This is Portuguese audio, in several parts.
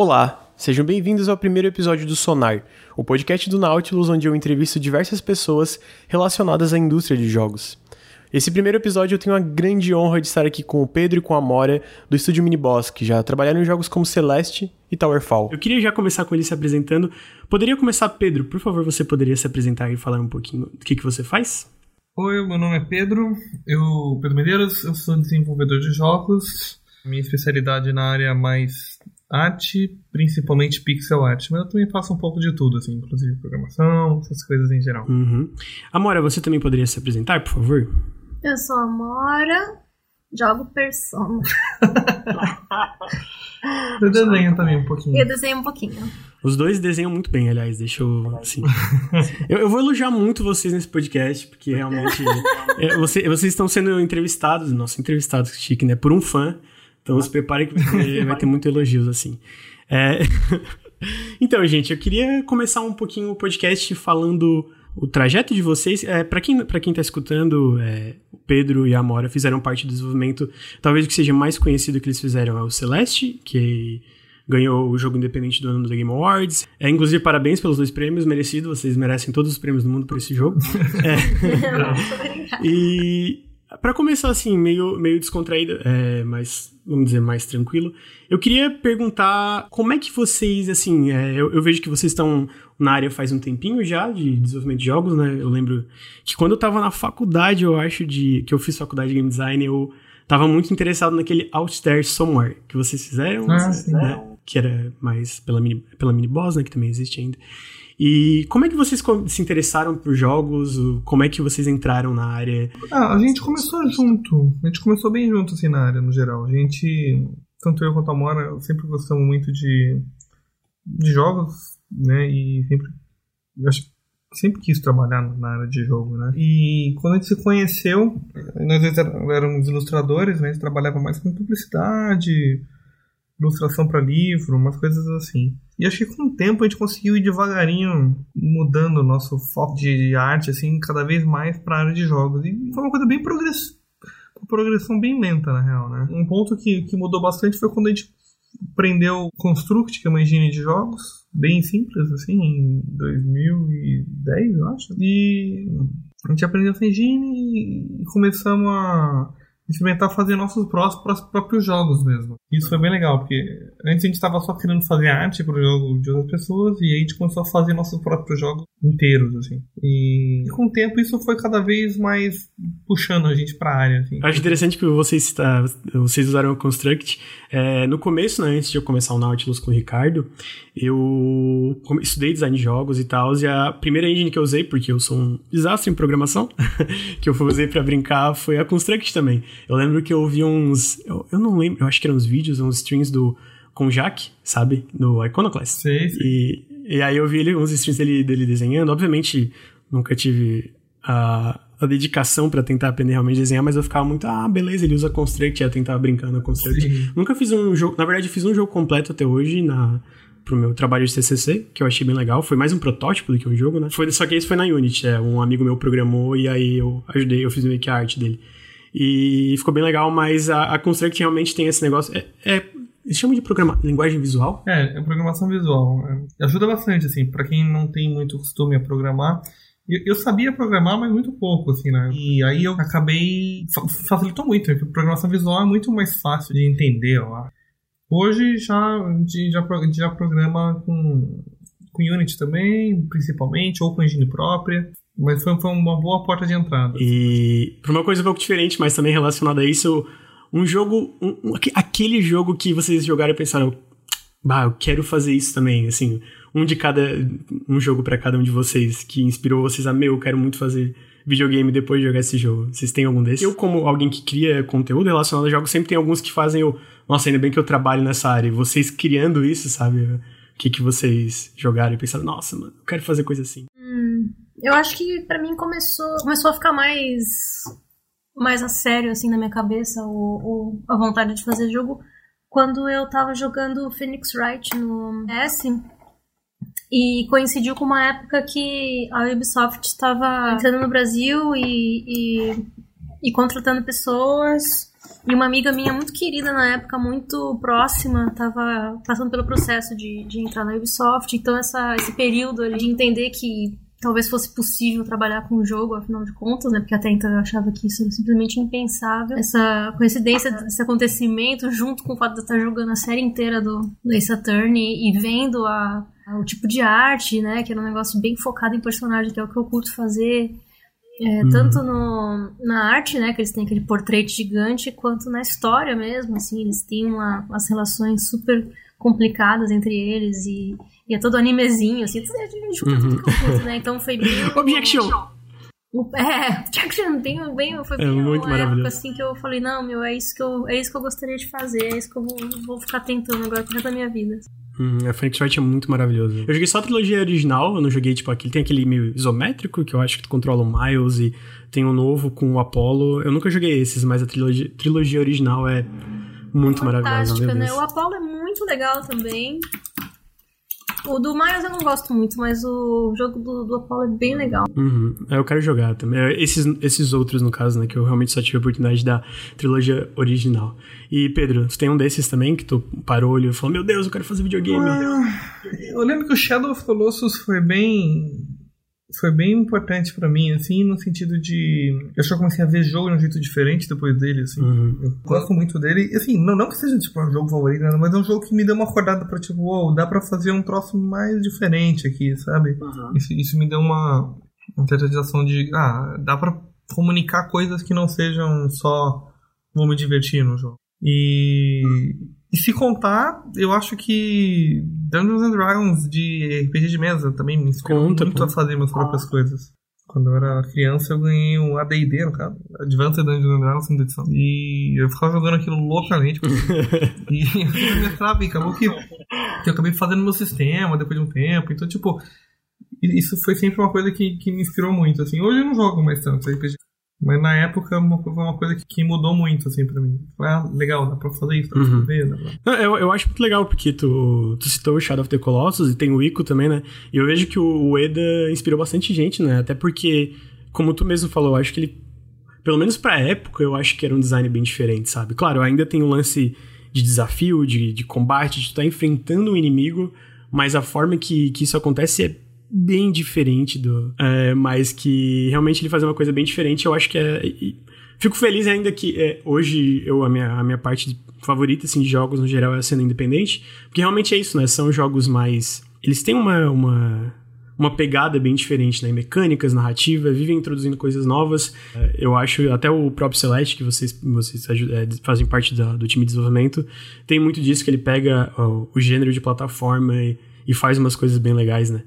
Olá, sejam bem-vindos ao primeiro episódio do Sonar, o podcast do Nautilus onde eu entrevisto diversas pessoas relacionadas à indústria de jogos. Esse primeiro episódio eu tenho a grande honra de estar aqui com o Pedro e com a Mora do estúdio Miniboss, que já trabalharam em jogos como Celeste e Towerfall. Eu queria já começar com ele se apresentando. Poderia começar, Pedro? Por favor, você poderia se apresentar e falar um pouquinho do que, que você faz? Oi, meu nome é Pedro, eu Pedro Medeiros, eu sou desenvolvedor de jogos. Minha especialidade na área mais arte, principalmente pixel art, mas eu também faço um pouco de tudo, assim, inclusive programação, essas coisas em geral. Uhum. Amora, você também poderia se apresentar, por favor? Eu sou a Amora, jogo Persona. eu desenho também um pouquinho. Eu desenho um pouquinho. Os dois desenham muito bem, aliás, deixa eu. Assim. eu, eu, vou elogiar muito vocês nesse podcast, porque realmente. é, você, vocês estão sendo entrevistados, nossa, entrevistados, chique, né? Por um fã. Então se prepare que vai ter muito elogios, assim. É... então, gente, eu queria começar um pouquinho o podcast falando o trajeto de vocês. É, para quem, pra quem tá escutando, é, o Pedro e a Amora fizeram parte do desenvolvimento, talvez o que seja mais conhecido que eles fizeram é o Celeste, que ganhou o jogo independente do ano do Game Awards. É, inclusive, parabéns pelos dois prêmios, merecido. Vocês merecem todos os prêmios do mundo por esse jogo. é. e para começar assim, meio, meio descontraído, é, mas vamos dizer mais tranquilo, eu queria perguntar como é que vocês, assim, é, eu, eu, vejo que vocês estão na área faz um tempinho já de desenvolvimento de jogos, né? Eu lembro que quando eu tava na faculdade, eu acho, de que eu fiz faculdade de game design, eu tava muito interessado naquele Out There Somewhere que vocês fizeram, ah, sim, né? Que era mais pela mini, pela mini boss, né? Que também existe ainda. E como é que vocês se interessaram por jogos? Como é que vocês entraram na área? Ah, a gente começou junto. A gente começou bem junto, assim, na área, no geral. A gente, tanto eu quanto a Mora, sempre gostamos muito de, de jogos, né? E sempre, sempre quis trabalhar na área de jogo, né? E quando a gente se conheceu, nós éramos ilustradores, né? A gente trabalhava mais com publicidade, ilustração para livro, umas coisas assim. E acho que com o tempo a gente conseguiu ir devagarinho mudando o nosso foco de arte, assim, cada vez mais para a área de jogos. E foi uma coisa bem progressiva. Progressão bem lenta, na real, né? Um ponto que, que mudou bastante foi quando a gente aprendeu Construct, que é uma engine de jogos, bem simples, assim, em 2010, eu acho. E a gente aprendeu essa engine e começamos a experimentar fazer nossos próprios, próprios jogos mesmo. Isso foi bem legal, porque antes a gente estava só querendo fazer arte para o jogo de outras pessoas e aí a gente começou a fazer nossos próprios jogos inteiros, assim. E, e com o tempo isso foi cada vez mais puxando a gente para a área, assim. Acho interessante que vocês, tá, vocês usaram o Construct. É, no começo, né, antes de eu começar o Nautilus com o Ricardo, eu estudei design de jogos e tal, e a primeira engine que eu usei, porque eu sou um desastre em programação, que eu usei para brincar, foi a Construct também. Eu lembro que eu ouvi uns. Eu, eu não lembro, eu acho que eram uns vídeos, uns streams do. Com Jack, sabe? No Iconoclast. Sim, sim. E, e aí eu vi ele, uns streams dele, dele desenhando. Obviamente, nunca tive a, a dedicação para tentar aprender realmente a desenhar, mas eu ficava muito, ah, beleza, ele usa Construct, ia tentar brincando com Construct. Sim. Nunca fiz um jogo. Na verdade, fiz um jogo completo até hoje na pro meu trabalho de TCC, que eu achei bem legal. Foi mais um protótipo do que um jogo, né? Foi, só que esse foi na Unity, é, um amigo meu programou e aí eu ajudei, eu fiz meio que a arte dele. E ficou bem legal, mas a, a Construct realmente tem esse negócio. É, é eles chamam de programa, linguagem visual? É, é programação visual. É, ajuda bastante, assim, para quem não tem muito costume a programar. Eu, eu, sabia programar, mas muito pouco, assim, né? E aí eu acabei. facilitou muito, porque programação visual é muito mais fácil de entender, ó. Hoje já, já, já programa com, com Unity também, principalmente, ou com engine própria. Mas foi, foi uma boa porta de entrada. E para uma coisa um pouco diferente, mas também relacionada a isso, um jogo. Um, aquele jogo que vocês jogaram e pensaram, bah, eu quero fazer isso também, assim, um de cada. Um jogo para cada um de vocês que inspirou vocês a, meu, eu quero muito fazer videogame depois de jogar esse jogo. Vocês têm algum desses? Eu, como alguém que cria conteúdo relacionado a jogos, sempre tem alguns que fazem o. Nossa, ainda bem que eu trabalho nessa área. E vocês criando isso, sabe? O que, que vocês jogaram e pensaram, nossa, mano, eu quero fazer coisa assim. Hum. Eu acho que para mim começou, começou a ficar mais mais a sério assim na minha cabeça o, o, a vontade de fazer jogo quando eu tava jogando Phoenix Wright no S e coincidiu com uma época que a Ubisoft estava entrando no Brasil e, e, e contratando pessoas E uma amiga minha muito querida na época, muito próxima, estava passando pelo processo de, de entrar na Ubisoft. Então, essa, esse período ali de entender que talvez fosse possível trabalhar com o jogo, afinal de contas, né? Porque até então eu achava que isso era simplesmente impensável. Essa coincidência desse acontecimento, junto com o fato de eu estar jogando a série inteira do, Ace Attorney e vendo a, o tipo de arte, né? Que era um negócio bem focado em personagem, que é o que eu curto fazer. É, uhum. Tanto no, na arte, né, que eles têm aquele portrait gigante, quanto na história mesmo, assim, eles têm uma, umas relações super complicadas entre eles e, e é todo animezinho, assim, tudo, é uhum. tudo curto, né, então foi bem... Objection! É, Objection, bem, bem, foi é bem muito uma época assim que eu falei, não, meu, é isso que eu, é isso que eu gostaria de fazer, é isso que eu vou, vou ficar tentando agora pro resto da minha vida. Hum, a Phoenix Wright é muito maravilhoso. Eu joguei só a trilogia original, eu não joguei, tipo, aquele. Tem aquele meio isométrico, que eu acho que tu controla o Miles, e tem um novo com o Apollo. Eu nunca joguei esses, mas a trilogia, trilogia original é muito maravilhosa. né? O Apollo é muito legal também. O do Miles eu não gosto muito, mas o jogo do, do Apollo é bem legal. Uhum. É, eu quero jogar também. É, esses, esses outros, no caso, né? Que eu realmente só tive a oportunidade da trilogia original. E, Pedro, tu tem um desses também que tu parou olho e falou: Meu Deus, eu quero fazer videogame. Ah, eu lembro que o Shadow of the Colossus foi bem foi bem importante para mim, assim, no sentido de. Eu só comecei a ver jogo de um jeito diferente depois dele, assim. Uhum. Eu gosto muito dele. E, assim, não, não que seja tipo um jogo favorito, mas é um jogo que me deu uma acordada pra, tipo, wow, dá pra fazer um troço mais diferente aqui, sabe? Uhum. Isso, isso me deu uma, uma sensação de. Ah, dá pra comunicar coisas que não sejam só vou me divertir no jogo. E. E se contar, eu acho que Dungeons and Dragons de RPG de mesa também me inspirou Conta, muito pô. a fazer minhas próprias ah. coisas. Quando eu era criança, eu ganhei um AD&D, no caso. Advanced Dungeons and Dragons, segunda edição. E eu ficava jogando aquilo loucamente. e eu mestrava, e acabou que, que eu acabei fazendo meu sistema depois de um tempo. Então, tipo, isso foi sempre uma coisa que, que me inspirou muito, assim. Hoje eu não jogo mais tanto RPG. Mas na época uma, foi uma coisa que, mudou muito, assim, pra mim. Ah, legal, dá pra fazer isso, dá pra uhum. fazer, Não, eu, eu acho muito legal, porque tu, tu citou o Shadow of the Colossus e tem o Ico também, né? E eu vejo que o, o Eda inspirou bastante gente, né? Até porque, como tu mesmo falou, eu acho que ele, pelo menos pra época, eu acho que era um design bem diferente, sabe? Claro, ainda tem o lance de desafio, de, de combate, de tu estar tá enfrentando um inimigo, mas a forma que, que isso acontece é bem diferente do. É, mas que realmente ele faz uma coisa bem diferente. Eu acho que é. E, fico feliz ainda que é, hoje eu, a, minha, a minha parte favorita assim, de jogos no geral é cena independente. Porque realmente é isso, né? São jogos mais. Eles têm uma, uma, uma pegada bem diferente, né? Mecânicas, narrativa, vivem introduzindo coisas novas. É, eu acho, até o próprio Celeste, que vocês, vocês é, fazem parte da, do time de desenvolvimento, tem muito disso que ele pega ó, o gênero de plataforma e, e faz umas coisas bem legais, né?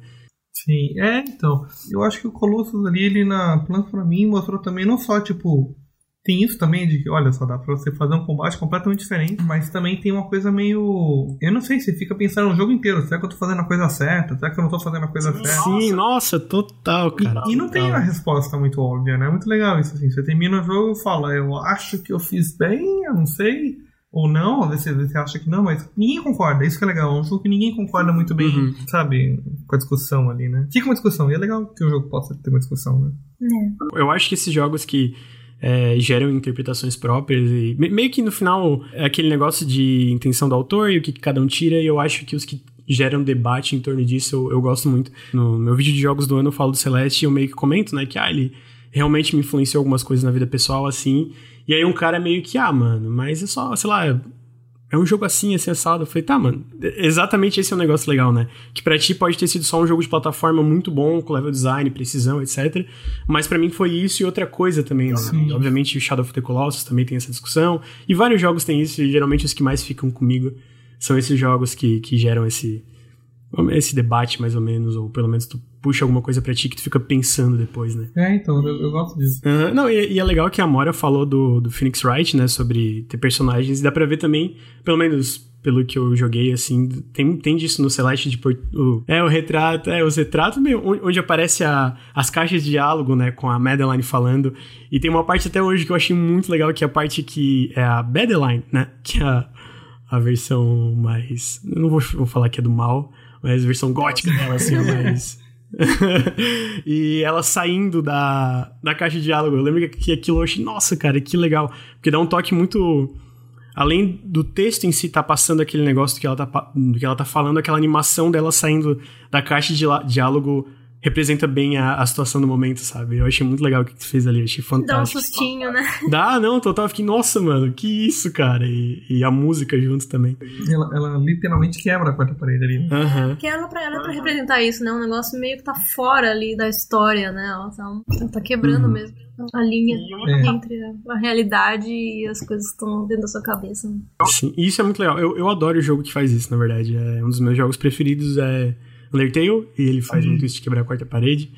Sim, é, então. Eu acho que o Colossus ali, ele na planta pra mim mostrou também não só, tipo, tem isso também de que, olha só, dá pra você fazer um combate completamente diferente, mas também tem uma coisa meio. Eu não sei, você fica pensando o jogo inteiro, será que eu tô fazendo a coisa certa? Será que eu não tô fazendo a coisa Sim, certa? Sim, nossa, total, cara. E, e não tem uma resposta muito óbvia, né? É muito legal isso, assim. Você termina o jogo e fala, eu acho que eu fiz bem, eu não sei ou não, às vezes você acha que não, mas ninguém concorda, isso que é legal, é um jogo que ninguém concorda muito bem, uhum. sabe, com a discussão ali, né? Fica uma discussão, e é legal que o jogo possa ter uma discussão, né? É. Eu acho que esses jogos que é, geram interpretações próprias e meio que no final é aquele negócio de intenção do autor e o que cada um tira, e eu acho que os que geram debate em torno disso eu, eu gosto muito. No meu vídeo de jogos do ano eu falo do Celeste e eu meio que comento, né, que ah, ele realmente me influenciou algumas coisas na vida pessoal, assim, e aí um cara meio que, ah, mano, mas é só, sei lá, é um jogo assim, assim, assado. Eu falei, tá, mano, exatamente esse é um negócio legal, né? Que pra ti pode ter sido só um jogo de plataforma muito bom, com level design, precisão, etc. Mas para mim foi isso e outra coisa também, né? Sim. Obviamente o Shadow of the Colossus também tem essa discussão. E vários jogos têm isso, e geralmente os que mais ficam comigo são esses jogos que, que geram esse, esse debate, mais ou menos, ou pelo menos tu puxa alguma coisa pra ti que tu fica pensando depois, né? É, então, eu, eu gosto disso. Não, e, e, é legal que a Mora falou do, do Phoenix Wright, né, sobre ter personagens, e dá pra ver também, pelo menos pelo que eu joguei, assim, tem, tem disso no Celeste de o, é o retrato, é os retratos onde aparece a, as caixas de diálogo, né, com a Madeline falando, e tem uma parte até hoje que eu achei muito legal, que é a parte que é a Madeline, né, que é a, a versão mais, não vou, vou falar que é do mal, mas a versão gótica dela, assim, é mais e ela saindo da, da caixa de diálogo. Eu lembro que aquilo eu achei, nossa, cara, que legal. Porque dá um toque muito. Além do texto em si tá passando aquele negócio do que ela tá, do que ela tá falando, aquela animação dela saindo da caixa de diálogo representa bem a, a, situação do momento, sabe? Eu achei muito legal o que tu fez ali, eu achei fantástico. Dá um sustinho, né? Dá, não, total. Eu fiquei, nossa, mano, que isso, cara. E, e a música junto também. Ela, ela, literalmente quebra a quarta parede ali. Uhum. Quebra pra ela pra representar isso, né? Um negócio meio que tá fora ali da história, né? Ela tá, ela tá quebrando uhum. mesmo a linha é. entre a, a, realidade e as coisas que estão dentro da sua cabeça. Né? Sim, isso é muito legal. Eu, eu adoro o jogo que faz isso, na verdade. É um dos meus jogos preferidos é Undertale, e ele faz muito isso de quebrar a quarta parede.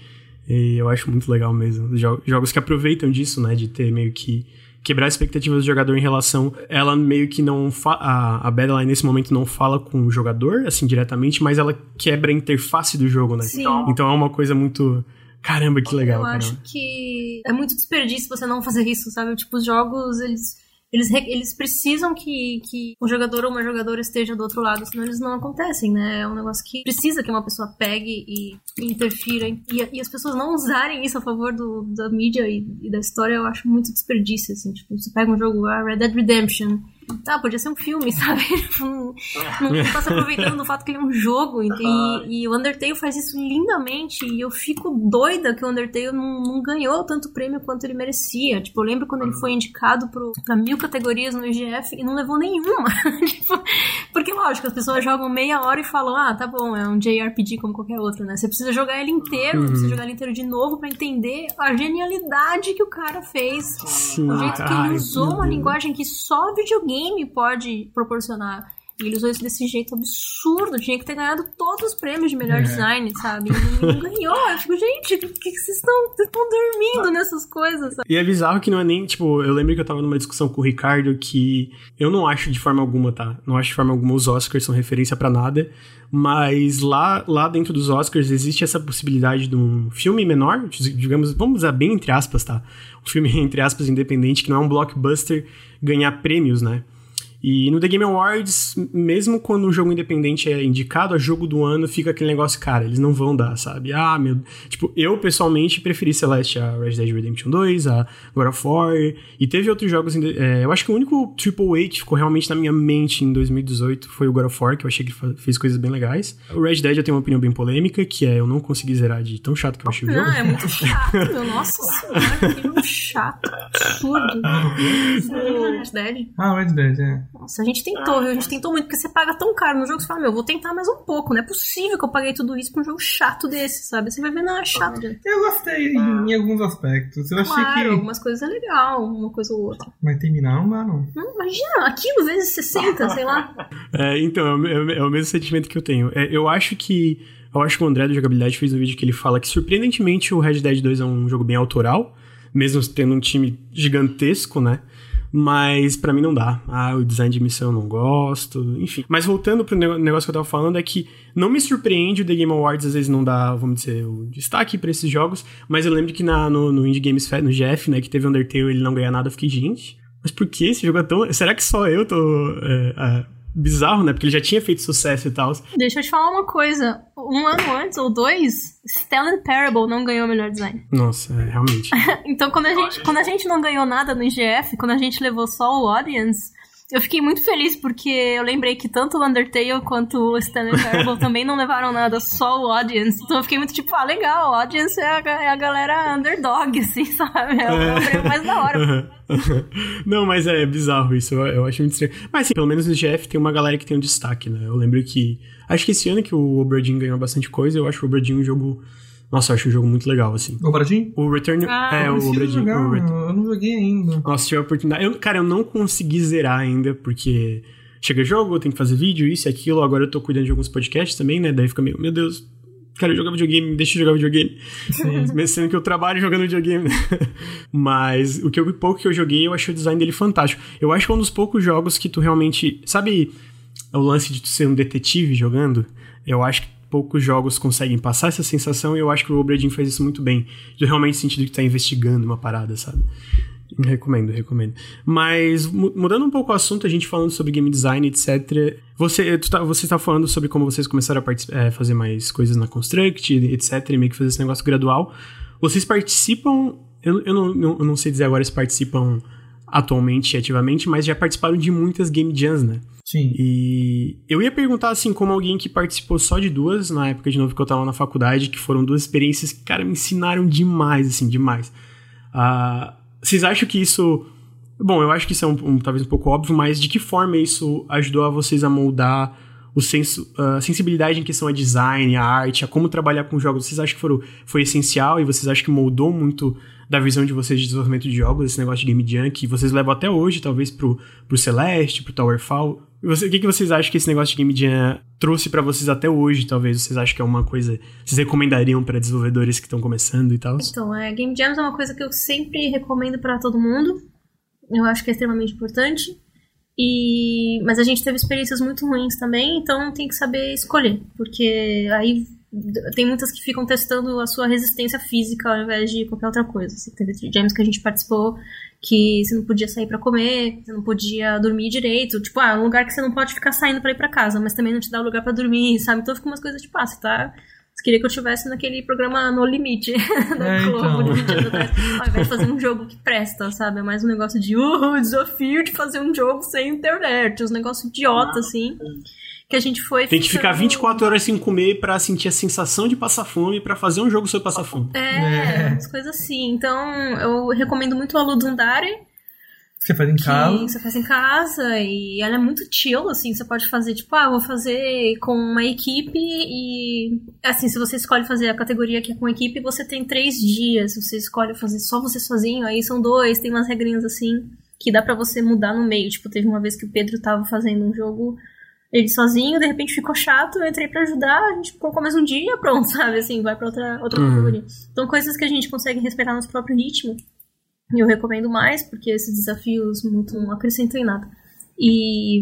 E eu acho muito legal mesmo. Jogos que aproveitam disso, né? De ter meio que quebrar expectativas do jogador em relação. Ela meio que não. Fa a, a Battleline nesse momento não fala com o jogador, assim, diretamente, mas ela quebra a interface do jogo, né? Sim. Então é uma coisa muito. Caramba, que legal. Eu acho que é muito desperdício você não fazer isso, sabe? Tipo, os jogos, eles eles, eles precisam que, que um jogador ou uma jogadora esteja do outro lado, senão eles não acontecem, né? É um negócio que precisa que uma pessoa pegue e, interfira. E, e, as pessoas não usarem isso a favor do, da mídia e, e, da história, eu acho muito desperdício, assim. Tipo, você pega um jogo, ah, Red Dead Redemption, Tá, podia ser um filme, sabe? não, não tá se aproveitando do fato que ele é um jogo. E, e, o Undertale faz isso lindamente. E eu fico doida que o Undertale não, não, ganhou tanto prêmio quanto ele merecia. Tipo, eu lembro quando ele foi indicado pro, pra mil categorias no IGF e não levou nenhuma. tipo, porque, lógico, as pessoas jogam meia hora e falam: ah, tá bom, é um JRPG como qualquer outro, né? Você precisa jogar ele inteiro, uhum. precisa jogar ele inteiro de novo para entender a genialidade que o cara fez. Sim. O jeito que ele usou uma linguagem que só videogame game pode proporcionar. E ele usou isso desse jeito absurdo. Tinha que ter ganhado todos os prêmios de melhor é. design, sabe? E não ganhou. Eu fico, gente, o que, que vocês estão dormindo nessas coisas? Sabe? E é bizarro que não é nem, tipo, eu lembro que eu tava numa discussão com o Ricardo que eu não acho de forma alguma, tá? Não acho de forma alguma os Oscars são referência para nada. Mas lá, lá dentro dos Oscars existe essa possibilidade de um filme menor, digamos, vamos usar bem entre aspas, tá? Um filme, entre aspas, independente, que não é um blockbuster, ganhar prêmios, né? E no The Game Awards, mesmo quando um jogo independente é indicado a jogo do ano, fica aquele negócio, cara, eles não vão dar, sabe? Ah, meu. Tipo, eu pessoalmente preferi Celeste a Red Dead Redemption 2, a God of War. E teve outros jogos. É, eu acho que o único Triple A que ficou realmente na minha mente em 2018 foi o God of War, que eu achei que fez coisas bem legais. O Red Dead eu tenho uma opinião bem polêmica, que é eu não consegui zerar de tão chato que eu achei o jogo. Ah, é muito chato, meu. Nossa senhora, que chato. Absurdo. Red Dead? Ah, Red Dead, é. Nossa, a gente tentou, viu? A gente tentou muito, porque você paga tão caro no jogo, você fala, meu, vou tentar mais um pouco. Não é possível que eu paguei tudo isso pra um jogo chato desse, sabe? Você vai ver, não, é chato. Eu gostei em, em alguns aspectos. Eu claro, achei que. algumas coisas é legal, uma coisa ou outra. Mas terminar não dá, não. Não, imagina, aquilo vezes 60, sei lá. É, então, é, é, é, o mesmo sentimento que eu tenho. É, eu acho que. Eu acho que o André do Jogabilidade fez um vídeo que ele fala que, surpreendentemente, o Red Dead 2 é um jogo bem autoral, mesmo tendo um time gigantesco, né? Mas para mim não dá. Ah, o design de missão eu não gosto, enfim. Mas voltando pro negócio que eu tava falando, é que não me surpreende o The Game Awards às vezes não dá, vamos dizer, o destaque para esses jogos, mas eu lembro que na, no, no Indie Games Fest, no GF, né, que teve Undertale ele não ganhar nada, eu fiquei, gente, mas por que esse jogo é tão... Será que só eu tô... É, é, bizarro, né? Porque ele já tinha feito sucesso e tal. Deixa eu te falar uma coisa. Um ano antes, ou dois, Stellan Parable não ganhou o melhor design. Nossa, é, realmente. então, quando a, gente, quando a gente não ganhou nada no IGF, quando a gente levou só o Audience, eu fiquei muito feliz porque eu lembrei que tanto o Undertale quanto o Stanley Parable também não levaram nada, só o Audience. Então eu fiquei muito tipo, ah, legal, o Audience é a, é a galera underdog, assim, sabe? É o, é o prêmio mais da hora. não, mas é bizarro isso, eu, eu acho muito estranho. Mas sim, pelo menos no GF tem uma galera que tem um destaque, né? Eu lembro que. Acho que esse ano que o Oberdin ganhou bastante coisa, eu acho o Oberdin um jogo nossa, eu acho o jogo muito legal, assim. O Bradinho? O Return. Ah, é, o Bradinho. Eu não joguei ainda. Nossa, tive a oportunidade. Eu, cara, eu não consegui zerar ainda, porque chega jogo, eu tenho que fazer vídeo, isso e aquilo. Agora eu tô cuidando de alguns podcasts também, né? Daí fica meio, meu Deus, quero jogar videogame, deixa eu jogar videogame. Sim. Sendo que eu trabalho jogando videogame. Mas o que eu, pouco que eu joguei, eu achei o design dele fantástico. Eu acho que é um dos poucos jogos que tu realmente. Sabe o lance de tu ser um detetive jogando? Eu acho que poucos jogos conseguem passar essa sensação e eu acho que o Obradin faz isso muito bem. De realmente sentir que tá investigando uma parada, sabe? Recomendo, recomendo. Mas mudando um pouco o assunto, a gente falando sobre game design, etc. Você tá, você está falando sobre como vocês começaram a é, fazer mais coisas na Construct, etc. E meio que fazer esse negócio gradual. Vocês participam. Eu, eu, não, eu não sei dizer agora se participam atualmente ativamente, mas já participaram de muitas game jams, né? Sim. E eu ia perguntar, assim, como alguém que participou só de duas, na época de novo que eu tava na faculdade, que foram duas experiências que, cara, me ensinaram demais, assim, demais. Uh, vocês acham que isso. Bom, eu acho que isso é um, um, talvez um pouco óbvio, mas de que forma isso ajudou a vocês a moldar o senso, a sensibilidade em questão a design, a arte, a como trabalhar com jogos? Vocês acham que foram, foi essencial e vocês acham que moldou muito da visão de vocês de desenvolvimento de jogos, esse negócio de Game Jam, que vocês levam até hoje, talvez pro, pro Celeste, pro Towerfall? Você, o que, que vocês acham que esse negócio de Game Jam trouxe para vocês até hoje, talvez? Vocês acham que é uma coisa vocês recomendariam para desenvolvedores que estão começando e tal? Então, é, Game Jams é uma coisa que eu sempre recomendo para todo mundo. Eu acho que é extremamente importante. E mas a gente teve experiências muito ruins também, então tem que saber escolher, porque aí tem muitas que ficam testando a sua resistência física ao invés de qualquer outra coisa. Assim, teve James que a gente participou que você não podia sair para comer, você não podia dormir direito. Tipo, ah, um lugar que você não pode ficar saindo para ir para casa, mas também não te dá lugar para dormir, sabe? Então fica umas coisas tipo, ah, você tá. Você queria que eu estivesse naquele programa No Limite da é, Globo, então. ao invés de fazer um jogo que presta, sabe? É mais um negócio de, uh, desafio de fazer um jogo sem internet, uns negócios idiota, assim que a gente foi. Tem que ficar 24 horas sem comer para sentir a sensação de passar fome para fazer um jogo sobre passar fome. É, é. coisas assim. Então, eu recomendo muito a Ludundare. Você faz em casa. Você faz em casa e ela é muito chill, assim. Você pode fazer, tipo, ah, vou fazer com uma equipe e. Assim, se você escolhe fazer a categoria que é com equipe, você tem três dias. Se você escolhe fazer só você sozinho, aí são dois, tem umas regrinhas assim que dá para você mudar no meio. Tipo, teve uma vez que o Pedro tava fazendo um jogo ele sozinho, de repente ficou chato, eu entrei para ajudar, a gente colocou mais um dia, pronto, sabe? Assim, vai pra outra, outra uhum. categoria. Então, coisas que a gente consegue respeitar nosso próprio ritmo, e eu recomendo mais, porque esses desafios muito não acrescentam em nada. E.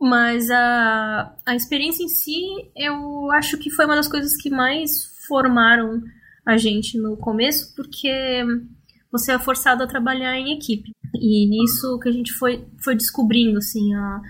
Mas a, a experiência em si, eu acho que foi uma das coisas que mais formaram a gente no começo, porque você é forçado a trabalhar em equipe. E nisso que a gente foi, foi descobrindo, assim, a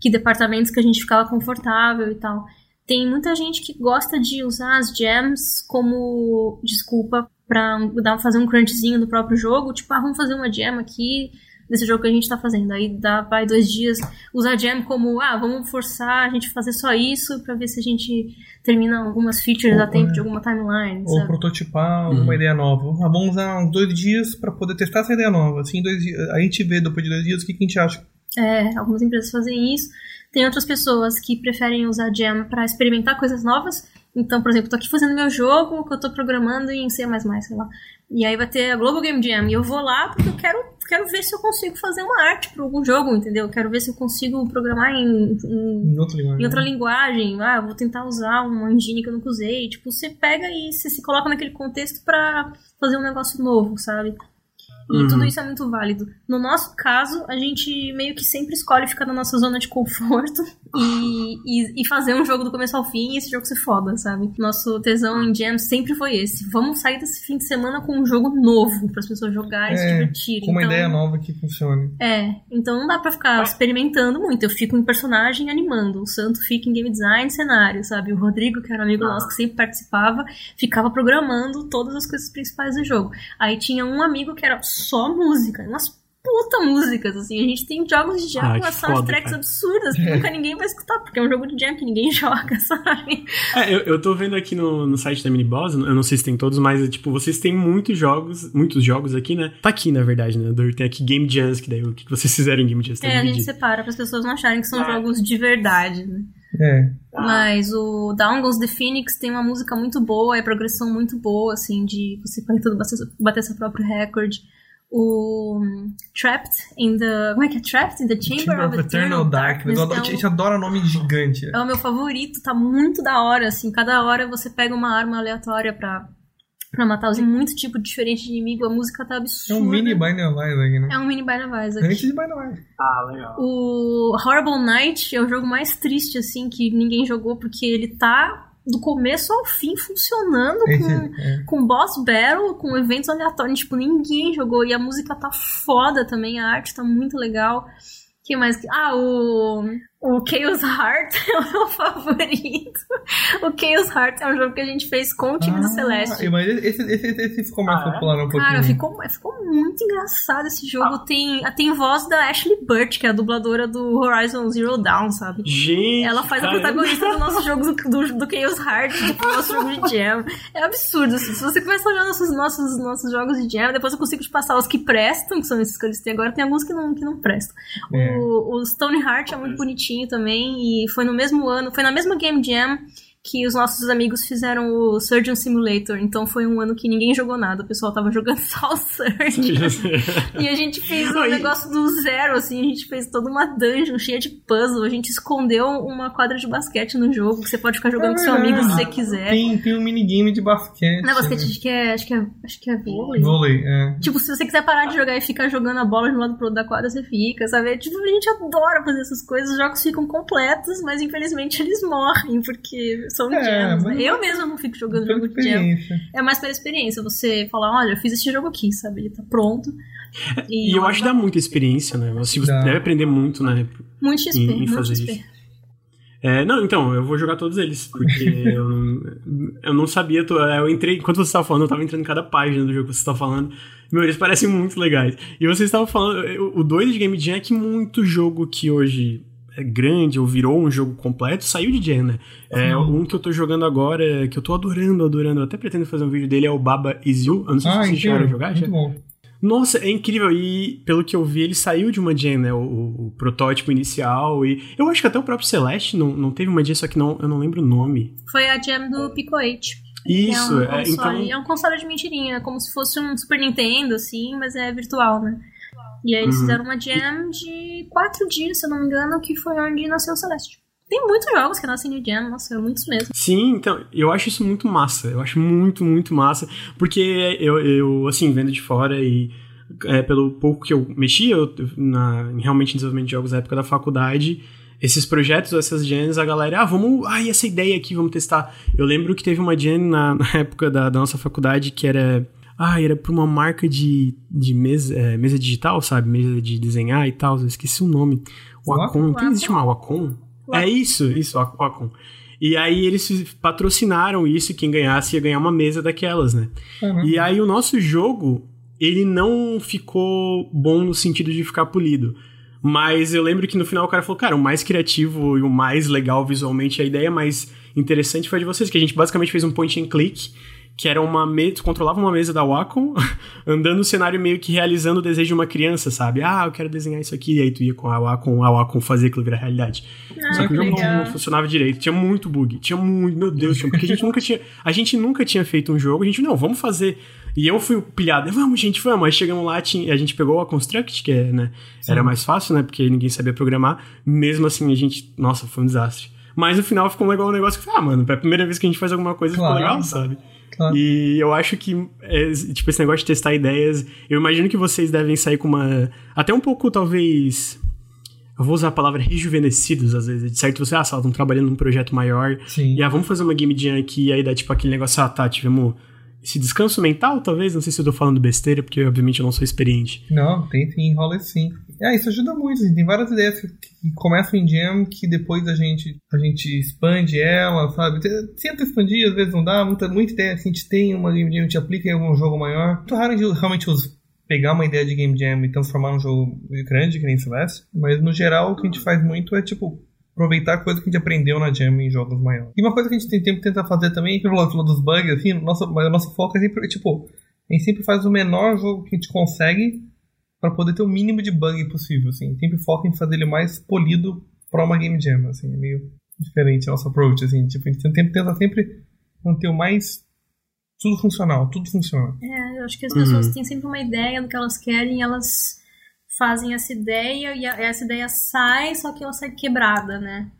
que departamentos que a gente ficava confortável e tal. Tem muita gente que gosta de usar as gems como desculpa pra dar, fazer um crunchzinho do próprio jogo. Tipo, ah, vamos fazer uma gem aqui desse jogo que a gente tá fazendo. Aí dá, vai dois dias, usar gem como, ah, vamos forçar a gente fazer só isso pra ver se a gente termina algumas features ou, a tempo é. de alguma timeline. Ou sabe? prototipar uhum. uma ideia nova. Ah, vamos usar uns dois dias para poder testar essa ideia nova. Assim, dois dias, a gente vê depois de dois dias o que, que a gente acha é, algumas empresas fazem isso. Tem outras pessoas que preferem usar Jam para experimentar coisas novas. Então, por exemplo, tô aqui fazendo meu jogo que eu tô programando em C++, sei lá. E aí vai ter a Global Game Jam. E eu vou lá porque eu quero, quero ver se eu consigo fazer uma arte para algum jogo, entendeu? Eu quero ver se eu consigo programar em, em, em, outra, linguagem. em outra linguagem. Ah, vou tentar usar uma engine que eu nunca usei. Tipo, você pega e você se coloca naquele contexto para fazer um negócio novo, sabe? E uhum. tudo isso é muito válido. No nosso caso, a gente meio que sempre escolhe ficar na nossa zona de conforto e, e, e, fazer um jogo do começo ao fim e esse jogo ser foda, sabe? Nosso tesão em Jam sempre foi esse. Vamos sair desse fim de semana com um jogo novo para as pessoas jogarem e é, se divertirem. Com uma então, ideia nova que funcione. É, então não dá para ficar experimentando muito. Eu fico em personagem animando. O Santo fica em game design cenário, sabe? O Rodrigo, que era um amigo nosso que sempre participava, ficava programando todas as coisas principais do jogo. Aí tinha um amigo que era só música, umas puta músicas, assim. A gente tem jogos de jam com as soundtracks absurdas que nunca ninguém vai escutar, porque é um jogo de jam que ninguém joga, sabe? É, eu, eu tô vendo aqui no, no site da Miniboss, eu não sei se tem todos, mas, tipo, vocês têm muitos jogos, muitos jogos aqui, né? Tá aqui, na verdade, né? Tem aqui Game Jams, que daí o que vocês fizeram em Game Jams? É, a gente separa para as pessoas não acharem que são ah. jogos de verdade, né? É. Mas o Down Goes the Phoenix tem uma música muito boa, é progressão muito boa, assim, de você fazer tudo bater, bater seu próprio recorde o Trapped in the. Como é que é? Trapped in the Chamber, Chamber of, of, Eternal, Darkness. Darkness. É a gente adora nome gigante. É o meu favorito, tá muito da hora, assim. Cada hora você pega uma arma aleatória pra, pra matar os muito tipo diferente de inimigo. A música tá absurda. É um mini Binding of Isaac, né? É um mini Binding of Isaac. Antes de Binding of Isaac. Ah, legal. O Horrible Night é o jogo mais triste, assim, que ninguém jogou, porque ele tá do começo ao fim funcionando, Esse- com, é. com boss battle, com eventos aleatórios, tipo, ninguém jogou. E a música tá foda também, a arte tá muito legal. que mais? Ah, o, o Chaos Heart é o meu favorito. O Chaos Heart é um jogo que a gente fez com o time do Ah, Celeste. Mas esse, esse, esse, esse ficou mais Ah, é? popular um pouquinho. Cara, ficou, ficou muito engraçado esse jogo. Tem, tem voz da Ashley Burt, que é a dubladora do Horizon Zero Dawn, sabe? Gente. Ela faz a protagonista do nosso jogo do, do, do Chaos Heart, do nosso jogo de jam. É absurdo, assim. Se você começa a olhar nossos, nossos, nossos jogos de jam, depois eu consigo te passar os que prestam, que são esses que eles têm agora, tem alguns que não, que não prestam. É. O, o Stone Heart é muito bonitinho também, e foi no mesmo ano, foi na mesma Game Jam que os nossos amigos fizeram o Surgeon Simulator, então foi um ano que ninguém jogou nada, o pessoal tava jogando só o Surgeon. E a gente fez um negócio do zero, assim, a gente fez toda uma dungeon cheia de puzzle, a gente escondeu uma quadra de basquete no jogo, que você pode ficar jogando com seu amigo se você quiser. Tem, tem um minigame de basquete. Não é basquete, acho que é, acho que é, acho que é vôlei. Vôlei, é. Tipo, se você quiser parar de jogar e ficar jogando a bola de um lado pro outro da quadra, você fica, sabe? Tipo, a gente adora fazer essas coisas, os jogos ficam completos, mas infelizmente eles morrem, porque são É, jams, né? Eu mesma não fico jogando jogo de jam. experiência. É mais pela experiência, você falar, olha, eu fiz esse jogo aqui, sabe? Ele tá pronto. E eu acho que dá muita experiência, né? Você Dá. deve aprender muito, né? Muito XP, em- em muito fazer XP. isso. É, não, então, eu vou jogar todos eles, porque eu, não, eu não sabia, tô- eu entrei, enquanto você estava falando, eu estava entrando em cada página do jogo que você estava falando, meu, eles parecem muito legais. E você estava falando, o- o doido de Game Jam é que muito jogo que hoje é grande ou virou um jogo completo, saiu de Jam, né? É, um que eu tô jogando agora, que eu tô adorando, adorando, eu até pretendo fazer um vídeo dele, é o Baba Is You, eu não sei se Ah, vocês chegaram a jogar já. Muito bom. Nossa, é incrível. E pelo que eu vi, ele saiu de uma gen, né? O, o- protótipo inicial. E eu acho que até o próprio Celeste não, não teve uma gen, só que não, eu não lembro o nome. Foi a jam do Pico 8. Isso, é um, é, console, então. é um console de mentirinha, é como se fosse um Super Nintendo, assim, mas é virtual, né? E aí eles Uhum. fizeram uma jam de quatro dias, se eu não me engano, que foi onde nasceu o Celeste. Tem muitos jogos que nascem de jam, nossa, muitos mesmo. Sim, então, eu acho isso muito massa. Eu acho muito, muito massa. Porque eu, eu assim, vendo de fora e é, pelo pouco que eu mexia eu, na, realmente em desenvolvimento de jogos na época da faculdade, esses projetos, essas gens, a galera, ah, vamos, ah, e essa ideia aqui, vamos testar. Eu lembro que teve uma gen na, na época da, da nossa faculdade que era. Ah, era pra uma marca de, de mesa, é, mesa digital, sabe? Mesa de desenhar e tal. Eu esqueci o nome. O Wacom? Tem existe uma Wacom? É isso, isso, o Wacom. E aí eles patrocinaram isso quem ganhasse ia ganhar uma mesa daquelas, né? Uhum. E aí o nosso jogo, ele não ficou bom no sentido de ficar polido. Mas eu lembro que no final o cara falou, cara, o mais criativo e o mais legal visualmente, a ideia mais interessante foi a de vocês, que a gente basicamente fez um point and click, que era uma mesa, tu controlava uma mesa da Wacom, andando no cenário meio que realizando o desejo de uma criança, sabe? Ah, eu quero desenhar isso aqui, e aí tu ia com a Wacom, a Wacom fazia aquilo virar realidade. Ah, Só que o jogo não, funcionava direito, tinha muito bug, tinha muito, meu Deus, tinha, porque a gente nunca tinha, a gente nunca tinha feito um jogo, a gente, não, vamos fazer. E eu fui pilhado, vamos, gente, vamos. Aí chegamos lá, tinha, a gente pegou a Construct, que é, né, era mais fácil, né, porque ninguém sabia programar. Mesmo assim, a gente, nossa, foi um desastre. Mas no final ficou legal o negócio que, ah, mano, é a primeira vez que a gente faz alguma coisa, Claro. ficou legal, sabe? Claro. E eu acho que, é, tipo, esse negócio de testar ideias, eu imagino que vocês devem sair com uma. Até um pouco, talvez. Eu vou usar a palavra rejuvenescidos, às vezes. De certo, você, ah, sei lá, estão trabalhando num projeto maior. Sim. E ah, vamos fazer uma game jam aqui, e aí dá tipo aquele negócio, ah, tá, tivemos esse descanso mental, talvez. Não sei se eu tô falando besteira, porque obviamente eu não sou experiente. Não, tem sim, rola sim. É, isso ajuda muito. assim, Tem várias ideias que, começam em jam que depois a gente, a gente expande ela, sabe? Te- Tenta expandir, às vezes não dá. Muita, muita ideia assim, a gente tem uma game jam, a gente aplica em algum jogo maior. Muito raro realmente us- pegar uma ideia de game jam e transformar num jogo grande, que nem Celeste. Mas no geral, o que a gente faz muito é tipo. Aproveitar a coisa que a gente aprendeu na Jam em jogos maiores. E uma coisa que a gente tem tempo tentar fazer também, que eu falou dos bugs, assim, nossa, mas o nosso foco é sempre, tipo, a gente sempre faz o menor jogo que a gente consegue para poder ter o mínimo de bug possível, assim. Sempre foca em fazer ele mais polido para uma game jam, assim. É meio diferente o nosso approach, assim. Tipo, a gente tenta, tenta sempre manter o mais... Tudo funcional, tudo funciona. É, eu acho que as pessoas Uhum. têm sempre uma ideia do que elas querem e elas fazem essa ideia e a- essa ideia sai, só que ela sai quebrada, né?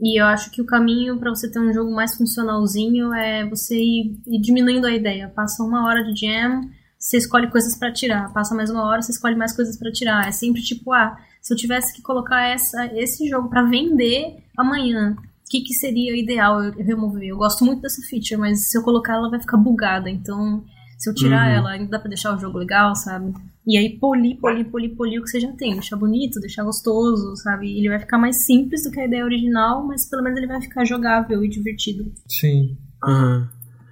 E eu acho que o caminho pra você ter um jogo mais funcionalzinho é você ir, ir diminuindo a ideia. Passa uma hora de jam, você escolhe coisas pra tirar. Passa mais uma hora, você escolhe mais coisas pra tirar. É sempre tipo, ah, se eu tivesse que colocar essa, esse jogo pra vender amanhã, que, que seria ideal eu remover. Eu gosto muito dessa feature, mas se eu colocar ela vai ficar bugada. Então, se eu tirar uhum. ela, ainda dá pra deixar o jogo legal, sabe? E aí polir, polir, polir, polir o que você já tem. Deixar bonito, deixar gostoso, sabe? Ele vai ficar mais simples do que a ideia original, mas pelo menos ele vai ficar jogável e divertido. Sim. Uhum.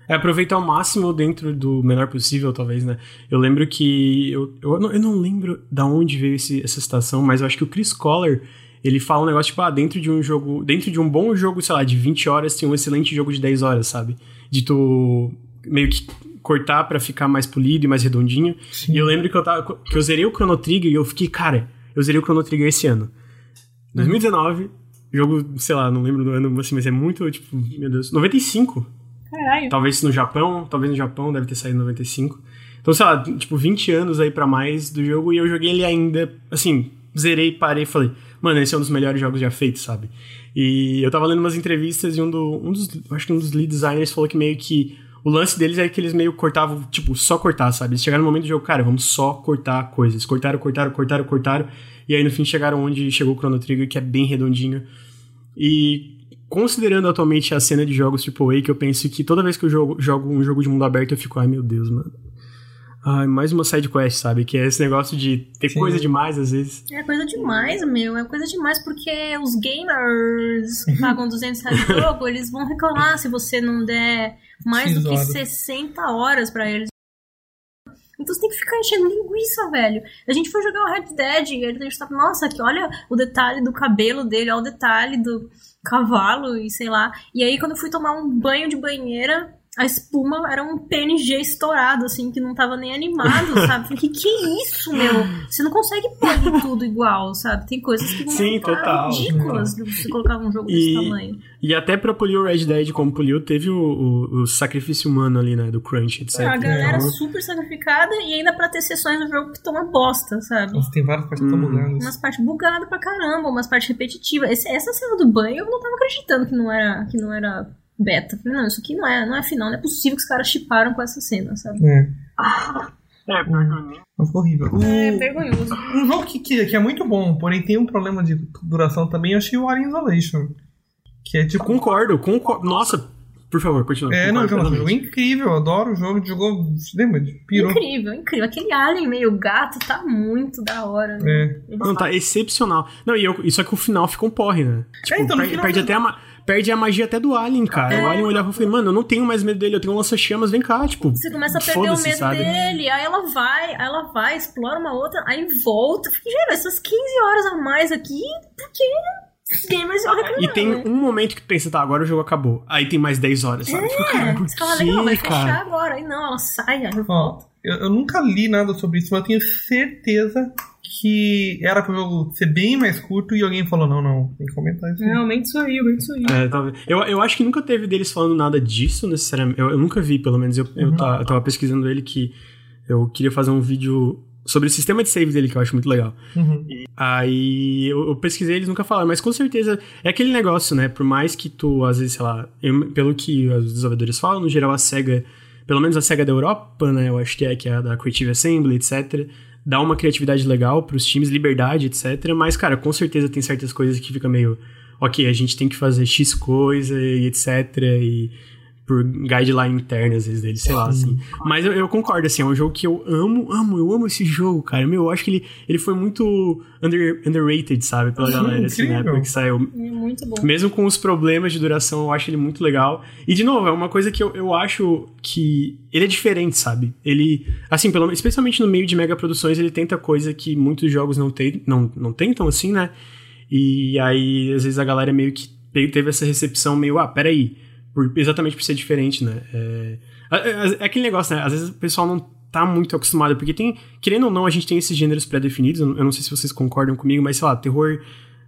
É aproveitar o máximo dentro do menor possível, talvez, né? Eu lembro que. Eu, eu, não, eu não lembro da onde veio esse, essa citação, mas eu acho que o Chris Collar ele fala um negócio tipo, ah, dentro de um jogo. Dentro de um bom jogo, sei lá, de 20 horas, tem um excelente jogo de 10 horas, sabe? De tu meio que cortar para ficar mais polido e mais redondinho. Sim. E eu lembro que eu, tava, que eu zerei o Chrono Trigger e eu fiquei, cara, eu zerei o Chrono Trigger esse ano. 2019, jogo, sei lá, não lembro do ano, assim, mas é muito, tipo, meu Deus, 95. Caralho. Talvez no Japão, talvez no Japão deve ter saído em 95. Então, sei lá, tipo, 20 anos aí para mais do jogo e eu joguei ele ainda, assim, zerei, parei e falei, mano, esse é um dos melhores jogos já feitos, sabe? E eu tava lendo umas entrevistas e um, do, um dos, acho que um dos lead designers falou que meio que o lance deles é que eles meio cortavam, tipo, só cortar, sabe? Eles chegaram no momento do jogo, cara, vamos só cortar coisas. Cortaram, cortaram, cortaram, cortaram. E aí no fim chegaram onde chegou o Chrono Trigger, que é bem redondinho. E considerando atualmente a cena de jogos AAA, que eu penso que toda vez que eu jogo, jogo um jogo de mundo aberto, eu fico, ai meu Deus, mano. Ai, mais uma side quest, sabe? Que é esse negócio de ter Sim. coisa demais às vezes. É coisa demais, meu. É coisa demais porque os gamers que pagam 200 reais de jogo, eles vão reclamar se você não der mais do que 60 horas para eles. Então você tem que ficar enchendo linguiça, velho. A gente foi jogar o Red Dead e a gente tava, nossa, aqui, olha o detalhe do cabelo dele, olha o detalhe do cavalo e sei lá. E aí quando eu fui tomar um banho de banheira, a espuma era um PNG estourado, assim, que não tava nem animado, sabe? Que que é isso, meu? Você não consegue polir tudo igual, sabe? Tem coisas que vão Sim, total. ridículas se você colocar um jogo e, desse tamanho. E até pra polir o Red Dead como poliu, teve o, o, o sacrifício humano ali, né? Do crunch, etc. A galera é. super sacrificada e ainda pra ter sessões do jogo que estão uma bosta, sabe? Nossa, tem várias partes que estão hum. bugadas. Umas partes bugadas pra caramba, umas partes repetitivas. Esse, essa cena do banho eu não tava acreditando que não era, que não era beta. Falei, não, isso aqui não é, não é final, não é possível que os caras chiparam com essa cena, sabe? É. Ah. É, vergonhoso. horrível. O... É, vergonhoso. Um jogo que, que, que, é muito bom, porém tem um problema de duração também, eu achei o Alien Isolation. Que é tipo. Concordo, concordo. Nossa, por favor, continua. É, não, Jonathan, jogo incrível, adoro o jogo, jogou. Lembra? Pirou. Incrível, incrível. Aquele alien meio gato tá muito da hora, né? É. Não, tá excepcional. Não, e eu, isso é que o final fica um porre, né? Tipo, é, então, perde, perde até a perde a magia até do Alien, cara. É. O Alien olhava e falou, mano, eu não tenho mais medo dele, eu tenho um lança-chamas, vem cá, tipo. Você começa a perder o medo sabe? dele, aí ela vai, aí ela vai, explora uma outra, aí volta. Fica, gente, essas 15 horas a mais aqui, porque os gamers vão reclamar. E tem né? um momento que pensa, tá, agora o jogo acabou. Aí tem mais 10 horas, sabe? É, tipo, cara, por você fala, legal, vai fechar agora. Aí não, ela sai, aí volta. Eu, eu nunca li nada sobre isso, mas eu tenho certeza que era pro jogo ser bem mais curto e alguém falou: não, não, tem que comentar isso. Realmente isso aí, realmente isso aí. É, talvez. Eu, eu acho que nunca teve deles falando nada disso necessariamente. Eu, eu nunca vi, pelo menos. Eu, uhum. eu, tava, eu tava pesquisando ele que eu queria fazer um vídeo sobre o sistema de save dele, que eu acho muito legal. Uhum. Aí eu, eu, pesquisei, eles nunca falaram, mas com certeza é aquele negócio, né? Por mais que tu, às vezes, sei lá, eu, pelo que os desenvolvedores falam, no geral a SEGA, pelo menos a SEGA da Europa, né? Eu acho que é, que é a da Creative Assembly, etc dá uma criatividade legal para os times, liberdade, etc. Mas, cara, com certeza tem certas coisas que fica meio. Ok, a gente tem que fazer X coisa e etc. E por guideline interna, às vezes, dele, sei lá, assim. Mas eu, eu, concordo, assim, é um jogo que eu amo, amo, eu amo esse jogo, cara. Meu, eu acho que ele, ele foi muito under, underrated, sabe, pela galera, assim, na época que saiu. Muito bom. Mesmo com os problemas de duração, eu acho ele muito legal. E, de novo, é uma coisa que eu, eu acho que ele é diferente, sabe? Ele, assim, pelo, especialmente no meio de mega produções, ele tenta coisa que muitos jogos não, tem, não, não tentam, assim, né? E aí, às vezes, a galera meio que teve essa recepção meio, ah, peraí, por, exatamente por ser diferente, né? É, é, é, aquele negócio, né? Às vezes o pessoal não tá muito acostumado, porque tem, querendo ou não, a gente tem esses gêneros pré-definidos, eu não sei se vocês concordam comigo, mas sei lá, terror,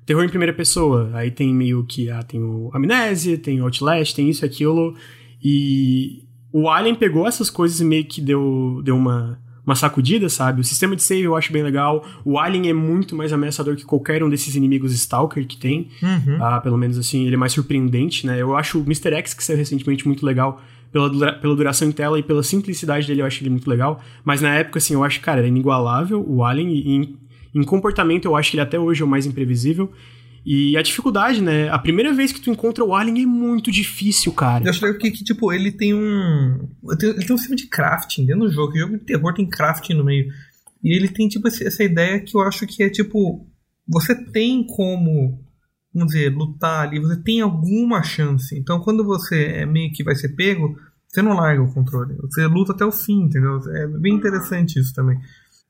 terror em primeira pessoa, aí tem meio que, ah, tem o Amnésia, tem o Outlast, tem isso e aquilo, e o Alien pegou essas coisas e meio que deu, deu uma uma sacudida, sabe? O sistema de save eu acho bem legal. O Alien é muito mais ameaçador que qualquer um desses inimigos Stalker que tem. Uhum. Ah, pelo menos assim, ele é mais surpreendente, né? Eu acho o Mr. X, que saiu recentemente, muito legal. Pela, dura pela duração em tela e pela simplicidade dele, eu acho ele muito legal. Mas na época, assim, eu acho, cara, era inigualável o Alien. E em, em comportamento, eu acho que ele até hoje é o mais imprevisível. E a dificuldade, né? A primeira vez que tu encontra o alien é muito difícil, cara. Eu acho que, que, tipo, ele tem um. Ele tem um sistema de crafting dentro do jogo. O jogo de terror tem crafting no meio. E ele tem, tipo, essa ideia que eu acho que é, tipo. Você tem como, vamos dizer, lutar ali, você tem alguma chance. Então, quando você é meio que vai ser pego, você não larga o controle. Você luta até o fim, entendeu? É bem interessante isso também.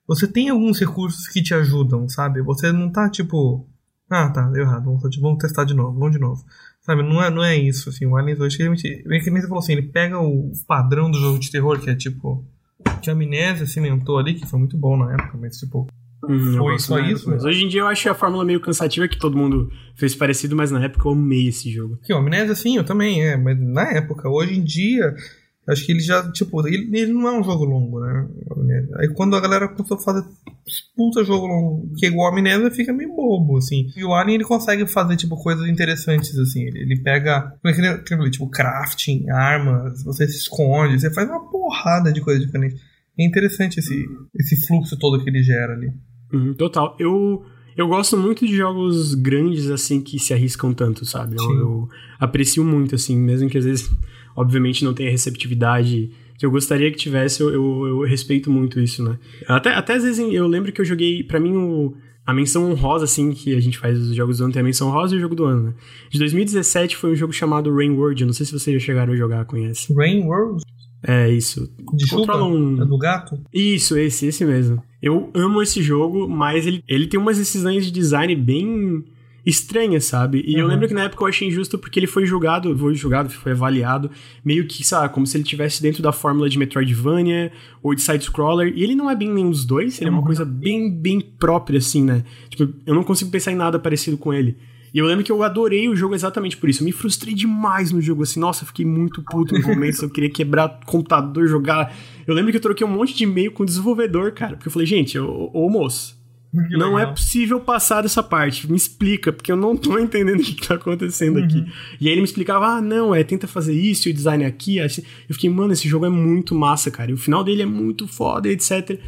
Você tem alguns recursos que te ajudam, sabe? Você não tá, tipo. Ah, tá, deu errado. Vamos, vamos testar de novo, vamos de novo. Sabe, não é, não é isso, assim. O Aliens 2, realmente. Bem que nem você falou assim, ele pega o padrão do jogo de terror, que é tipo que a amnésia cimentou ali, que foi muito bom na época, mas tipo. Hum, foi só isso. Mas hoje em dia eu acho a fórmula meio cansativa que todo mundo fez parecido, mas na época eu amei esse jogo. Que, o Amnésia sim, eu também, é, mas na época, hoje em dia, acho que ele já, tipo, ele, ele não é um jogo longo, né? Aí quando a galera começou a fazer puta jogo longo, que é igual a Amnésia, fica meio bobo, assim. E o Alien, ele consegue fazer, tipo, coisas interessantes, assim. Ele, ele pega, como é que ele, é tipo, crafting, armas, você se esconde, você faz uma porrada de coisas diferentes. É interessante esse, esse fluxo todo que ele gera ali. Uhum, total. Eu, eu gosto muito de jogos grandes, assim, que se arriscam tanto, sabe? Eu, eu, aprecio muito, assim, mesmo que às vezes, obviamente, não tenha receptividade que eu gostaria que tivesse, eu, eu, eu respeito muito isso, né? Até, até às vezes eu lembro que eu joguei, para mim, o, a menção honrosa, assim, que a gente faz os jogos do ano, tem a menção rosa e o jogo do ano, né? De 2017 foi um jogo chamado Rain World, eu não sei se vocês já chegaram a jogar, conhece. Rain World? É, isso. De chuva? Um... É do gato? Isso, esse, esse mesmo. Eu amo esse jogo, mas ele, ele tem umas decisões de design bem estranhas, sabe? E uhum. eu lembro que na época eu achei injusto porque ele foi julgado, foi julgado, foi avaliado, meio que, sabe, como se ele tivesse dentro da fórmula de Metroidvania ou de side-scroller, e ele não é bem nenhum dos dois, ele uhum. é uma coisa bem, bem própria, assim, né? Tipo, eu não consigo pensar em nada parecido com ele. E eu lembro que eu adorei o jogo exatamente por isso. Eu me frustrei demais no jogo, assim. Nossa, eu fiquei muito puto no momento. eu queria quebrar o computador, jogar. Eu lembro que eu troquei um monte de e-mail com o desenvolvedor, cara. Porque eu falei, gente, ô, ô moço, não é possível passar dessa parte. Me explica, porque eu não tô entendendo o que tá acontecendo uhum. aqui. E aí ele me explicava: ah, não, é, tenta fazer isso, e o design é aqui. Eu fiquei, mano, esse jogo é muito massa, cara. E o final dele é muito foda, etc.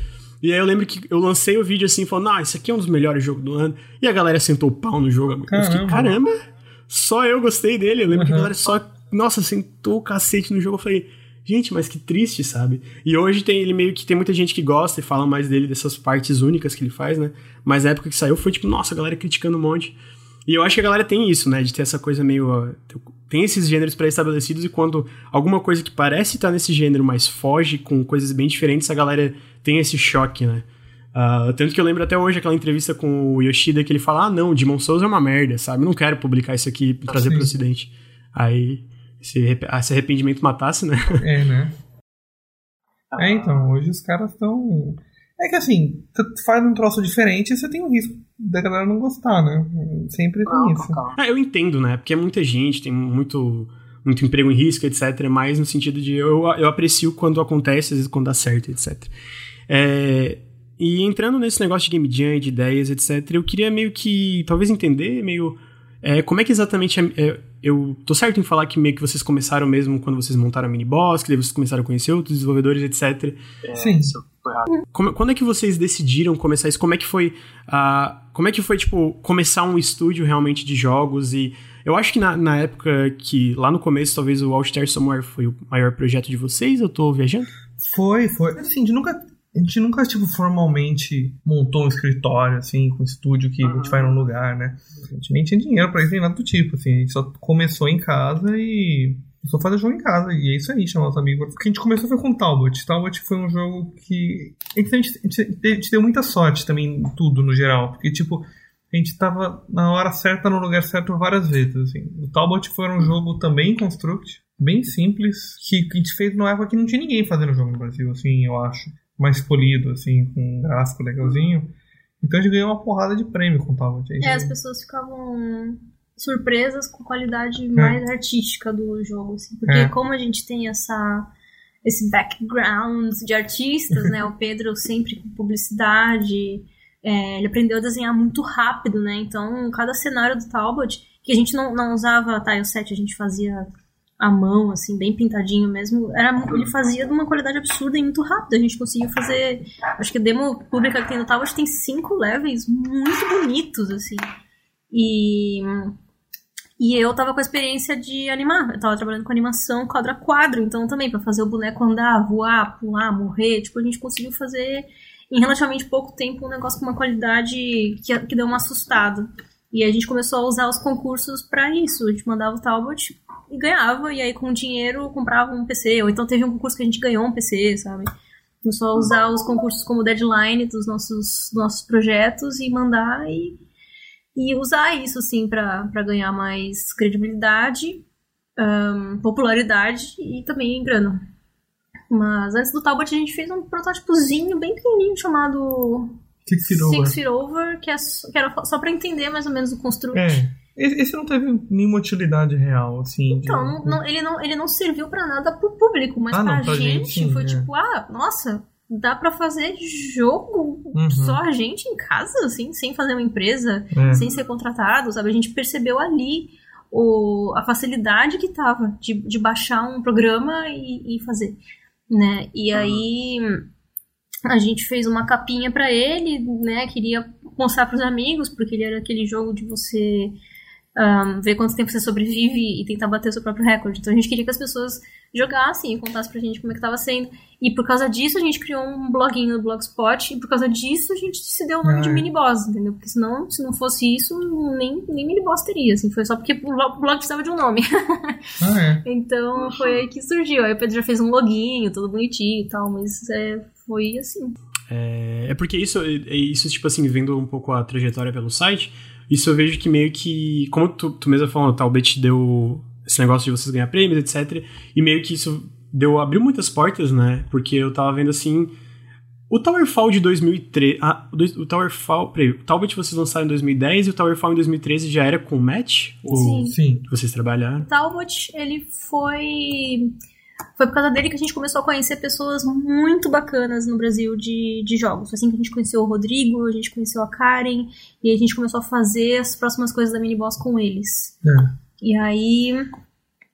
E aí eu lembro que eu lancei o vídeo assim, falando, ah, isso aqui é um dos melhores jogos do ano. E a galera sentou o pau no jogo. Caramba. Eu fiquei, caramba, só eu gostei dele. Eu lembro uhum. que a galera só, nossa, sentou o cacete no jogo. Eu falei, gente, mas que triste, sabe? E hoje tem ele meio que tem muita gente que gosta e fala mais dele dessas partes únicas que ele faz, né? Mas na época que saiu foi tipo, nossa, a galera criticando um monte. E eu acho que a galera tem isso, né? De ter essa coisa meio. Tem esses gêneros pré-estabelecidos e quando alguma coisa que parece estar nesse gênero, mas foge com coisas bem diferentes, a galera tem esse choque, né? Uh, tanto que eu lembro até hoje aquela entrevista com o Yoshida que ele fala: Ah, não, Demon Souls é uma merda, sabe? não quero publicar isso aqui e trazer pro ocidente. Aí, se esse arrependimento matasse, né? É, né? É, então, hoje os caras estão. É que assim, tu faz um troço diferente e você tem o risco da galera não gostar, né? Sempre tem ah, isso. Ah, eu entendo, né? Porque é muita gente, tem muito, muito emprego em risco, etc. Mais no sentido de eu, eu aprecio quando acontece, às vezes quando dá certo, etc. É, e entrando nesse negócio de game jam, de ideias, etc., eu queria meio que, talvez entender, meio. É, como é que exatamente é, é, eu tô certo em falar que meio que vocês começaram mesmo quando vocês montaram a mini boss, que daí vocês começaram a conhecer outros desenvolvedores, etc. É, Sim. Como, quando é que vocês decidiram começar isso? Como é que foi, uh, como é que foi tipo começar um estúdio realmente de jogos e eu acho que na, na época que lá no começo talvez o All Star Somewhere foi o maior projeto de vocês, eu tô viajando? Foi, foi. Assim, gente nunca a gente nunca, tipo, formalmente montou um escritório, assim, com um estúdio que a gente vai num lugar, né? A gente nem tinha dinheiro pra isso, nem nada do tipo, assim. A gente só começou em casa e só fazer jogo em casa. E é isso aí, chamar os amigos. O que a gente começou foi com Talbot. Talbot foi um jogo que. A gente, a gente, a gente deu muita sorte também em tudo, no geral. Porque, tipo, a gente tava na hora certa, no lugar certo várias vezes, assim. O Talbot foi um jogo também em Construct, bem simples, que a gente fez numa época que não tinha ninguém fazendo jogo no Brasil, assim, eu acho mais polido, assim, com um gráfico legalzinho. Então a gente ganhou uma porrada de prêmio com o Talbot. É, as pessoas ficavam surpresas com a qualidade mais é. artística do jogo, assim, porque é. como a gente tem essa esse background de artistas, né? O Pedro sempre com publicidade, é, ele aprendeu a desenhar muito rápido, né? Então, cada cenário do Talbot, que a gente não, não usava tile set, a gente fazia à mão, assim, bem pintadinho mesmo, era, ele fazia de uma qualidade absurda e muito rápida. A gente conseguiu fazer. Acho que a demo pública que tem no Towers tem cinco levels muito bonitos, assim. E, e eu tava com a experiência de animar. Eu tava trabalhando com animação quadro a quadro, então também para fazer o boneco andar, voar, pular, morrer, tipo, a gente conseguiu fazer em relativamente pouco tempo um negócio com uma qualidade que, que deu uma assustada. E a gente começou a usar os concursos para isso. A gente mandava o Talbot e ganhava, e aí com o dinheiro comprava um PC. Ou então teve um concurso que a gente ganhou um PC, sabe? Começou a usar os concursos como deadline dos nossos, nossos projetos e mandar e, e usar isso, assim, para ganhar mais credibilidade, um, popularidade e também grana. Mas antes do Talbot a gente fez um protótipozinho bem pequenininho chamado Six Feet Over. Six Feet Over, que, é, que era só pra entender mais ou menos o construto. É. Esse não teve nenhuma utilidade real, assim. Então, de... não, não, ele, não, ele não serviu pra nada pro público, mas Ah, pra, não, pra gente, gente, sim, foi é. tipo, ah, nossa, dá pra fazer jogo Uhum. só a gente em casa, assim, sem fazer uma empresa, É. sem ser contratado, sabe? A gente percebeu ali o, a facilidade que tava de, de baixar um programa e, e fazer, né? E aí a gente fez uma capinha pra ele, né? Queria mostrar pros amigos, porque ele era aquele jogo de você ahn, ver quanto tempo você sobrevive e tentar bater o seu próprio recorde. Então a gente queria que as pessoas jogassem e contassem pra gente como é que tava sendo. E por causa disso a gente criou um bloguinho no Blogspot e por causa disso a gente se deu o nome Ah, de é. mini boss, entendeu? Porque senão, se não fosse isso, nem, nem mini boss teria, assim. Foi só porque o blog o blog precisava de um nome. Ah, é. então foi aí que surgiu. Aí o Pedro já fez um loginho, todo bonitinho e tal, mas é, foi assim. É, é porque isso, é- é isso, tipo assim, vendo um pouco a trajetória pelo site, isso eu vejo que meio que, como tu, tu mesmo falou, o Talbot deu esse negócio de vocês ganhar prêmios, etc. E meio que isso deu, abriu muitas portas, né? Porque eu tava vendo assim. O Towerfall de 2013. Ah, o o Towerfall. Peraí, o Talbot vocês lançaram em 2010 e o Towerfall em 2013 já era com o Match? Ou Sim. Sim. que vocês trabalharam? Talbot, ele foi. Foi por causa dele que a gente começou a conhecer pessoas muito bacanas no Brasil de, de jogos. Foi assim que a gente conheceu o Rodrigo, a gente conheceu a Karen, e a gente começou a fazer as próximas coisas da Miniboss com eles. É. E aí.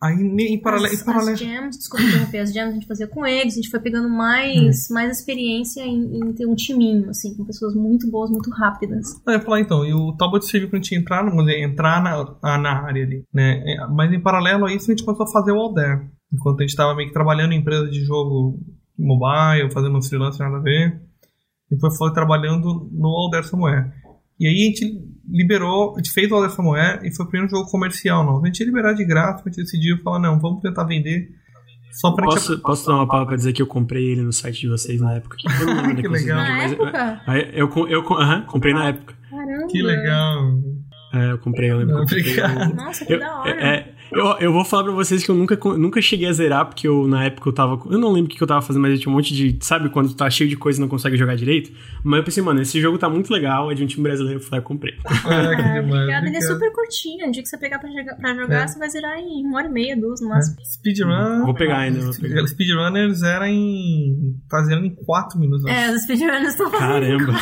Aí, em paralelo. as, Em paralelo... as jams, desculpa interromper, as jams a gente fazia com eles, a gente foi pegando mais, mais experiência em, em ter um timinho, assim, com pessoas muito boas, muito rápidas. Eu ia falar então, e o Talbot serviu pra gente entrar, vamos dizer, entrar na, na área ali, né? É, Mas em paralelo a isso, a gente começou a fazer o Alder. Enquanto a gente tava meio que trabalhando em empresa de jogo mobile, fazendo uns freelance, nada a ver. E foi, foi trabalhando no Alder Somewhere. E aí a gente liberou, a gente fez o Alder Somewhere e foi o primeiro jogo comercial novo. A gente ia liberar de graça, a gente decidiu falar, não, vamos tentar vender só pra gente... Posso, posso dar uma palavra pra dizer que eu comprei ele no site de vocês na época? Que eu Que legal. Na época? Aí eu, eu, eu, aham, comprei na época. Caramba! Que legal. É, eu comprei, eu lembro que eu comprei. Obrigado. Nossa, que Eu, da hora! é, eu, eu vou falar pra vocês que eu nunca, nunca cheguei a zerar, porque eu, na época eu tava. Eu não lembro o que eu tava fazendo, mas eu tinha um monte de. Sabe quando tu tá cheio de coisa e não consegue jogar direito? Mas eu pensei, mano, esse jogo tá muito legal, é de um time brasileiro, eu falei, eu comprei. Ah, demais. obrigada. Ele é Obrigado. super curtinho. O dia que você pegar pra jogar, pra jogar É. você vai zerar em uma hora e meia, duas no máximo. Speedrun. Vou pegar ainda, vou pegar. Speedrunners era em. fazendo em 4 minutos. É, acho. os speedrunners estão fazendo. Caramba.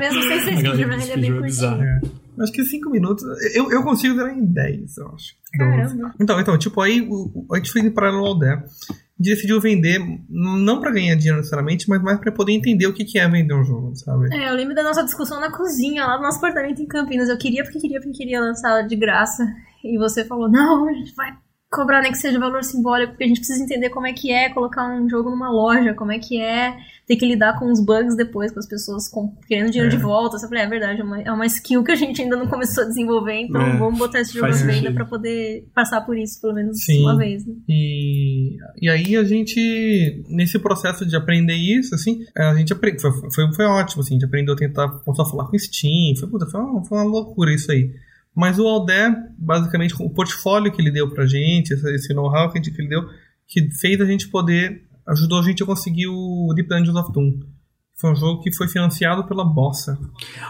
Mesmo sem ser A galera speedrun, do ele é bem é curtinho. É. Acho que 5 minutos. Eu, eu consigo zerar em 10, eu acho. Caramba. Então, então, tipo, aí o- a gente em paralelo ao Der. A gente decidiu vender, não pra ganhar dinheiro necessariamente, mas mais pra poder entender o que que é vender um jogo, sabe? É, eu lembro da nossa discussão na cozinha, lá no nosso apartamento em Campinas. Eu queria porque queria porque queria lançar de graça. E você falou, não, a gente vai cobrar nem que seja valor simbólico, porque a gente precisa entender como é que é colocar um jogo numa loja, como é que é ter que lidar com os bugs depois, com as pessoas com- querendo dinheiro É. de volta. Eu falei, é verdade, é uma, é uma skill que a gente ainda não começou a desenvolver, então É, vamos botar esse jogo à faz venda pra poder passar por isso, pelo menos Sim. uma vez. Né? E, e aí a gente, nesse processo de aprender isso, assim, a gente aprende, foi, foi, foi ótimo, assim, a gente aprendeu a tentar começar a falar com Steam, foi, puta, foi, uma, foi uma loucura isso aí. Mas o Alder, basicamente, o portfólio que ele deu pra gente, esse, know-how que, ele deu, que fez a gente poder, ajudou a gente a conseguir o Deep Dungeons of Doom. Foi um jogo que foi financiado pela Bossa.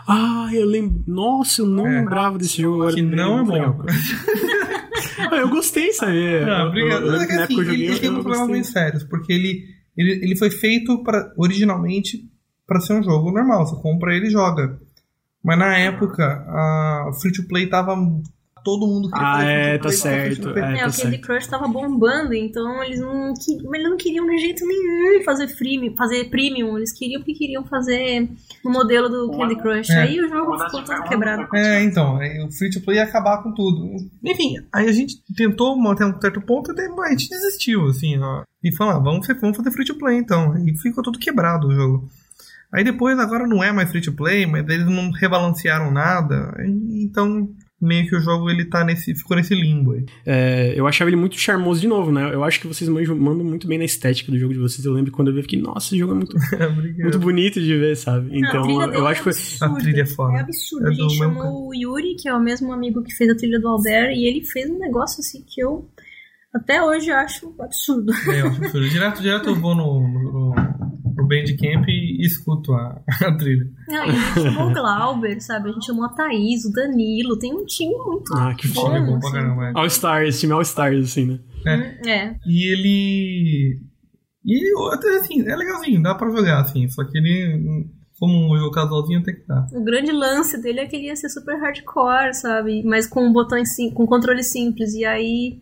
Ah, eu lembro. Nossa, eu não É. lembrava desse jogo agora. Que não é bom. ah, eu gostei, sabe? Não, obrigado. Eu, eu, é assim, ele, ele tem problemas gostei. bem sérios, porque ele, ele, ele foi feito pra, originalmente para ser um jogo normal. Você compra ele e joga. Mas na época, a Free to Play tava todo mundo queria Ah, é, free tá certo, free é. É, tá o Candy. Crush tava bombando, então eles não, que- eles não queriam de jeito nenhum fazer freemium, fazer premium, eles queriam porque queriam fazer no modelo do Candy Crush. É. Aí o jogo ficou todo quebrado. É, então, o free to play ia acabar com tudo. Enfim, aí a gente tentou manter um certo ponto e depois a gente desistiu, assim, ó. E falou, ah, vamos, vamos fazer free to play então. Aí ficou tudo quebrado o jogo. Aí depois, agora não é mais free to play, mas eles não rebalancearam nada. Então, meio que o jogo ele tá nesse. ficou nesse limbo aí. É, eu achava ele muito charmoso de novo, né? Eu acho que vocês manjam- mandam muito bem na estética do jogo de vocês. Eu lembro quando eu vi, eu fiquei, nossa, esse jogo é muito, muito bonito de ver, sabe? Então, eu acho que é absurda. A trilha é foda. É absurdo. É a gente chamou o Yuri, que é o mesmo amigo que fez a trilha do Alder, e ele fez um negócio assim que eu até hoje acho absurdo. É, eu acho absurdo. direto, direto eu vou no, no Bandcamp e escuto a, a trilha. Não, e a gente chamou o Glauber, sabe? A gente chamou a Thaís, o Danilo. Tem um time muito Ah, que bom. foda. é bom pra assim. caramba. é. All Stars, time All Stars, assim, né? É. É. E ele. E até assim, é legalzinho, dá pra jogar, assim. Só que ele, como um jogo casualzinho, tem que dar. O grande lance dele é que ele ia ser super hardcore, sabe? Mas com botões sim, com controle simples. E aí,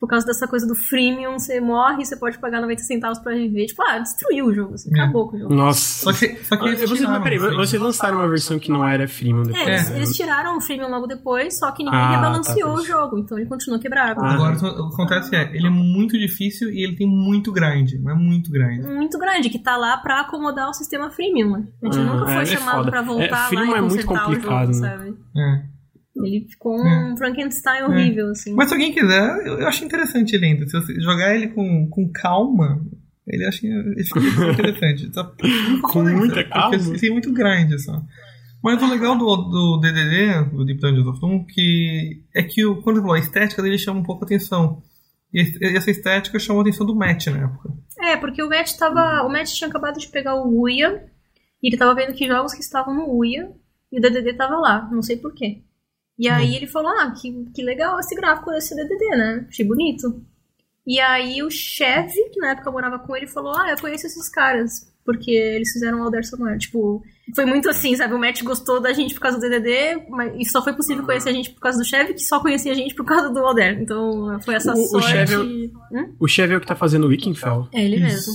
por causa dessa coisa do freemium, você morre, você pode pagar 90 centavos pra viver. Tipo, ah, destruiu o jogo, assim, É. acabou com o jogo. Nossa. Só que, só que Ah, vocês, tiraram, mas peraí, vocês lançaram uma versão que não era freemium É, depois. eles, né? eles tiraram o freemium logo depois, só que ninguém Ah, rebalanceou tá, o jogo, então ele continua quebrado. Ah. Agora, o que acontece é, ele é muito difícil e ele tem muito grind, mas muito grind. Muito grande, que tá lá pra acomodar o sistema freemium. né? A gente Ah, nunca foi é, é chamado foda. pra voltar É, lá freemium e é muito consertar o complicado, jogo, né? sabe? É. Ele ficou um Frankenstein horrível, assim. Mas se alguém quiser, eu, eu acho interessante ele ainda. Se você jogar ele com, com calma, ele acha ele fica interessante. Só- Com muita calma? Tem muito grind só. Mas o legal do, do DDD, do Deep Dungeons of Doom, que é que o, quando ele falou a estética dele chama um pouco a atenção. E essa estética chamou a atenção do Matt na época. É, porque o Matt tava. O Matt tinha acabado de pegar o Uia. E ele tava vendo que jogos que estavam no Uia. E o DDD tava lá, não sei porquê. E aí ele falou: Ah, que, que legal esse gráfico desse DDD, né? Achei bonito. E aí o chefe, que na época morava com ele, falou: Ah, eu conheço esses caras. Porque eles fizeram o Alder Somewhere. Tipo, foi muito assim, sabe? O Matt gostou da gente por causa do DDD, mas e só foi possível conhecer a gente por causa do chefe, que só conhecia a gente por causa do Alder. Então foi essa O- o sorte. chefe é Hum? O Chevy é o que tá fazendo o Wickenfell. É ele mesmo.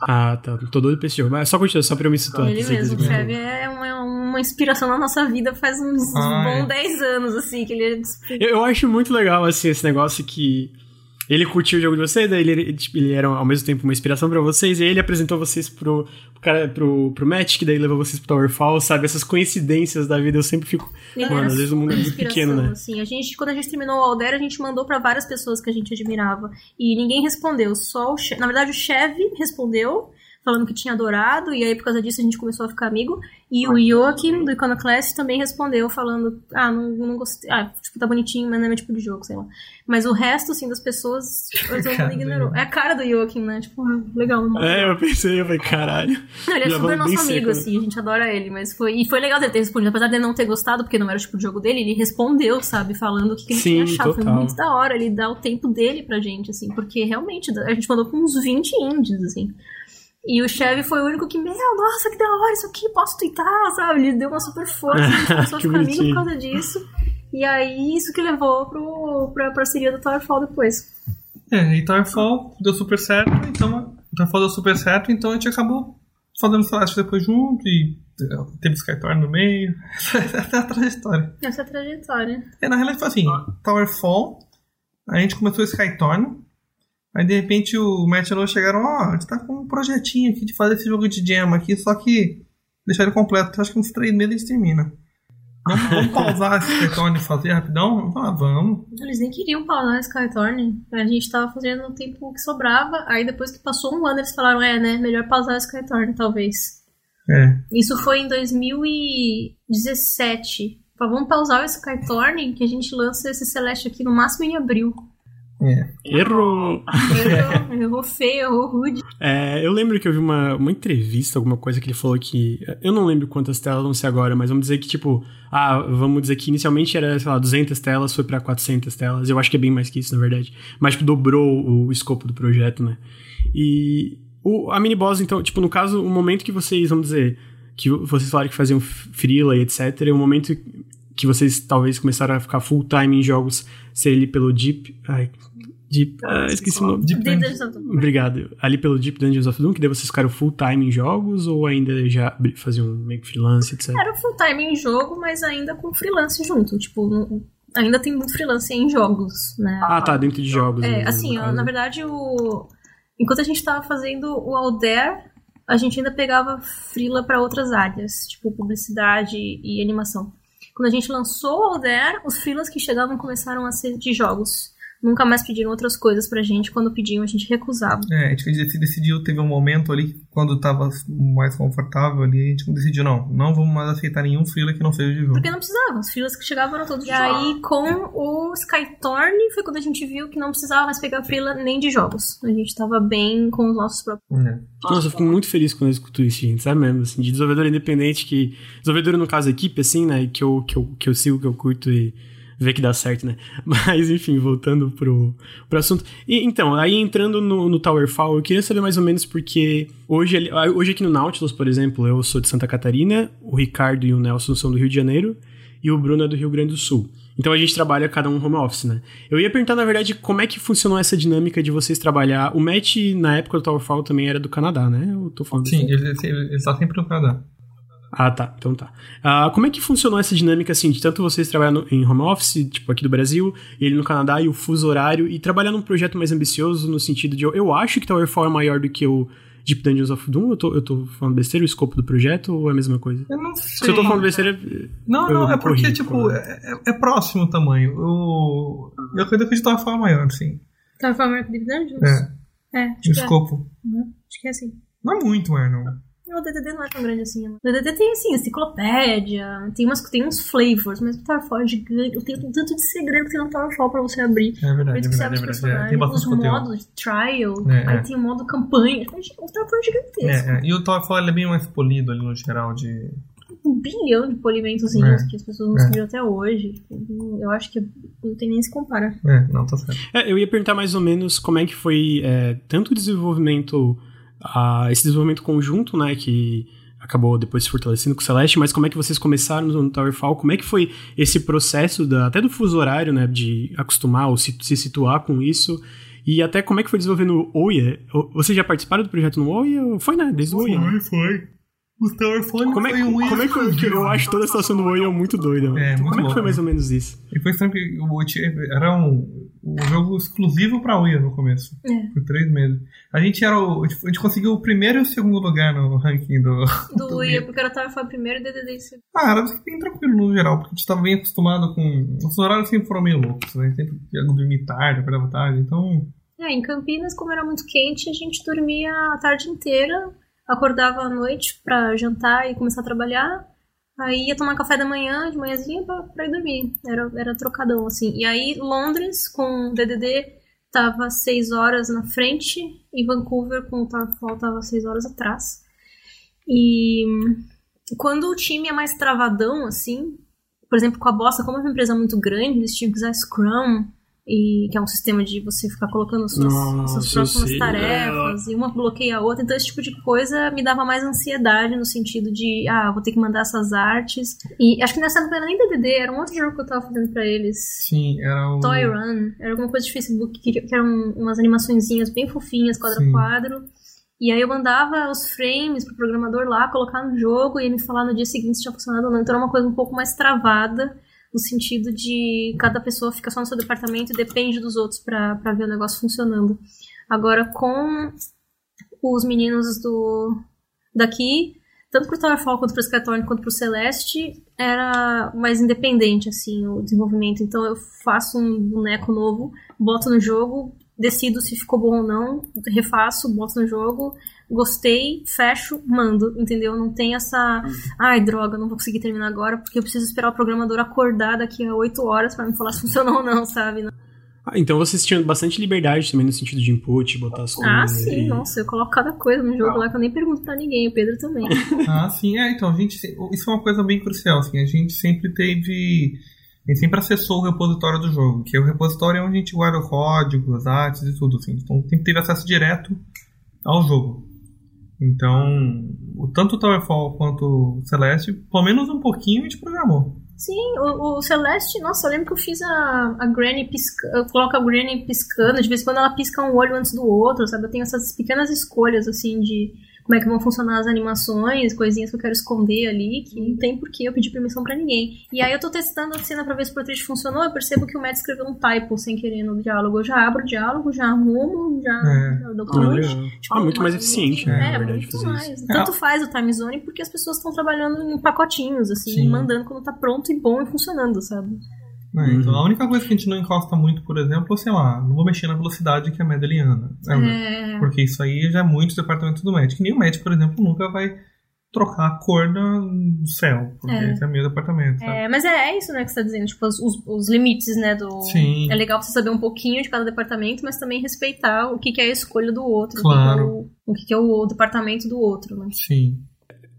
Ah, tá. Tô doido pra esse jogo. Mas só continua, só pra eu me situar. Ele mesmo. Chevy é uma, uma inspiração na nossa vida faz uns Ai. bons 10 anos, assim, que ele Eu, eu acho muito legal, assim, esse negócio que ele curtiu o jogo de vocês, daí ele, ele, tipo, ele era ao mesmo tempo uma inspiração pra vocês, e ele apresentou vocês pro, pro, cara, pro, pro que daí levou vocês pro Towerfall, sabe? Essas coincidências da vida, eu sempre fico. Ele Mano, às vezes o mundo é muito pequeno, né? Assim. A gente, quando a gente terminou o Alder, a gente mandou pra várias pessoas que a gente admirava. E ninguém respondeu. Só o Na verdade, o Chevy respondeu, falando que tinha adorado, e aí por causa disso a gente começou a ficar amigo. E o Joachim, do Iconoclast, também respondeu, falando, ah, não, não gostei. Ah, tipo, tá bonitinho, mas não é meu tipo de jogo, sei lá. Mas o resto, assim, das pessoas, todo cara mundo do ignorou. É a cara do Joachim, né? Tipo, ah, legal. Não É, eu pensei, eu falei, caralho. Não, ele é super nosso amigo, seco, né? assim, a gente adora ele, mas foi. E foi legal dele ter respondido. Apesar de ele não ter gostado, porque não era o tipo de jogo dele, ele respondeu, sabe, falando o que, que ele Sim, tinha achado. total. Foi muito da hora ele dar o tempo dele pra gente, assim, porque realmente a gente mandou com uns 20 indies, assim. E o Chevy foi o único que, meu, nossa, que da hora isso aqui, posso twittar, sabe? Ele deu uma super força, a gente começou a ficar amigo por causa disso. E aí, isso que levou pro, pra parceria do Towerfall depois. É, e Towerfall deu super certo, então. Towerfall deu super certo, então a gente acabou fazendo Celeste depois junto e teve Skytorn no meio. Essa é a trajetória. Essa é a trajetória. É, na realidade foi assim, Towerfall, a gente começou o Skytorn, aí de repente o Matt e chegaram, ó, a gente tá com um projetinho aqui de fazer esse jogo de jam aqui, só que deixar ele completo, acho que uns três meses a gente termina. Vamos, vamos pausar esse Skytorn e fazer rapidão? Ah, vamos. Eles nem queriam pausar Skytorn. A gente tava fazendo no tempo que sobrava. Aí depois que passou um ano, eles falaram: é, né? Melhor pausar Skytorn, talvez. É. Isso foi em 2017. Falaram, vamos pausar o Skytorn, que a gente lança esse Celeste aqui no máximo em abril. É. Errou! Errou, errou feio, errou rude. É, eu lembro que eu vi uma, uma entrevista, alguma coisa que ele falou que. Eu não lembro quantas telas vão ser agora, mas vamos dizer que, tipo, ah, vamos dizer que inicialmente era, sei lá, 200 telas, foi pra 400 telas. Eu acho que é bem mais que isso, na verdade. Mas, tipo, dobrou o, o escopo do projeto, né? E o, a mini boss, então, tipo, no caso, o momento que vocês, vamos dizer, que vocês falaram que faziam freela e etc., é o momento que vocês talvez começaram a ficar full time em jogos ser ali pelo Deep. Ai, Deep. Ah, esqueci o nome. Deep Dentro Dungeon. dessa tudo. Obrigado. Ali pelo Deep Dungeons of Doom, que daí vocês ficaram full time em jogos ou ainda já faziam meio que freelance, etc. Era full time em jogo, mas ainda com freelance junto. Tipo, não- ainda tem muito freelance em jogos, né? Ah, tá, dentro de jogos. É, no- assim, na verdade, o... enquanto a gente tava fazendo o Alder, a gente ainda pegava freela pra outras áreas, tipo publicidade e animação. Quando a gente lançou o Alder, os freelas que chegavam começaram a ser de jogos. Nunca mais pediram outras coisas pra gente. Quando pediam, a gente recusava. É, a gente dec- decidiu, teve um momento ali, quando tava mais confortável ali, a gente decidiu, não, não vamos mais aceitar nenhum freela que não seja de jogo. Porque não precisava, os freelas que chegavam eram todos de jogos. E aí, com o Skytorn, foi quando a gente viu que não precisava mais pegar freela nem de jogos. A gente tava bem com os nossos próprios. É. Nossa, eu fico muito feliz quando eu escuto isso, gente, sabe mesmo? Assim, de desenvolvedor independente que. Desenvolvedor, no caso, equipe, assim, né? Que eu, que eu, que eu sigo, que eu curto e ver que dá certo, né? Mas, enfim, voltando pro, pro assunto. E, então, aí entrando no, no Towerfall, eu queria saber mais ou menos porque hoje, ah, hoje aqui no Nautilus, por exemplo, eu sou de Santa Catarina, o Ricardo e o Nelson são do Rio de Janeiro e o Bruno é do Rio Grande do Sul. Então a gente trabalha cada um home office, né? Eu ia perguntar, na verdade, como é que funcionou essa dinâmica de vocês trabalhar. O Matt, na época do Towerfall, também era do Canadá, né? Eu tô falando Sim, assim. ele, ele, ele tá sempre no Canadá. Ah, tá. Então tá. Ah, como é que funcionou essa dinâmica, assim, de tanto vocês trabalhando em home office, tipo, aqui do Brasil, e ele no Canadá, e o fuso horário, e trabalhar num projeto mais ambicioso, no sentido de, eu, eu acho que Towerfall é maior do que o Deep Dungeons of Doom, eu tô, eu tô falando besteira, o escopo do projeto, ou é a mesma coisa? Eu não Se sei. eu tô falando besteira... Não, eu não, é porque, corrijo, tipo, é, é- é próximo o tamanho. O... Eu acredito que a gente tava falando maior, sim. Tava falando American Deep Dungeons? É, É, o que é. escopo. Uhum, Acho que é assim. Não é muito maior, não. Não, O DDD não é tão grande assim. O DDD tem, assim, enciclopédia, tem, umas, tem uns flavors, mas o Towerfall é gigante. Tem um tanto de segredo que tem no Towerfall pra você abrir. É verdade, é você verdade, é os verdade. É, tem bastante os conteúdo. modos de trial, É, aí é. tem o modo campanha. O Towerfall é gigantesco. É, é. E o Towerfall é bem mais polido ali no geral de... Um bilhão de polimentozinhos É. que as pessoas não É. conseguiram até hoje. Eu acho que não tem nem se compara. É, não, tá certo. É, eu ia perguntar mais ou menos como é que foi é, tanto o desenvolvimento, ah, esse desenvolvimento conjunto, né, que acabou depois se fortalecendo com o Celeste, mas como é que vocês começaram no Towerfall, como é que foi esse processo da, até do fuso horário, né, de acostumar ou se, se situar com isso, e até como é que foi desenvolver no Oia? O- Vocês já participaram do projeto no Oia? Foi, né, desde o Oia, né? foi. O Towerfall Como é, foi um como é que foi? Porque eu acho toda a situação do Oia muito doida. mano. É, muito como é que foi mais né? ou menos isso? E foi sempre. o- Era um, um jogo exclusivo pra Wii no começo. É. Por três meses. A gente era o. A gente conseguiu o primeiro e o segundo lugar no ranking do. Do do Ia, porque o Towerfall primeiro e o DDD em segundo. Ah, era bem tranquilo no geral, porque a gente tava bem acostumado com. Os horários sempre foram meio loucos, né? Sempre ia dormir tarde, acordava tarde, então. É, em Campinas, como era muito quente, a gente dormia a tarde inteira, acordava à noite pra jantar e começar a trabalhar. Aí ia tomar café da manhã, de manhãzinha, pra, pra ir dormir. Era, era trocadão, assim. E aí, Londres, com o DDD, tava seis horas na frente, e Vancouver, com o Towerfall, tava seis horas atrás. E quando o time é mais travadão, assim, por exemplo, com a Bossa, como é uma empresa muito grande, eles tinham que usar Scrum, e, que é um sistema de você ficar colocando as suas, Nossa, suas próximas eu sei. tarefas, e uma bloqueia a outra. Então, esse tipo de coisa me dava mais ansiedade no sentido de, ah, vou ter que mandar essas artes. E acho que nessa época não era nem DDD, era um outro jogo que eu tava fazendo pra eles. Sim, era o. Toy Run, era alguma coisa de Facebook que, que eram umas animaçõezinhas bem fofinhas, quadro Sim. a quadro. E aí eu mandava os frames pro programador lá, colocar no jogo e ele me falar no dia seguinte se tinha funcionado ou não. Então era uma coisa um pouco mais travada, no sentido de cada pessoa fica só no seu departamento e depende dos outros pra ver o negócio funcionando. Agora com os meninos do daqui, tanto pro Towerfall quanto pro Skytorn quanto pro Celeste, era mais independente, assim, o desenvolvimento. Então eu faço um boneco novo, boto no jogo, decido se ficou bom ou não, refaço, boto no jogo, gostei, fecho, mando, entendeu? Não tem essa, ai droga, não vou conseguir terminar agora porque eu preciso esperar o programador acordar daqui a 8 horas pra me falar se funcionou ou não, sabe? Ah, então vocês tinham bastante liberdade também no sentido de input, botar as coisas. Ah, sim, e- nossa, eu coloco cada coisa no jogo lá que eu nem pergunto pra ninguém, o Pedro também. Ah, sim, é, então, a gente. Isso é uma coisa bem crucial, assim, a gente sempre teve. A gente sempre acessou o repositório do jogo, que é o repositório é onde a gente guarda o código, as artes e tudo, assim. Então sempre teve acesso direto ao jogo. Então, tanto o Towerfall quanto o Celeste, pelo menos um pouquinho a gente programou. Sim, o, o, Celeste, nossa, eu lembro que eu fiz a, a Granny piscando, eu coloco a Granny piscando, de vez em quando ela pisca um olho antes do outro, sabe? Eu tenho essas pequenas escolhas, assim, de como é que vão funcionar as animações, coisinhas que eu quero esconder ali, que não tem por que eu pedir permissão para ninguém. E aí eu tô testando a cena pra ver se o portrait funcionou, eu percebo que o Matt escreveu um typo sem querer no diálogo. Eu já abro o diálogo, já arrumo, já, É. já dou Ah, punch. legal. Ah, muito mais eficiente, né, É, na verdade, muito fazer mais. isso. Tanto faz o time zone porque as pessoas estão trabalhando em pacotinhos, assim, Sim. e mandando quando tá pronto e bom e funcionando, sabe? É, então Uhum. a única coisa que a gente não encosta muito, por exemplo, é, sei lá, não vou mexer na velocidade que é medalhana. É. Porque isso aí já é muito departamento do médico. Que nem o médico, por exemplo, nunca vai trocar a cor do céu. Porque É. esse é meu departamento. sabe? É, mas é, é isso, né, que você tá dizendo, tipo, os, os- os limites, né, do... Sim. É legal você saber um pouquinho de cada departamento, mas também respeitar o que, que é a escolha do outro, Claro. o, que que é o, o que, que é o departamento do outro, né. Sim.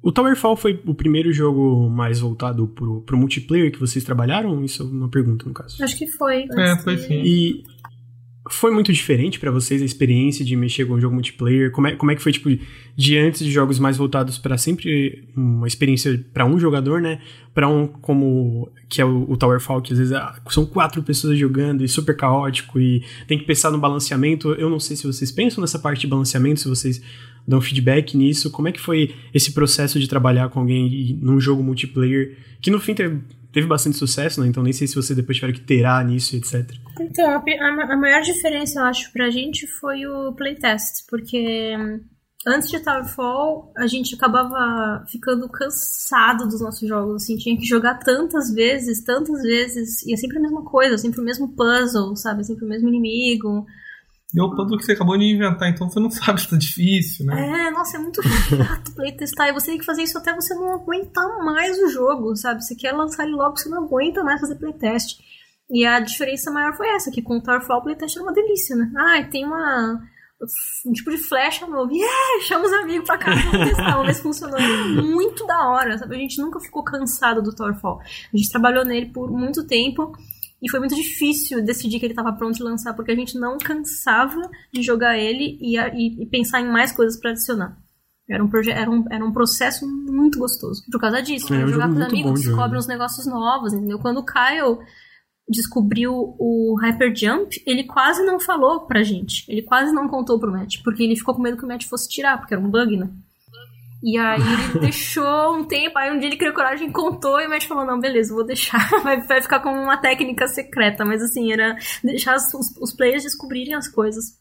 O Towerfall foi o primeiro jogo mais voltado pro, pro multiplayer que vocês trabalharam? Isso é uma pergunta, no caso. Acho que foi. É, foi sim. E foi muito diferente pra vocês a experiência de mexer com um jogo multiplayer? Como é, como é que foi, tipo, de antes de jogos mais voltados pra sempre uma experiência pra um jogador, né? Pra um como que é o, o Towerfall, que às vezes ah, são quatro pessoas jogando e super caótico e tem que pensar no balanceamento. Eu não sei se vocês pensam nessa parte de balanceamento, se vocês dão feedback nisso. Como é que foi esse processo de trabalhar com alguém num jogo multiplayer que no fim teve, teve bastante sucesso, né? Então nem sei se vocês depois tiveram que terar nisso, etc. Então, a, a maior diferença, eu acho, pra gente foi o playtest, porque hum, antes de Towerfall, a gente acabava ficando cansado dos nossos jogos, assim, tinha que jogar tantas vezes, tantas vezes, e é sempre a mesma coisa, sempre o mesmo puzzle, sabe, sempre o mesmo inimigo. E é o puzzle que você acabou de inventar, então você não sabe se tá difícil, né? É, nossa, é muito chato playtestar, e você tem que fazer isso até você não aguentar mais o jogo, sabe, você quer lançar ele logo, você não aguenta mais fazer playtest. E a diferença maior foi essa, que com o Towerfall o playtest era uma delícia, né? Ah, tem uma... um tipo de flecha novo. Yeah! Chama os amigos pra cá, vamos testar, vamos ver se funcionou. É Muito da hora, sabe? A gente nunca ficou cansado do Towerfall. A gente trabalhou nele por muito tempo e foi muito difícil decidir que ele estava pronto de lançar, porque a gente não cansava de jogar ele e, e- e pensar em mais coisas pra adicionar. Era um, era, um, era um processo muito gostoso. Por causa disso, É, né? é jogar com os amigos, descobre jogar. uns negócios novos, entendeu? Quando o Kyle descobriu o Hyper Jump, ele quase não falou pra gente. Ele quase não contou pro Matt, porque ele ficou com medo que o Matt fosse tirar, porque era um bug, né? E aí ele deixou um tempo, aí um dia ele criou coragem e contou, e o Matt falou, não, beleza, vou deixar, vai, vai ficar como uma técnica secreta, mas assim, era deixar os, os players descobrirem as coisas.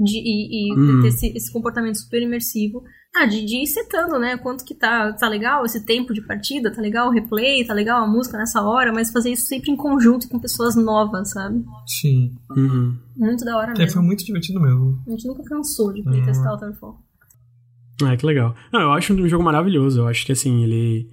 De, e e Hum. ter esse, esse comportamento super imersivo. Ah, de, de ir setando, né? Quanto que tá, tá legal esse tempo de partida, tá legal o replay, tá legal a música nessa hora, mas fazer isso sempre em conjunto com pessoas novas, sabe? Sim. Uhum. Muito da hora É, mesmo. foi muito divertido mesmo. A gente nunca cansou de playtestar o Towerfall. Ah, que legal. Não, eu acho um jogo maravilhoso. Eu acho que, assim, ele...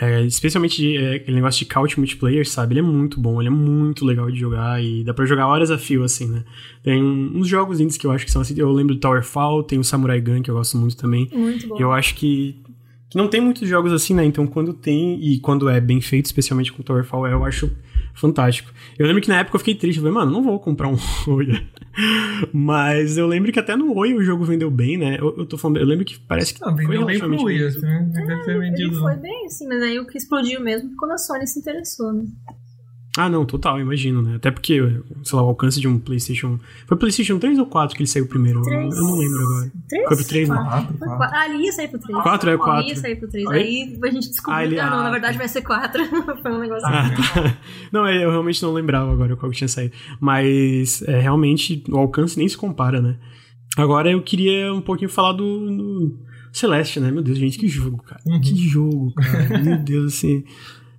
é, especialmente de, é, aquele negócio de couch multiplayer, sabe? Ele é muito bom, ele é muito legal de jogar e dá pra jogar horas a fio, assim, né? Tem uns jogos indies que eu acho que são assim. Eu lembro do Towerfall, tem o Samurai Gun, que eu gosto muito também. Muito bom. Eu acho que, que não tem muitos jogos assim, né? Então quando tem, e quando é bem feito, especialmente com o Towerfall, eu acho fantástico. Eu lembro que na época eu fiquei triste, eu falei, mano, não vou comprar um Oia. Mas eu lembro que até no Oi o jogo vendeu bem, né? Eu, eu tô falando, eu lembro que parece que Ah, vendeu foi bem pro Wii, assim, né? Deve ter Ele vendido. foi bem assim, mas aí o que explodiu mesmo ficou na Sony se interessou, né? Ah, não, total, imagino, né? Até porque, sei lá, o alcance de um PlayStation. Foi PlayStation 3 ou 4 que ele saiu primeiro? Eu, Três. eu não lembro agora. Três? Foi pro 3, né? Quatro, Foi quatro. quatro. Ah, ele ia sair pro 3. Quatro, é quatro. Ele ia sair pro 3. Oi? Aí a gente descobriu Ah, ele- que ah, não, ah, na verdade vai ser 4. Foi um negócio Ah, assim. tá. Não, é, eu realmente não lembrava agora qual que tinha saído. Mas é, realmente o alcance nem se compara, né? Agora eu queria um pouquinho falar do, do Celeste, né? Meu Deus, gente, que jogo, cara. Uhum. Que jogo, cara. Meu Deus, assim.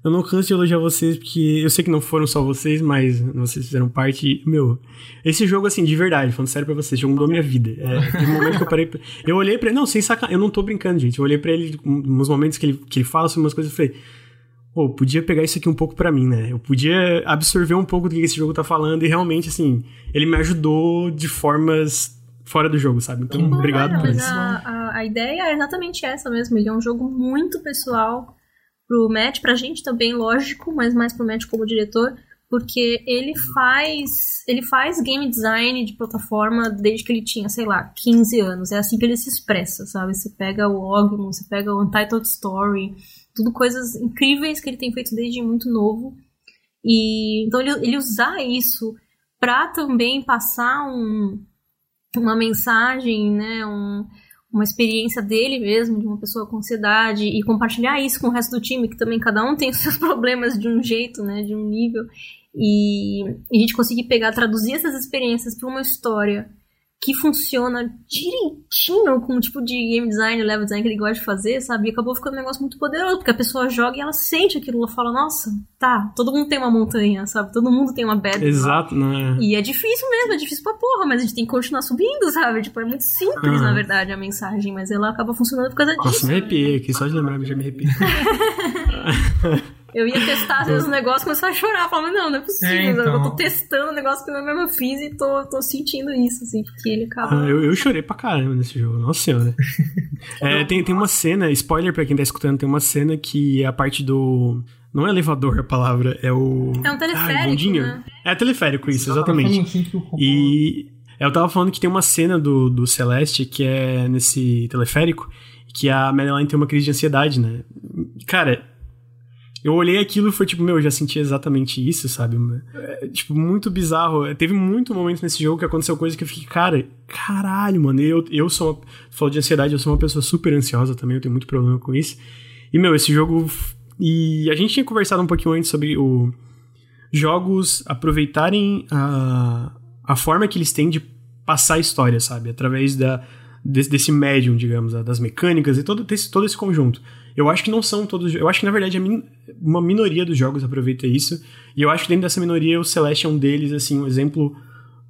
Eu não canso de elogiar vocês, porque eu sei que não foram só vocês, mas vocês fizeram parte. Meu, esse jogo, assim, de verdade, falando sério pra vocês, esse jogo mudou minha vida. É, um momento que eu parei. pra- Eu olhei pra ele, não, sem sacanagem, eu não tô brincando, gente. Eu olhei pra ele, nos momentos que ele, que ele fala sobre umas coisas, eu falei. Pô, podia pegar isso aqui um pouco pra mim, né? Eu podia absorver um pouco do que esse jogo tá falando e realmente, assim, ele me ajudou de formas fora do jogo, sabe? Então, Bom, obrigado por isso. a, a, a ideia é exatamente essa mesmo. Ele é um jogo muito pessoal pro Matt, pra gente também, lógico, mas mais pro Matt como diretor, porque ele faz ele faz game design de plataforma desde que ele tinha, sei lá, 15 anos. É assim que ele se expressa, sabe? Você pega o Ogmo, você pega o Untitled Story, tudo coisas incríveis que ele tem feito desde muito novo. E então ele, ele usar isso para também passar um, uma mensagem, né, um, uma experiência dele mesmo, de uma pessoa com ansiedade, e compartilhar isso com o resto do time, que também cada um tem os seus problemas de um jeito, né, de um nível, e, e a gente conseguir pegar, traduzir essas experiências para uma história que funciona direitinho com o tipo de game design, level design que ele gosta de fazer, sabe? E acabou ficando um negócio muito poderoso, porque a pessoa joga e ela sente aquilo, ela fala, nossa, tá, todo mundo tem uma montanha, sabe? Todo mundo tem uma bad. Exato, né? E é difícil mesmo, é difícil pra porra, mas a gente tem que continuar subindo, sabe? Tipo, é muito simples, na verdade, a mensagem, mas ela acaba funcionando por causa disso. Nossa, me arrepiei aqui, só de lembrar, já me arrepiei. Eu ia testar às vezes o negócio e começar a chorar. Falava, não, não é possível. É, então... Eu tô testando o negócio que eu mesmo fiz e tô, tô sentindo isso, assim, porque ele acaba. Ah, eu, eu chorei pra caramba nesse jogo, nossa senhora. é, tem, tem uma cena, spoiler pra quem tá escutando, tem uma cena que é a parte do. Não é elevador a palavra, é o. É um teleférico. né? É teleférico, isso, exatamente. E eu tava falando que tem uma cena do, do Celeste que é nesse teleférico que a Madeline tem uma crise de ansiedade, né? Cara, eu olhei aquilo e foi tipo, meu, eu já senti exatamente isso, sabe? É, tipo, muito bizarro. Teve muito momento nesse jogo que aconteceu coisa que eu fiquei, cara, caralho, mano. Eu, eu sou uma. De ansiedade, eu sou uma pessoa super ansiosa também, eu tenho muito problema com isso. E, meu, esse jogo. E a gente tinha conversado um pouquinho antes sobre o. Jogos aproveitarem a, a forma que eles têm de passar a história, sabe? Através da, desse, médium, digamos, das mecânicas e todo, todo esse conjunto. Eu acho que não são todos. Eu acho que, na verdade, uma minoria dos jogos aproveita isso. E eu acho que dentro dessa minoria, o Celeste é um deles, assim, um exemplo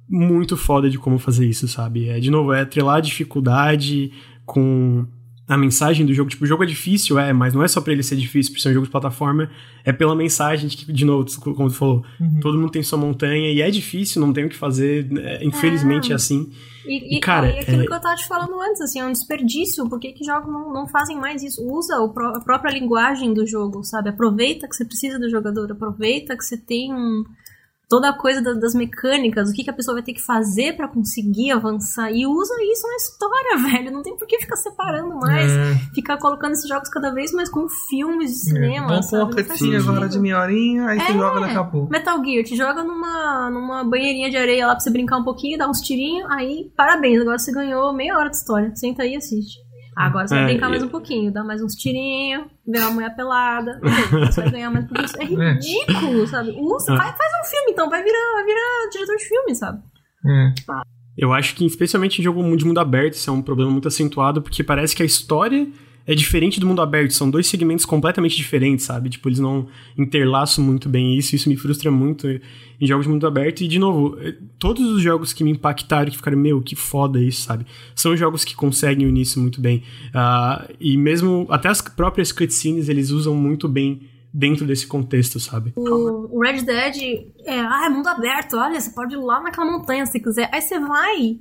muito foda de como fazer isso, sabe? É, de novo, é atrelar dificuldade com a mensagem do jogo. Tipo, o jogo é difícil, é, mas não é só pra ele ser difícil, por ser um jogo de plataforma, é pela mensagem de que, de novo, como tu falou, uhum. todo mundo tem sua montanha e é difícil, não tem o que fazer, é, infelizmente é, é assim. E, e, cara, e aquilo é... que eu tava te falando antes, assim, é um desperdício, por que, que jogos não, não fazem mais isso? Usa o, a própria linguagem do jogo, sabe? Aproveita que você precisa do jogador, aproveita que você tem um toda a coisa das mecânicas, o que, que a pessoa vai ter que fazer para conseguir avançar. E usa isso na história, velho. Não tem por que ficar separando mais. É. Ficar colocando esses jogos cada vez mais como filmes de é. cinema. É. Vamos pôr uma cutscene agora de meia horinha, aí é. você joga daqui a pouco. Metal Gear, te joga numa, numa banheirinha de areia lá pra você brincar um pouquinho, dar uns tirinhos, aí parabéns, agora você ganhou meia hora de história. Senta aí e assiste. Agora você vai é, brincar mais um pouquinho, dar mais uns tirinhos, ver uma mulher pelada, você vai ganhar mais por isso. É, é ridículo, sabe? Usa, faz, faz um filme, então, vai virar, vai virar diretor de filme, sabe? É. Eu acho que, especialmente em jogo de mundo aberto, isso é um problema muito acentuado, porque parece que a história é diferente do mundo aberto, são dois segmentos completamente diferentes, sabe? Tipo, eles não interlaçam muito bem isso, isso me frustra muito em jogos de mundo aberto. E, de novo, eh, todos os jogos que me impactaram, que ficaram, meu, que foda isso, sabe? São jogos que conseguem unir isso muito bem. Uh, e mesmo, até as próprias cutscenes, eles usam muito bem dentro desse contexto, sabe? O Red Dead é, ah, é mundo aberto, olha, você pode ir lá naquela montanha se quiser. Aí você vai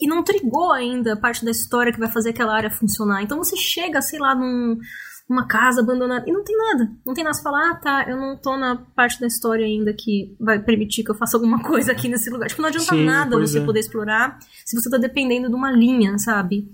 e não trigou ainda parte da história que vai fazer aquela área funcionar. Então você chega, sei lá, num, numa casa abandonada e não tem nada. Não tem nada pra falar, ah, tá, eu não tô na parte da história ainda que vai permitir que eu faça alguma coisa aqui nesse lugar. Tipo, não adianta Sim, nada você é. poder explorar se você tá dependendo de uma linha, sabe?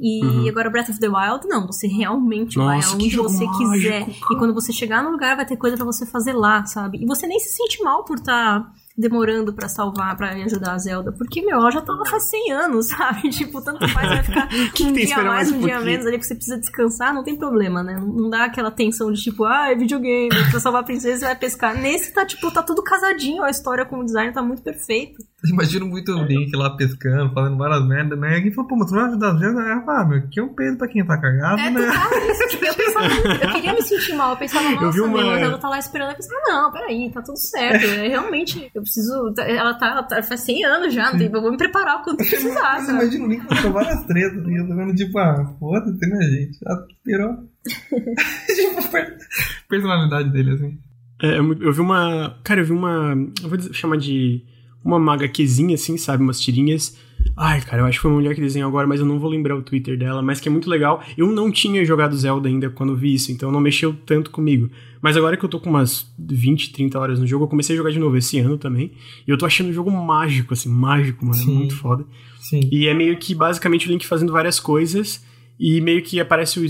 E uhum. agora Breath of the Wild, não, você realmente Nossa, vai aonde você mágico, quiser. Cara. E quando você chegar no lugar, vai ter coisa para você fazer lá, sabe? E você nem se sente mal por estar. Tá demorando para salvar, para ajudar a Zelda. Porque, meu, ela já tava faz 100 anos, sabe? Tipo, tanto faz vai ficar um dia mais, mais um, dia menos ali que você precisa descansar, não tem problema, né? Não dá aquela tensão de tipo, ah, é videogame, pra salvar a princesa você vai pescar. Nesse tá, tipo, tá tudo casadinho, a história com o design tá muito perfeito. Imagino muito o Link lá pescando, falando várias merdas, né? E alguém fala, pô, mas tu vai ajudar a Zelda? Ela fala, ah, meu, que é um peso pra quem tá cagado, é, né? É, isso. Tipo, eu pensava, eu queria me sentir mal, eu pensava, nossa, eu vi uma... meu, a Zelda tá lá esperando. Eu pensava, não, peraí, tá tudo certo. É, realmente, eu preciso ela tá, ela tá faz 100 anos já, eu vou me preparar o quanto precisar. Você imagina o Link com várias tretas, assim, eu tô vendo tipo, ah, foda-se, né, gente? Já pirou. tipo, personalidade dele, assim. É, eu vi uma. Cara, eu vi uma. Eu vou chamar de. Uma magaquezinha, assim, sabe? Umas tirinhas Ai, cara, eu acho que foi uma mulher que desenhou agora, mas eu não vou lembrar o Twitter dela, mas que é muito legal. Eu não tinha jogado Zelda ainda quando vi isso, então não mexeu tanto comigo. Mas agora que eu tô com umas 20, 30 horas no jogo, eu comecei a jogar de novo esse ano também. E eu tô achando o jogo mágico, assim, mágico, mano. É Sim. É muito foda. Sim. E é meio que basicamente o Link fazendo várias coisas e meio que aparece o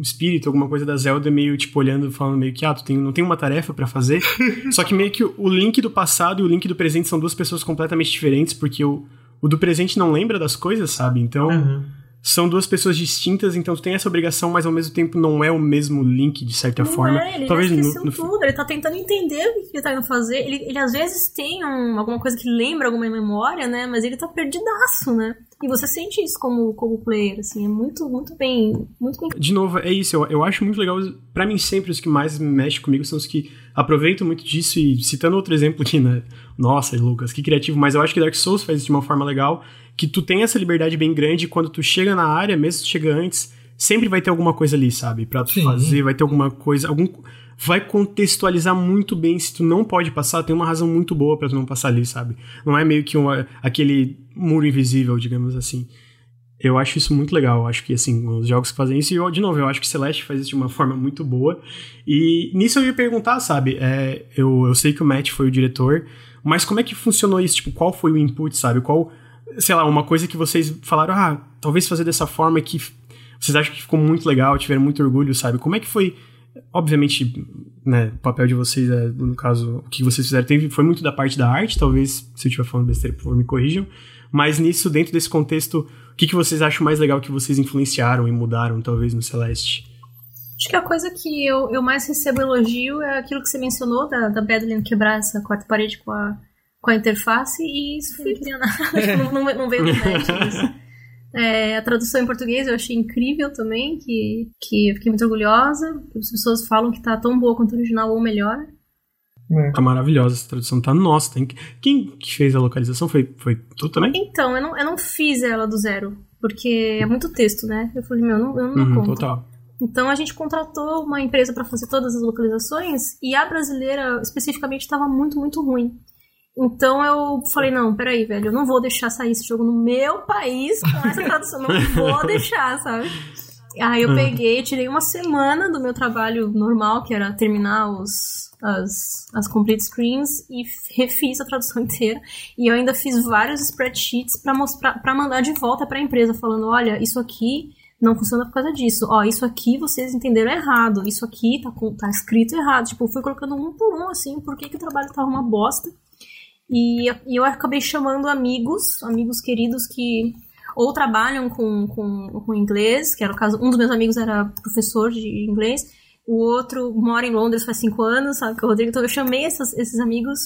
espírito, alguma coisa da Zelda, meio tipo olhando, falando meio que, ah, tu tem, não tem uma tarefa para fazer. Só que meio que o Link do passado e o Link do presente são duas pessoas completamente diferentes, porque o, o do presente não lembra das coisas, sabe? Então. Uhum são duas pessoas distintas, então tu tem essa obrigação, mas ao mesmo tempo não é o mesmo link, de certa não forma. É, ele Talvez tá no, no... tudo, ele tá tentando entender o que ele tá indo fazer. Ele, ele às vezes tem um, alguma coisa que lembra alguma memória, né? Mas ele tá perdidaço, né? E você sente isso como, como player, assim, é muito, muito bem, muito bem. De novo, é isso, eu, eu acho muito legal, para mim sempre os que mais mexem comigo são os que aproveitam muito disso e citando outro exemplo aqui, né, nossa, Lucas, que criativo, mas eu acho que Dark Souls faz isso de uma forma legal, que tu tem essa liberdade bem grande quando tu chega na área, mesmo se tu chega antes, sempre vai ter alguma coisa ali, sabe, pra tu Sim. fazer, vai ter alguma coisa, algum vai contextualizar muito bem se tu não pode passar, tem uma razão muito boa para tu não passar ali, sabe? Não é meio que uma, aquele muro invisível, digamos assim. Eu acho isso muito legal. Eu acho que, assim, os jogos que fazem isso, e de novo, eu acho que Celeste faz isso de uma forma muito boa. E nisso eu ia perguntar, sabe? É, eu, eu sei que o Matt foi o diretor, mas como é que funcionou isso? Tipo, qual foi o input, sabe? Qual, sei lá, uma coisa que vocês falaram, ah, talvez fazer dessa forma que vocês acham que ficou muito legal, tiveram muito orgulho, sabe? Como é que foi Obviamente, né, o papel de vocês, é, no caso, o que vocês fizeram teve, foi muito da parte da arte, talvez, se eu estiver falando besteira, por favor, me corrijam. Mas nisso, dentro desse contexto, o que, que vocês acham mais legal que vocês influenciaram e mudaram, talvez, no Celeste? Acho que a coisa que eu, eu mais recebo elogio é aquilo que você mencionou, da, da Badland quebrar essa quarta parede com a, com a interface, e isso foi não, não, não veio do isso. É, a tradução em português eu achei incrível também, que, que eu fiquei muito orgulhosa. As pessoas falam que tá tão boa quanto o original ou melhor. É. Tá maravilhosa essa tradução, tá nossa. Tem que... Quem que fez a localização foi, foi tu também? Então, eu não, eu não fiz ela do zero, porque é muito texto, né? Eu falei, meu, eu não, eu não uhum, conto. Total. Então a gente contratou uma empresa para fazer todas as localizações e a brasileira especificamente estava muito, muito ruim. Então eu falei, não, peraí, velho, eu não vou deixar sair esse jogo no meu país com essa tradução, não vou deixar, sabe? Aí eu hum. peguei, tirei uma semana do meu trabalho normal, que era terminar os, as, as complete screens, e refiz a tradução inteira. E eu ainda fiz vários spreadsheets para mostrar, para mandar de volta para a empresa, falando, olha, isso aqui não funciona por causa disso. Ó, isso aqui vocês entenderam errado, isso aqui tá, tá escrito errado. Tipo, fui colocando um por um, assim, por que, que o trabalho tava uma bosta. E, eu acabei chamando amigos, amigos queridos que ou trabalham com, com, com inglês, que era o caso, um dos meus amigos era professor de inglês, o outro mora em Londres faz cinco anos, sabe, que é o Rodrigo, então eu chamei essas, esses amigos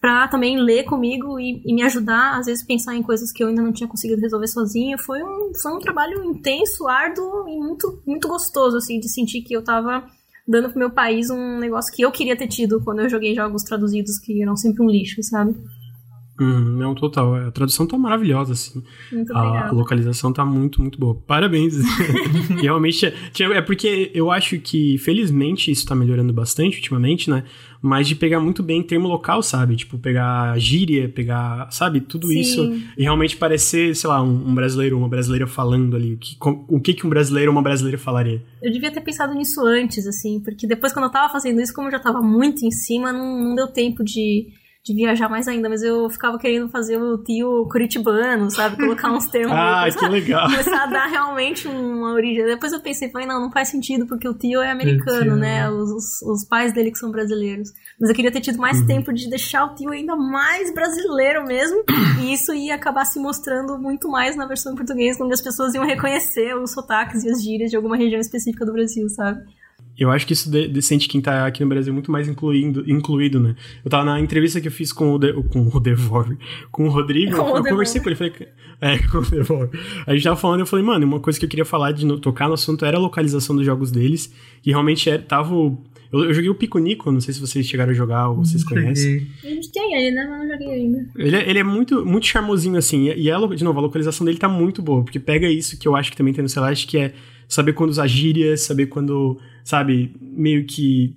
para também ler comigo e, e, me ajudar, às vezes pensar em coisas que eu ainda não tinha conseguido resolver sozinha. Foi um, foi um trabalho intenso, árduo e muito, muito gostoso, assim, de sentir que eu tava dando pro meu país um negócio que eu queria ter tido quando eu joguei jogos traduzidos que eram sempre um lixo, sabe? Hum, não, total. A tradução tá maravilhosa, assim. Muito a, a localização tá muito, muito boa. Parabéns. Realmente, é, é porque eu acho que, felizmente, isso tá melhorando bastante ultimamente, né? Mas de pegar muito bem termo local, sabe? Tipo, pegar gíria, pegar, sabe? Tudo Sim. isso. E realmente parecer, sei lá, um, um brasileiro ou uma brasileira falando ali. O que, o que, que um brasileiro ou uma brasileira falaria. Eu devia ter pensado nisso antes, assim. Porque depois, quando eu tava fazendo isso, como eu já tava muito em cima, não, não deu tempo de de viajar mais ainda, mas eu ficava querendo fazer o tio curitibano, sabe? Colocar uns termos. ah, que legal. Começar a dar realmente uma origem. Depois eu pensei, falei, não, não faz sentido, porque o tio é americano, né? Os, os, os, pais dele que são brasileiros. Mas eu queria ter tido mais uhum. tempo de deixar o tio ainda mais brasileiro mesmo. e isso ia acabar se mostrando muito mais na versão em português, onde as pessoas iam reconhecer os sotaques e as gírias de alguma região específica do Brasil, sabe? Eu acho que isso de, de, sente quem tá aqui no Brasil muito mais incluindo, incluído, né? Eu tava na entrevista que eu fiz com o, de, com o Devor, com o Rodrigo, com eu, eu conversei com ele, falei, é, com o Devor. A gente tava falando, eu falei, mano, uma coisa que eu queria falar de no, tocar no assunto era a localização dos jogos deles, e realmente era, tava eu, eu, joguei o Pico Nico, não sei se vocês chegaram a jogar ou vocês conhecem. A gente tem ele, né? Mas não joguei ainda. Ele, é, ele é muito, muito charmosinho, assim. E, a, de novo, a localização dele tá muito boa, porque pega isso que eu acho que também tem no Celeste, que é saber quando usar gírias, saber quando, sabe, meio que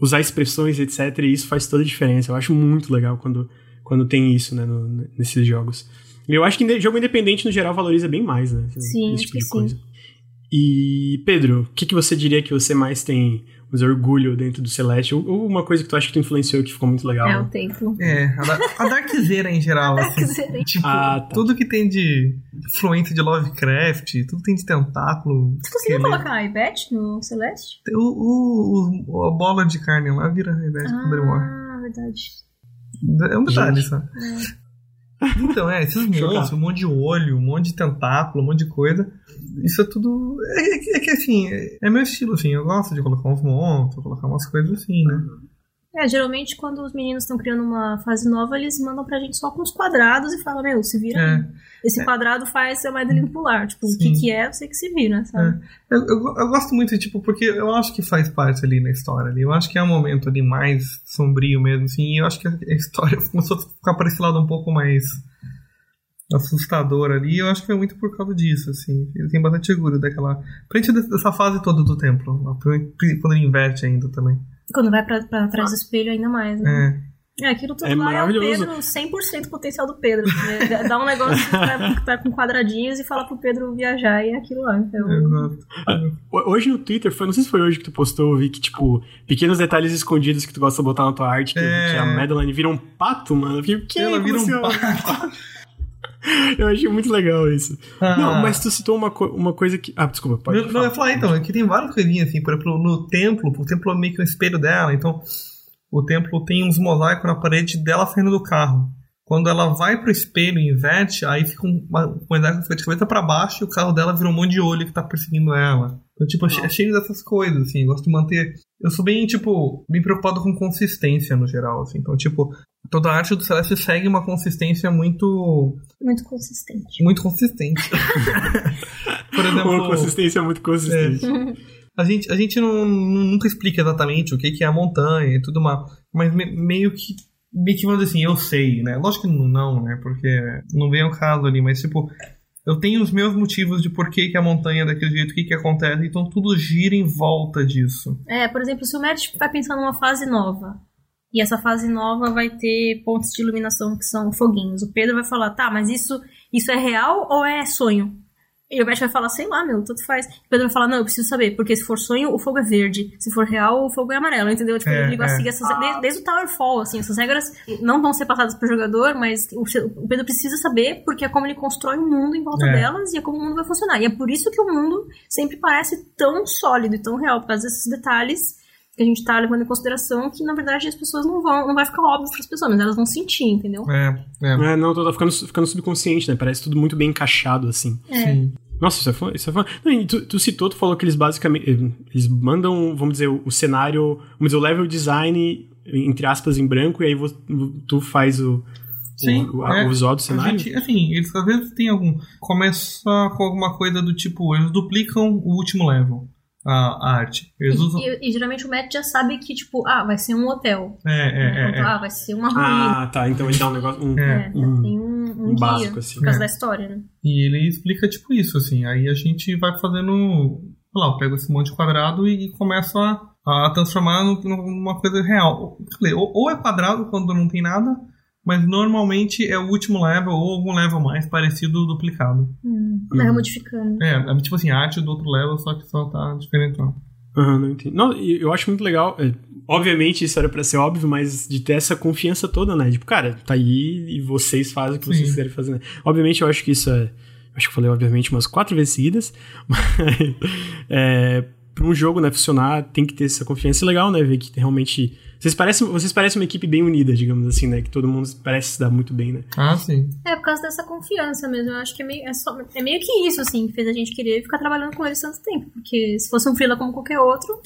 usar expressões, etc. E isso faz toda a diferença. Eu acho muito legal quando, quando tem isso, né, no, nesses jogos. Eu acho que jogo independente, no geral, valoriza bem mais, né? Sim, esse tipo de coisa. E, Pedro, o que, que você diria que você mais tem dizer, orgulho dentro do Celeste? Ou, ou, uma coisa que tu acha que tu influenciou que ficou muito legal? É o templo. É, a, a Darkzera em geral, A assim. Darkzera. Tipo, Ah, tá. tudo que tem de influência de Lovecraft, tudo tem de tentáculo. Você conseguiu colocar a Ivete no Celeste? O, o, o- a bola de carne lá vira a Ivete quando ele morre. Ah, verdade. É um detalhe só. Então, é, esses monstros, um monte de olho, um monte de tentáculo, um monte de coisa. Isso é tudo. É, é que- é que assim, é, é meu estilo, assim. Eu gosto de colocar uns monstros, colocar umas coisas assim, né? É, geralmente quando os meninos estão criando uma fase nova, eles mandam pra gente só com os quadrados e falam, meu, se vira. É. Esse quadrado faz a moeda limpular. Tipo, o que Sim. que é, você que se vira, sabe? Eu, eu, eu gosto muito, tipo, porque eu acho que faz parte ali na história ali. Eu acho que é um momento ali mais sombrio mesmo, assim. E eu acho que a história começou a ficar para esse lado um pouco mais assustador ali. Eu acho que foi muito por causa disso, assim. Eu tenho bastante orgulho daquela. Frente dessa fase toda do templo. Quando ele inverte ainda também. Quando vai pra, pra trás do espelho, ainda mais, né? É. É, aquilo tudo É lá é o. Pedro, 100% potencial do Pedro. né? Dá um negócio pra, pra, com quadradinhos e fala pro Pedro viajar e é aquilo lá. Então. Ho- Hoje no Twitter, foi, não sei se foi hoje que tu postou, eu vi que, tipo, pequenos detalhes escondidos que tu gosta de botar na tua arte, que, É. que a Madeline vira um pato, mano. Eu fiquei, o que? Ela vira um assim, pato. Eu achei muito legal isso. Ah. Não, mas tu citou uma, co- uma coisa que. Ah, desculpa, pode Não, não, eu ia falar então, aqui tem várias coisinhas assim, por exemplo, no templo, o templo é meio que um espelho dela, então o templo tem uns mosaicos na parede dela saindo do carro. Quando ela vai pro espelho e inverte, aí fica um uma- um mosaico que fica de cabeça pra baixo e o carro dela vira um monte de olho que tá perseguindo ela. Então, tipo, é cheio dessas coisas, assim, eu gosto de manter. Eu sou bem, tipo, bem preocupado com consistência no geral, assim. Então, tipo, toda a arte do Celeste segue uma consistência muito. muito consistente. muito consistente. por exemplo. Uma consistência muito consistente. A gente, a gente não, nunca explica exatamente o que, que é a montanha e tudo mais, mas me- meio que meio que vamos dizer assim, eu sei, né? Lógico que não, né? Porque não vem ao caso ali, mas tipo, eu tenho os meus motivos de por que, que a montanha é daquele jeito, o que, que acontece, então tudo gira em volta disso. É, por exemplo, se o Matt vai pensar numa fase nova, e essa fase nova vai ter pontos de iluminação que são foguinhos, o Pedro vai falar, tá, mas isso, isso é real ou é sonho? E o Matt vai falar, sei lá, meu, tanto faz. O Pedro vai falar, não, eu preciso saber, porque se for sonho, o fogo é verde. Se for real, o fogo é amarelo, entendeu? Tipo, É, ele gosta de é. seguir desde, desde o Towerfall, assim, essas regras não vão ser passadas pro jogador, mas o, o Pedro precisa saber, porque é como ele constrói o mundo em volta É. delas e é como o mundo vai funcionar. E é por isso que o mundo sempre parece tão sólido e tão real, por causa desses detalhes que a gente tá levando em consideração que, na verdade, as pessoas não vão, não vai ficar óbvio para as pessoas, mas elas vão sentir, entendeu? É, é. É, não, tá ficando, ficando subconsciente, né? Parece tudo muito bem encaixado, assim. Sim. Nossa, isso é fã. Isso é fã. Não, e tu, tu citou, tu falou que eles basicamente. eh, Eles mandam, vamos dizer, o, o cenário. Vamos dizer, o level design, entre aspas, em branco, e aí vo- tu faz o. Sim, o, é. o visual do cenário. gente, assim, eles às vezes tem algum. Começa com alguma coisa do tipo, eles duplicam o último level, a, a arte. Eles usam. E, e geralmente o Matt já sabe que, tipo, ah, vai ser um hotel. É, é, é. é. Ah, vai ser uma ruína. Ah, tá. Então ele dá um negócio. Um, É. É, um- tem um, um, um guia básico, assim. por causa É. da história, né? E ele explica tipo isso, assim. Aí a gente vai fazendo. Sei lá, eu pego esse monte de quadrado e começo a, a transformar numa coisa real. Ou, ou é quadrado quando não tem nada, mas normalmente é o último level ou algum level mais parecido duplicado. Hum, vai Uhum. modificando. É, é tipo assim, a arte do outro level, só que só tá diferentão. Aham, não entendi. Não, eu acho muito legal. é, obviamente isso era pra ser óbvio, mas de ter essa confiança toda, né? Tipo, cara, tá aí e vocês fazem o que Sim. vocês quiserem fazer. Né? Obviamente eu acho que isso é. Acho que eu falei, obviamente, umas quatro vezes seguidas. Mas. É, pra um jogo né, funcionar, tem que ter essa confiança. É legal, né? Ver que realmente. Vocês parecem, vocês parecem uma equipe bem unida, digamos assim, né? Que todo mundo parece se dar muito bem, né? Ah, sim. É, por causa dessa confiança mesmo. Eu acho que é meio, é só- é meio que isso, assim, que fez a gente querer ficar trabalhando com eles tanto tempo. Porque se fosse um freela como qualquer outro,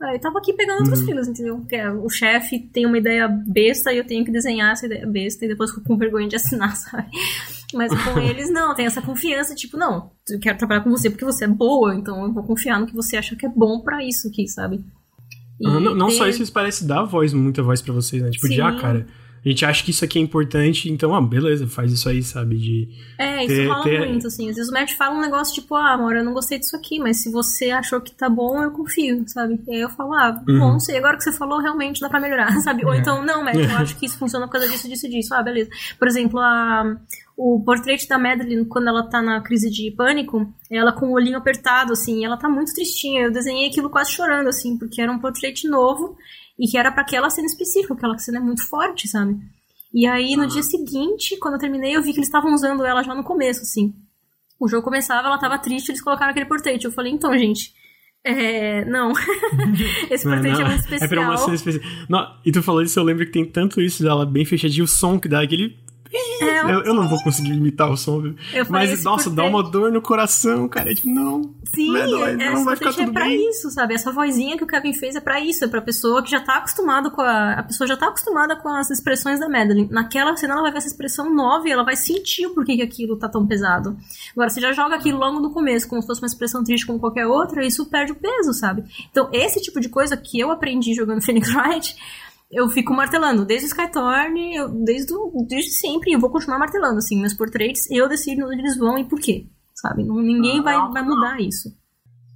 aí tava aqui pegando outros freelas, entendeu? Porque é, o chefe tem uma ideia besta e eu tenho que desenhar essa ideia besta e depois fico com vergonha de assinar, sabe? Mas com eles, não, tem essa confiança, tipo, não, eu quero trabalhar com você porque você é boa, então eu vou confiar no que você acha que é bom pra isso aqui, sabe? Não não só ter- isso, eles parecem dar voz, muita voz pra vocês, né? Tipo, de, Sim. ah, cara, a gente acha que isso aqui é importante, então, ah, beleza, faz isso aí, sabe? De é, isso ter, rola ter... muito, assim. Às vezes o Matt fala um negócio tipo, ah, amor, eu não gostei disso aqui, mas se você achou que tá bom, eu confio, sabe? E aí eu falo, ah, uhum. bom, sei, agora que você falou, realmente dá pra melhorar, sabe? Ou é. então, não, Matt, eu acho que isso funciona por causa disso, disso, disso. Ah, beleza. Por exemplo, a o portrait da Madeline, quando ela tá na crise de pânico, ela com o olhinho apertado, assim, ela tá muito tristinha. Eu desenhei aquilo quase chorando, assim, porque era um portrait novo e que era para aquela cena específica, aquela cena é muito forte, sabe? E aí, no dia seguinte, quando eu terminei, eu vi que eles estavam usando ela já no começo, assim. O jogo começava, ela tava triste, eles colocaram aquele portrait. Eu falei, então, gente, é, não. Esse portrait é muito especial. É pra uma cena especial. Não, e tu falou isso, eu lembro que tem tanto isso dela bem fechadinho, o som que dá, aquele é, eu, eu, não vou conseguir imitar o som, mas nossa, dá uma dor no coração, cara. Tipo, não. Sim, não, não, é, não vai ficar tudo é pra bem. isso, sabe? Essa vozinha que o Kevin fez é pra isso, é pra pessoa que já tá acostumada com a. A pessoa já tá acostumada com as expressões da Madeline. Naquela cena ela vai ver essa expressão nova e ela vai sentir o porquê que aquilo tá tão pesado. Agora, você já joga aquilo logo no começo, como se fosse uma expressão triste como qualquer outra, isso perde o peso, sabe? Então, esse tipo de coisa que eu aprendi jogando Phoenix Wright eu fico martelando. Desde o Skytorn, eu, desde, desde sempre, eu vou continuar martelando, assim, meus portraits, eu decido onde eles vão e por quê, sabe? Ninguém vai, vai mudar isso.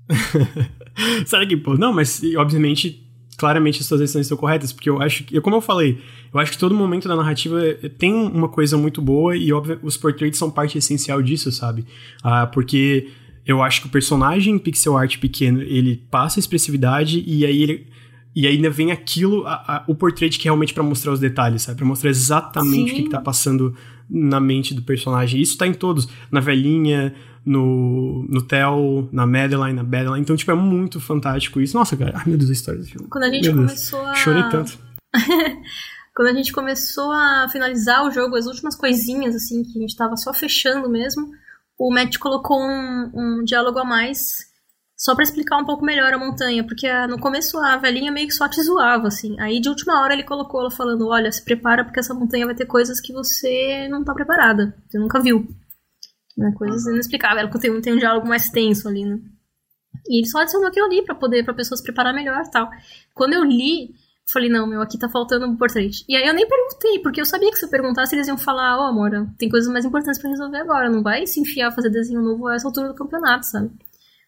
Sabe que, pô, não, mas obviamente, claramente as suas decisões estão corretas, porque eu acho que, como eu falei, eu acho que todo momento da narrativa tem uma coisa muito boa e, óbvio, os portraits são parte essencial disso, sabe? Ah, porque eu acho que o personagem pixel art pequeno, ele passa expressividade e aí ele e ainda vem aquilo, a, a, o portrait que é realmente para mostrar os detalhes, sabe? Pra mostrar exatamente Sim. o que, que tá passando na mente do personagem. Isso tá em todos. Na velhinha, no, no Theo, na Madeline, na Madeline. Então, tipo, é muito fantástico isso. Nossa, cara, ai meu Deus, a história desse filme. Quando a gente meu começou Deus. a. Chorei tanto. Quando a gente começou a finalizar o jogo, as últimas coisinhas, assim, que a gente tava só fechando mesmo, o Matt colocou um, um diálogo a mais só para explicar um pouco melhor a montanha, porque no começo a velhinha meio que só te zoava, assim. Aí de última hora ele colocou ela falando: Olha, se prepara porque essa montanha vai ter coisas que você não tá preparada, você nunca viu. Né? Coisas inexplicáveis. Ela tem, tem um diálogo mais tenso ali, né? E ele só adicionou aquilo ali para poder, pra pessoa se preparar melhor tal. Quando eu li, falei, não, meu, aqui tá faltando um portrait. E aí eu nem perguntei, porque eu sabia que se eu perguntasse, eles iam falar, ó, oh, amor, tem coisas mais importantes para resolver agora, não vai se enfiar fazer desenho novo a essa altura do campeonato, sabe?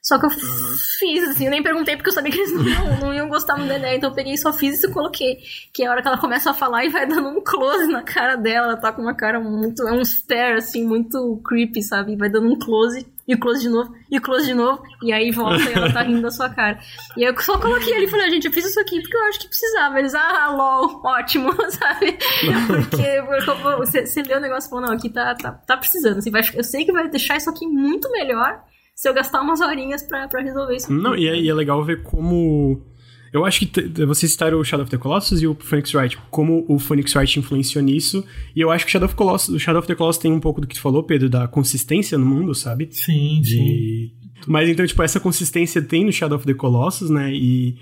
Só que eu uhum. fiz, assim, eu nem perguntei porque eu sabia que eles não iam, não iam gostar da ideia. Então eu peguei só fiz e coloquei. Que é a hora que ela começa a falar e vai dando um close na cara dela. Ela tá com uma cara muito. É um stare, assim, muito creepy, sabe? E vai dando um close. E o close de novo, e o close de novo, e aí volta e ela tá rindo da sua cara. E aí eu só coloquei ali e falei, ah, gente, eu fiz isso aqui porque eu acho que precisava. Eles, ah, lol, ótimo, sabe? Porque você, você lê o negócio e falou, não, aqui tá, tá, tá precisando. Assim, vai, eu sei que vai deixar isso aqui muito melhor se eu gastar umas horinhas pra, pra resolver isso. Não, e é, e é legal ver como. Eu acho que vocês citaram o Shadow of the Colossus e o Phoenix Wright, como o Phoenix Wright influenciou nisso. E eu acho que o Shadow of, Colossus, o Shadow of the Colossus tem um pouco do que tu falou, Pedro, da consistência no mundo, sabe? Sim, De... sim. Mas então, tipo, essa consistência tem no Shadow of the Colossus, né? E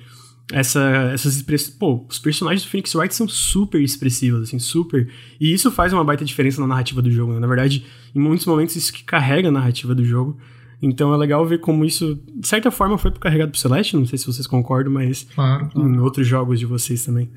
essa, essas expressões. Pô, os personagens do Phoenix Wright são super expressivos, assim, super. E isso faz uma baita diferença na narrativa do jogo, né? Na verdade, em muitos momentos, isso que carrega a narrativa do jogo. Então é legal ver como isso, de certa forma, foi carregado pro Celeste. Não sei se vocês concordam, mas claro, claro. em outros jogos de vocês também.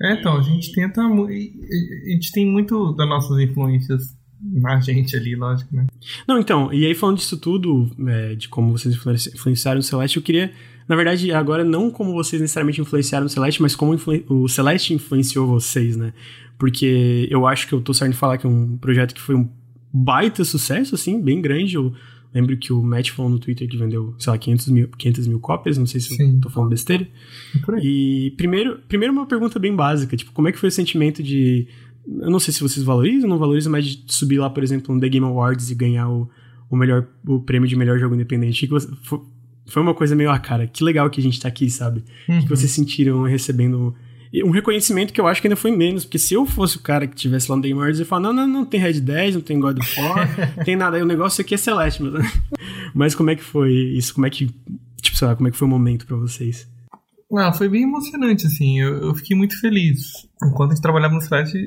É, então, a gente tenta. A gente tem muito das nossas influências na gente ali, lógico, né? Não, então, e aí falando disso tudo, é, de como vocês influenciaram o Celeste, eu queria, na verdade, agora não como vocês necessariamente influenciaram o Celeste, mas como o Celeste influenciou vocês, né? Porque eu acho que eu tô certo de falar que é um projeto que foi um baita sucesso, assim, bem grande. Eu Lembro que o Matt falou no Twitter que vendeu, sei lá, 500 mil, 500 mil cópias, não sei se Sim. eu tô falando besteira. É e primeiro, primeiro uma pergunta bem básica, tipo, como é que foi o sentimento de... Eu não sei se vocês valorizam ou não valorizam, mas de subir lá, por exemplo, no The Game Awards e ganhar o, o, melhor, o prêmio de melhor jogo independente. Que você, foi uma coisa meio, ah, cara, que legal que a gente tá aqui, sabe? Uhum. que vocês sentiram recebendo um reconhecimento que eu acho que ainda foi menos, porque se eu fosse o cara que tivesse lá no Game Awards, eu ia falar, não, não, não tem Red 10, não tem God of War, tem nada, aí o negócio aqui é Celeste, mas... mas como é que foi isso? Como é que, tipo, sei lá, como é que foi o momento para vocês? Ah, foi bem emocionante, assim, eu, eu, fiquei muito feliz. Enquanto a gente trabalhava no Celeste,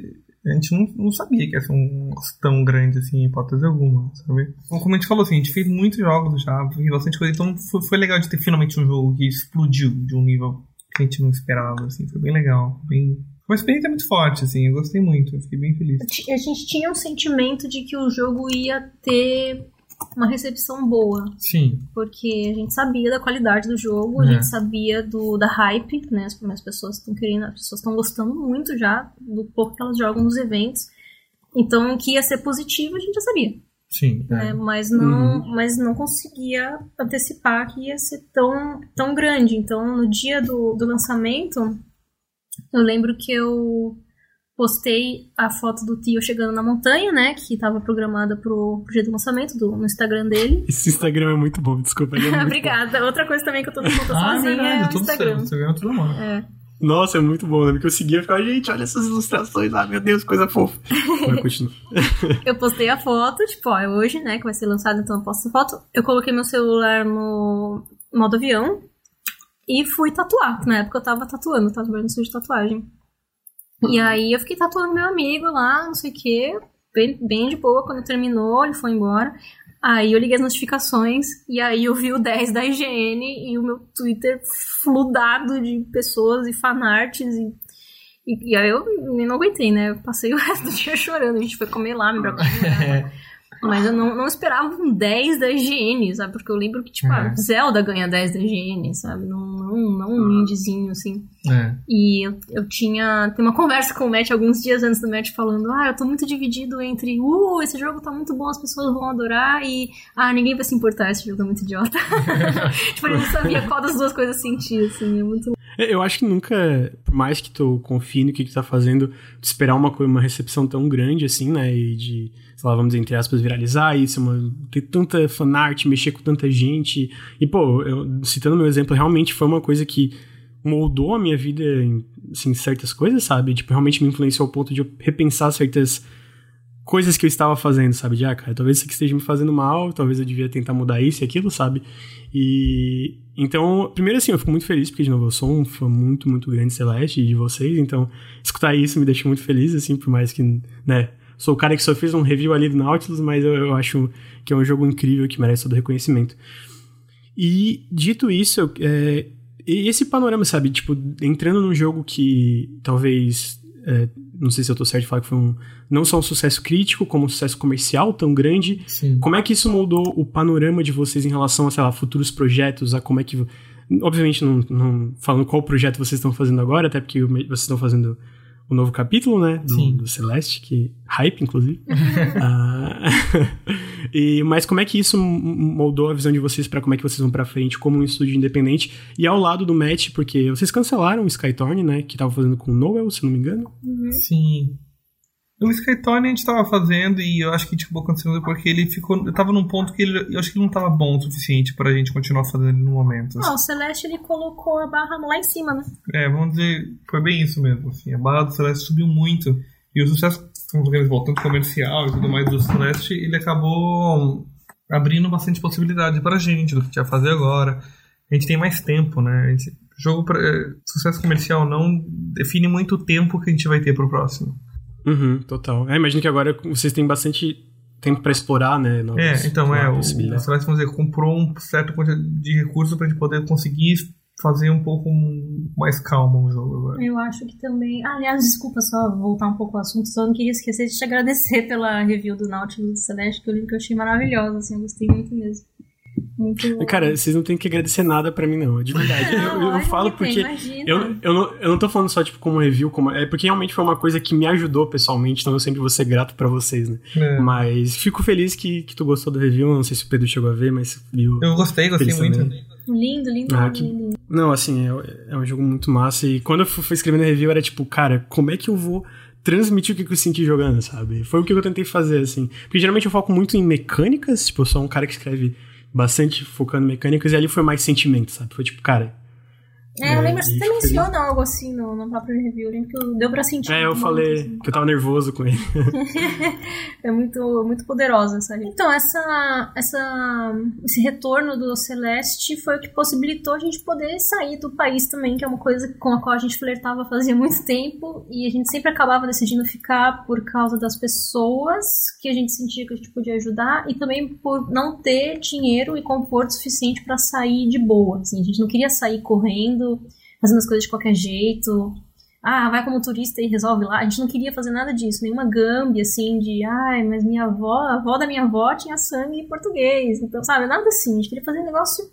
a gente não, não sabia que ia ser um tão grande, assim, em hipótese alguma, sabe? Como a gente falou, assim, a gente fez muitos jogos já, fez bastante coisa, então foi, foi legal de ter finalmente um jogo que explodiu de um nível que a gente não esperava, assim, foi bem legal, bem, uma experiência muito forte, assim, eu gostei muito, eu fiquei bem feliz. A gente tinha um sentimento de que o jogo ia ter uma recepção boa. Sim. Porque a gente sabia da qualidade do jogo, É. a gente sabia do, da hype, né? As as pessoas estão querendo, as pessoas estão gostando muito já do pouco que elas jogam nos eventos. Então, que ia ser positivo, a gente já sabia. Sim. é. né? Mas não, mas não conseguia antecipar que ia ser tão, tão grande. Então, no dia do, do lançamento, eu lembro que eu postei a foto do tio chegando na montanha, né? Que estava programada pro, pro dia do lançamento do, no Instagram dele. Esse Instagram é muito bom, desculpa. é muito Obrigada. Outra coisa também que eu tô conta Ah, é sozinha verdade, é o Instagram. certo. Instagram é tudo bom. É. Nossa, é muito bom. né? Porque eu seguia e ficava, gente, olha essas ilustrações lá, meu Deus, coisa fofa. Vai, continua. Eu postei a foto, tipo, ó, é hoje, né, que vai ser lançado, então eu posto a foto. Eu coloquei meu celular no modo avião e fui tatuar. Na época eu tava tatuando, tava trabalhando no estúdio de tatuagem. E aí eu fiquei tatuando meu amigo lá, não sei o quê, bem, bem de boa. Quando terminou, ele foi embora. Aí eu liguei as notificações e aí eu vi o 10 da IGN e o meu Twitter fludado de pessoas e fanarts e e, e aí eu não aguentei, né? Eu passei o resto do dia chorando. A gente foi comer lá, me. Mas eu não, não esperava um 10 da IGN, sabe? Porque eu lembro que, tipo, ah, Zelda ganha 10 da IGN, sabe? Não, não, não um indiezinho, assim. É. E eu, eu tinha tem uma conversa com o Matt alguns dias antes do Matt falando: Ah, eu tô muito dividido entre uh, esse jogo tá muito bom, as pessoas vão adorar, e ah, ninguém vai se importar, esse jogo é muito idiota. tipo, ele não sabia qual das duas coisas sentir, assim, é muito. É, Eu acho que nunca, por mais que tu confie no que tu tá fazendo, esperar uma, uma recepção tão grande assim, né? E de, sei lá, vamos entre aspas, viralizar isso, uma, ter tanta fanart, mexer com tanta gente. E, pô, eu, citando meu exemplo, realmente foi uma coisa que moldou a minha vida em assim, certas coisas, sabe? Tipo, realmente me influenciou ao ponto de eu repensar certas coisas que eu estava fazendo, sabe? De, ah, cara, talvez isso aqui esteja me fazendo mal, talvez eu devia tentar mudar isso e aquilo, sabe? E então, primeiro assim, eu fico muito feliz porque de novo eu sou um fã muito, muito grande de Celeste e de vocês, então escutar isso me deixa muito feliz assim, por mais que, né, sou o cara que só fez um review ali do Nautilus, mas eu, eu acho que é um jogo incrível que merece todo reconhecimento. E dito isso, é, esse panorama, sabe, tipo, entrando num jogo que talvez é, não sei se eu tô certo de falar que foi um não só um sucesso crítico, como um sucesso comercial tão grande, Sim. como é que isso moldou o panorama de vocês em relação a, sei lá, futuros projetos, a como é que. Obviamente, não, não falando qual projeto vocês estão fazendo agora, até porque vocês estão fazendo o novo capítulo, né? Do, Sim. do Celeste, que. Hype, inclusive. Ah, e, mas como é que isso moldou a visão de vocês pra como é que vocês vão pra frente como um estúdio independente? E ao lado do Match, porque vocês cancelaram o Skytorn, né? Que tava fazendo com o Noel, se não me engano. Sim. O Skytone a gente tava fazendo e eu acho que tipo, aconteceu porque ele ficou. Eu tava num ponto que ele, eu acho que ele não tava bom o suficiente pra gente continuar fazendo ele no momento. Ah, o Celeste ele colocou a barra lá em cima, né? É, vamos dizer, foi bem isso mesmo. Assim, a barra do Celeste subiu muito. E o sucesso, voltando comercial e tudo mais do Celeste, ele acabou abrindo bastante possibilidade pra gente do que a gente vai fazer agora. A gente tem mais tempo, né? A gente- jogo pra, é, sucesso comercial não define muito o tempo que a gente vai ter pro próximo. Uhum, total. É, imagino que agora vocês têm bastante tempo pra explorar, né? novas- É, então é, o, o possibilidades. Celeste, vamos dizer, comprou um certo quantidade de recursos pra gente poder conseguir fazer um pouco mais calmo o jogo agora. Eu acho que também. Ah, aliás, desculpa só voltar um pouco ao assunto, só não queria esquecer de te agradecer pela review do Nautilus do Celeste, que eu lembro que eu achei maravilhosa, assim, eu gostei muito mesmo. Muito. Cara, vocês não têm que agradecer nada pra mim, não. De verdade. Eu, eu, Não, falo tem, porque. Eu, eu, não, eu não tô falando só, tipo, como review, como, é porque realmente foi uma coisa que me ajudou pessoalmente, então eu sempre vou ser grato pra vocês, né? É. Mas fico feliz que, que tu gostou do review, não sei se o Pedro chegou a ver, mas viu. Eu gostei, gostei Feliz muito. também. Lindo, lindo, Ah, lindo, que- lindo. Não, assim, é, é um jogo muito massa. E quando eu fui fui escrevendo a review, era tipo, cara, como é que eu vou transmitir o que que eu senti jogando, sabe? Foi o que eu tentei fazer, assim. Porque geralmente eu foco muito em mecânicas, tipo, eu sou um cara que escreve bastante focando mecânicas, e ali foi mais sentimento, sabe? Foi tipo, cara. É, eu lembro que você menciona algo assim no, no próprio review, lembro que eu- deu pra sentir. É, eu falei assim. que eu tava nervoso com ele. É muito, muito poderosa essa. Então, essa, essa, esse retorno do Celeste foi o que possibilitou a gente poder sair do país também, que é uma coisa com a qual a gente flertava fazia muito tempo, e a gente sempre acabava decidindo ficar por causa das pessoas que a gente sentia que a gente podia ajudar, e também por não ter dinheiro e conforto suficiente para sair de boa. Assim, a gente não queria sair correndo, fazendo as coisas de qualquer jeito. ah, vai como turista e resolve lá. A gente não queria fazer nada disso, nenhuma gambi assim de, ai, mas minha avó, a avó da minha avó tinha sangue português, então, sabe, nada assim. A gente queria fazer um negócio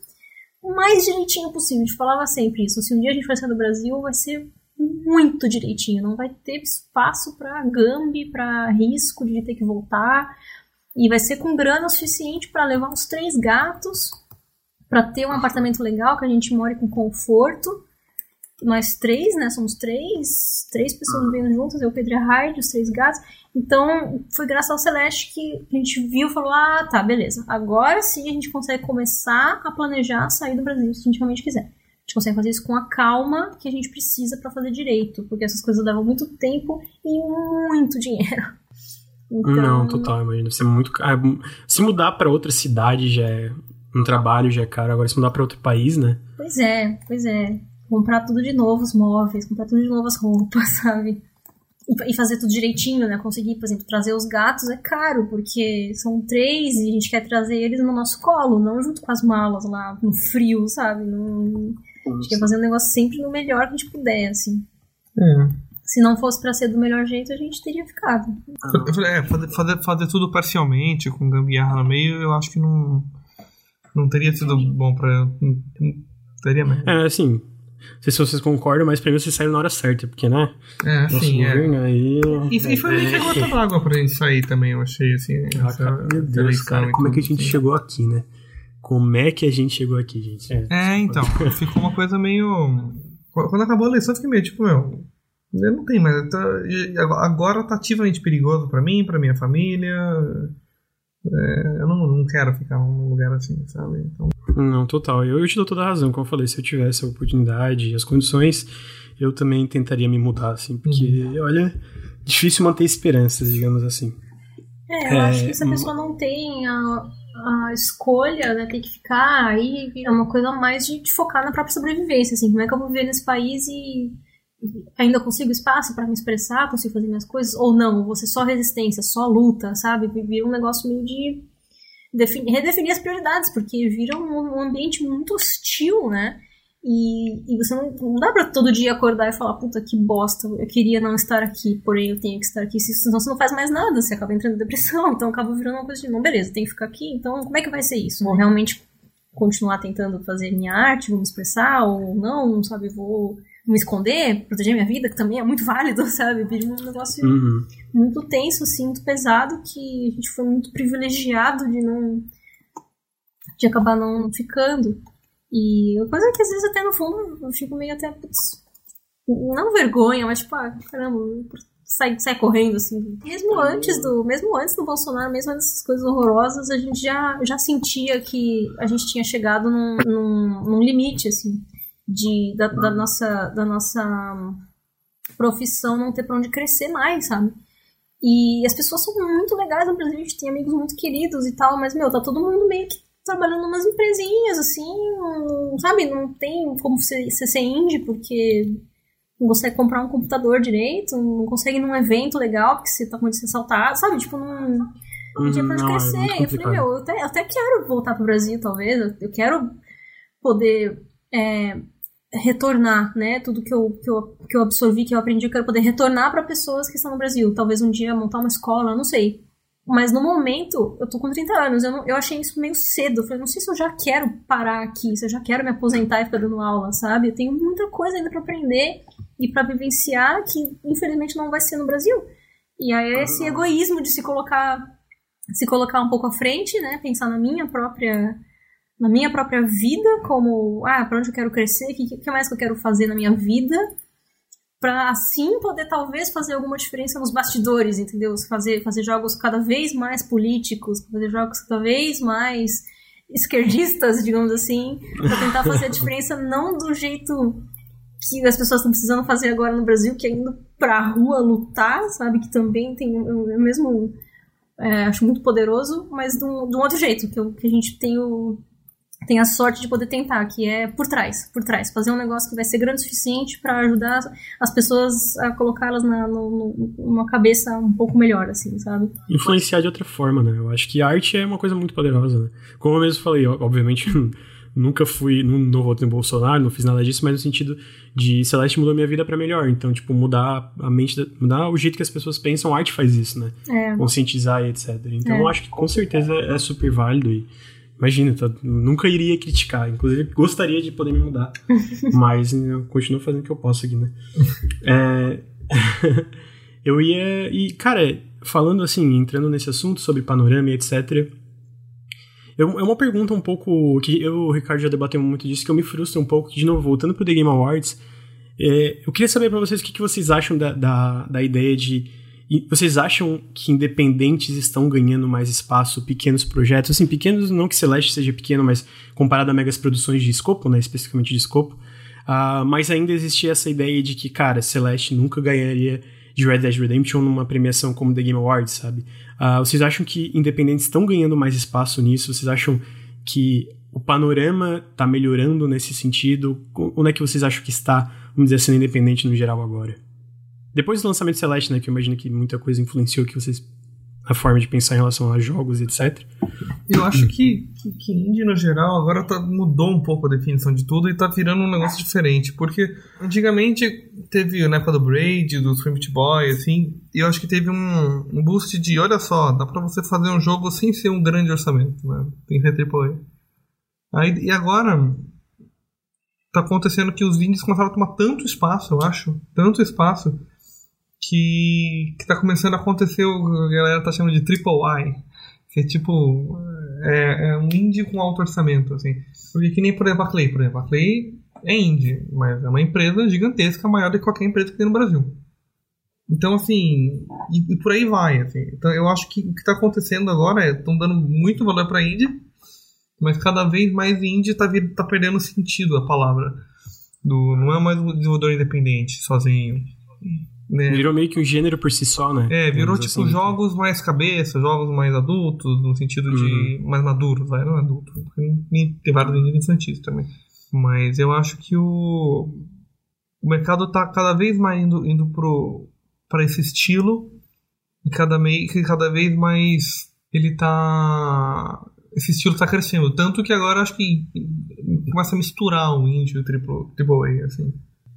o mais direitinho possível. A gente falava sempre isso. Se um dia a gente for sair do Brasil, vai ser muito direitinho, não vai ter espaço para gambi, para risco de ter que voltar. E vai ser com grana suficiente para levar uns três gatos, para ter um apartamento legal que a gente more com conforto nós três, né? Somos três, três pessoas vivendo juntas, eu, Pedro e a Raid, os três gatos. Então, foi graças ao Celeste que a gente viu e falou: ah, tá, beleza. Agora sim a gente consegue começar a planejar sair do Brasil, se a gente realmente quiser. A gente consegue fazer isso com a calma que a gente precisa para fazer direito, porque essas coisas levam muito tempo e muito dinheiro. Então... Não, total, imagina. Ser muito. Se mudar para outra cidade já é um trabalho, já é caro. Agora, se mudar para outro país, né? Pois é, pois é comprar tudo de novo, os móveis, comprar tudo de novo as roupas, sabe? E, fazer tudo direitinho, né? Conseguir, por exemplo, trazer os gatos é caro, porque são três e a gente quer trazer eles no nosso colo, não junto com as malas lá, no frio, sabe? Não... A gente quer fazer um negócio sempre no melhor que a gente puder, assim. É. Se não fosse para ser do melhor jeito, a gente teria ficado. É, fazer, fazer, fazer tudo parcialmente, com gambiarra no meio, eu acho que não, não teria sido bom pra. Teria mesmo. É, assim, não sei se vocês concordam, mas pra mim vocês saíram na hora certa, porque, né? É, sim. É. Aí... E, e foi meio que a gota d'água pra gente sair também, eu achei, assim. Ah, essa, meu Deus, cara, como é que a gente assim. chegou aqui, né? Como é que a gente chegou aqui, gente? É, é então, ficou uma coisa meio. Quando acabou a eleição, eu fiquei meio tipo, meu. Eu não tenho mais. Tá, agora tá ativamente perigoso pra mim, pra minha família. É, eu não, não quero ficar num lugar assim, sabe? Então... Não, total. Eu, eu te dou toda a razão. Como eu falei, se eu tivesse a oportunidade e as condições, eu também tentaria me mudar, assim, porque, uhum. olha, difícil manter esperanças, digamos assim. É, eu é, acho que se a pessoa não tem a, a escolha, né, tem que ficar aí, é uma coisa mais de, de focar na própria sobrevivência, assim, como é que eu vou viver nesse país e ainda consigo espaço para me expressar, consigo fazer minhas coisas, ou não, ser só resistência, só luta, sabe? Vira um negócio meio de definir, redefinir as prioridades, porque vira um, um ambiente muito hostil, né? E, e você não, não dá pra todo dia acordar e falar, puta, que bosta, eu queria não estar aqui, porém eu tenho que estar aqui, senão você não faz mais nada, você acaba entrando em depressão, então acaba virando uma coisa de, não, beleza, tenho que ficar aqui, então como é que vai ser isso? Vou realmente continuar tentando fazer minha arte, vou me expressar, ou não, sabe, vou me esconder, proteger minha vida, que também é muito válido, sabe? Vira um negócio uhum. muito tenso, assim, muito pesado, que a gente foi muito privilegiado de não. de acabar não ficando. E coisa que às vezes até no fundo eu fico meio até. Putz, não vergonha, mas tipo, ah, caramba, sai, sai correndo, assim. Mesmo antes do. Mesmo antes do Bolsonaro, mesmo antes dessas coisas horrorosas, a gente já, já sentia que a gente tinha chegado num, num, num limite, assim de, da, da, nossa, da nossa profissão não ter pra onde crescer mais, sabe? E as pessoas são muito legais no Brasil, a gente tem amigos muito queridos e tal, mas, meu, tá todo mundo meio que trabalhando umas empresinhas, assim, sabe? Não tem como você, você ser indie porque não consegue comprar um computador direito, não consegue ir num evento legal porque você tá com de ser assaltado, sabe? Tipo, não, não tinha pra onde é crescer. É eu falei, meu, eu até, eu até quero voltar pro Brasil, talvez, eu, quero poder é, retornar, né? Tudo que eu, que, eu, que eu absorvi, que eu aprendi, eu quero poder retornar para pessoas que estão no Brasil. Talvez um dia montar uma escola, não sei. Mas no momento, eu tô com 30 anos, eu, não, eu achei isso meio cedo. Eu falei, não sei se eu já quero parar aqui, se eu já quero me aposentar e ficar dando aula, sabe? Eu tenho muita coisa ainda para aprender e para vivenciar que infelizmente não vai ser no Brasil. E aí é esse egoísmo de se colocar se colocar um pouco à frente, né? Pensar na minha própria na minha própria vida, como, ah, para onde eu quero crescer, o que, que mais que eu quero fazer na minha vida, para assim poder talvez fazer alguma diferença nos bastidores, entendeu? Fazer, fazer jogos cada vez mais políticos, fazer jogos cada vez mais esquerdistas, digamos assim, para tentar fazer a diferença não do jeito que as pessoas estão precisando fazer agora no Brasil, que é indo pra rua lutar, sabe? Que também tem o mesmo. É, acho muito poderoso, mas de um, outro jeito, que, que a gente tem o, tem a sorte de poder tentar, que é por trás, por trás, fazer um negócio que vai ser grande o suficiente para ajudar as pessoas a colocá-las na, no, numa cabeça um pouco melhor, assim, sabe? Influenciar de outra forma, né? Eu acho que arte é uma coisa muito poderosa, né? Como eu mesmo falei, obviamente nunca fui, não, não votei no Bolsonaro, não fiz nada disso, mas no sentido de Celeste mudou minha vida para melhor. Então, tipo, mudar a mente, mudar o jeito que as pessoas pensam, a arte faz isso, né? É. Conscientizar e etc. Então, É. eu acho que com certeza é super válido e imagina, tá, nunca iria criticar, inclusive gostaria de poder me mudar, mas eu continuo fazendo o que eu posso aqui, né? É, eu ia e cara, falando assim, entrando nesse assunto sobre panorama e etc. Eu, é uma pergunta um pouco que eu o Ricardo já debatemos muito disso, que eu me frustro um pouco, de novo, voltando pro The Game Awards, é, eu queria saber pra vocês o que, que vocês acham da, da, da ideia de. E Vocês acham que independentes estão ganhando mais espaço, pequenos projetos? Assim, pequenos, não que Celeste seja pequeno, mas comparado a megas produções de escopo, né? Especificamente de escopo. Ah, mas ainda existia essa ideia de que, cara, Celeste nunca ganharia de Red Dead Redemption numa premiação como The Game Awards, sabe? Ah, vocês acham que independentes estão ganhando mais espaço nisso? Vocês acham que o panorama tá melhorando nesse sentido? Onde é que vocês acham que está, vamos dizer, sendo independente no geral agora? Depois do lançamento Celeste, né, que eu imagino que muita coisa influenciou que vocês a forma de pensar em relação a jogos, etc. Eu acho que, que, que indie no geral agora tá, mudou um pouco a definição de tudo e tá virando um negócio diferente. Porque antigamente teve na época do Braid, do Swimp Boy, assim, e eu acho que teve um, um boost de, olha só, dá pra você fazer um jogo sem ser um grande orçamento, né? Tem que ser AAA. Aí, e agora tá acontecendo que os indies começaram a tomar tanto espaço, eu acho, tanto espaço, que, que tá começando a acontecer a galera tá chamando de triple I, que é tipo é, é um indie com alto orçamento, assim. Porque que nem por exemplo a Clay, por exemplo, a Clay é indie, mas é uma empresa gigantesca, maior do que qualquer empresa que tem no Brasil. Então, assim, e, e por aí vai, assim. Então, eu acho que o que tá acontecendo agora é estão dando muito valor pra indie, mas cada vez mais indie tá, vir- tá perdendo sentido a palavra. Do, não é mais um desenvolvedor independente, sozinho. Né? Virou meio que um gênero por si só, né? É, virou tipo assim. jogos mais cabeça, jogos mais adultos, no sentido de mais maduros, vai, não adulto. Tem tem vários infantis também. Mas eu acho que o, o mercado tá cada vez mais indo, indo pro, pra esse estilo e cada, mei, que cada vez mais ele tá. Esse estilo tá crescendo. Tanto que agora acho que começa a misturar o indie e o triple, triple A, assim.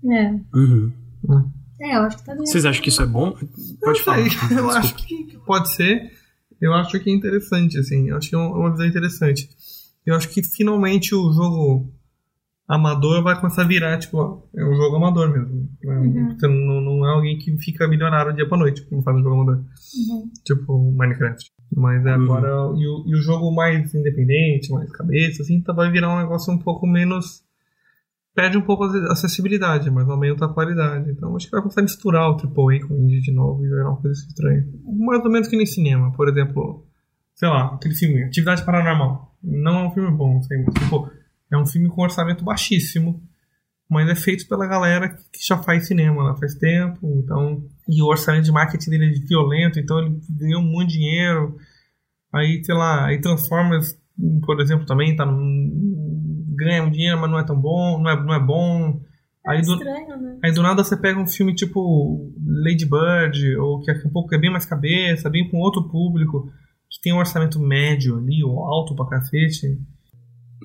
É. Uhum. É, eu acho que tá. Vocês acham que isso é bom? Pode falar. sei, Eu acho que pode ser. Eu acho que é interessante, assim. Eu acho que é uma visão interessante. Eu acho que finalmente o jogo amador vai começar a virar, tipo, ó, é um jogo amador mesmo. Uhum. Você não, não é alguém que fica milionário dia pra noite quando faz um jogo amador. Uhum. Tipo Minecraft. Mas é Uhum. agora. E, o, e o jogo mais independente, mais cabeça, assim, tá, vai virar um negócio um pouco menos. Perde um pouco a acessibilidade, mas aumenta a qualidade. Então acho que vai começar a misturar o AAA com o indie de novo e virar uma coisa estranha. Mais ou menos que nem cinema, por exemplo. Sei lá, aquele filme, Atividade Paranormal. Não é um filme bom, sei, mas, tipo, é um filme com orçamento baixíssimo, mas é feito pela galera que já faz cinema lá faz tempo, então e o orçamento de marketing dele é violento, então ele ganhou muito dinheiro. Aí, sei lá, aí Transformers, por exemplo, também tá num, ganha um dinheiro, mas não é tão bom, não é, não é bom. É Aí do, estranho, né? aí do nada você pega um filme tipo Lady Bird, ou que é um pouco é bem mais cabeça, bem com outro público, que tem um orçamento médio ali, ou alto pra cacete.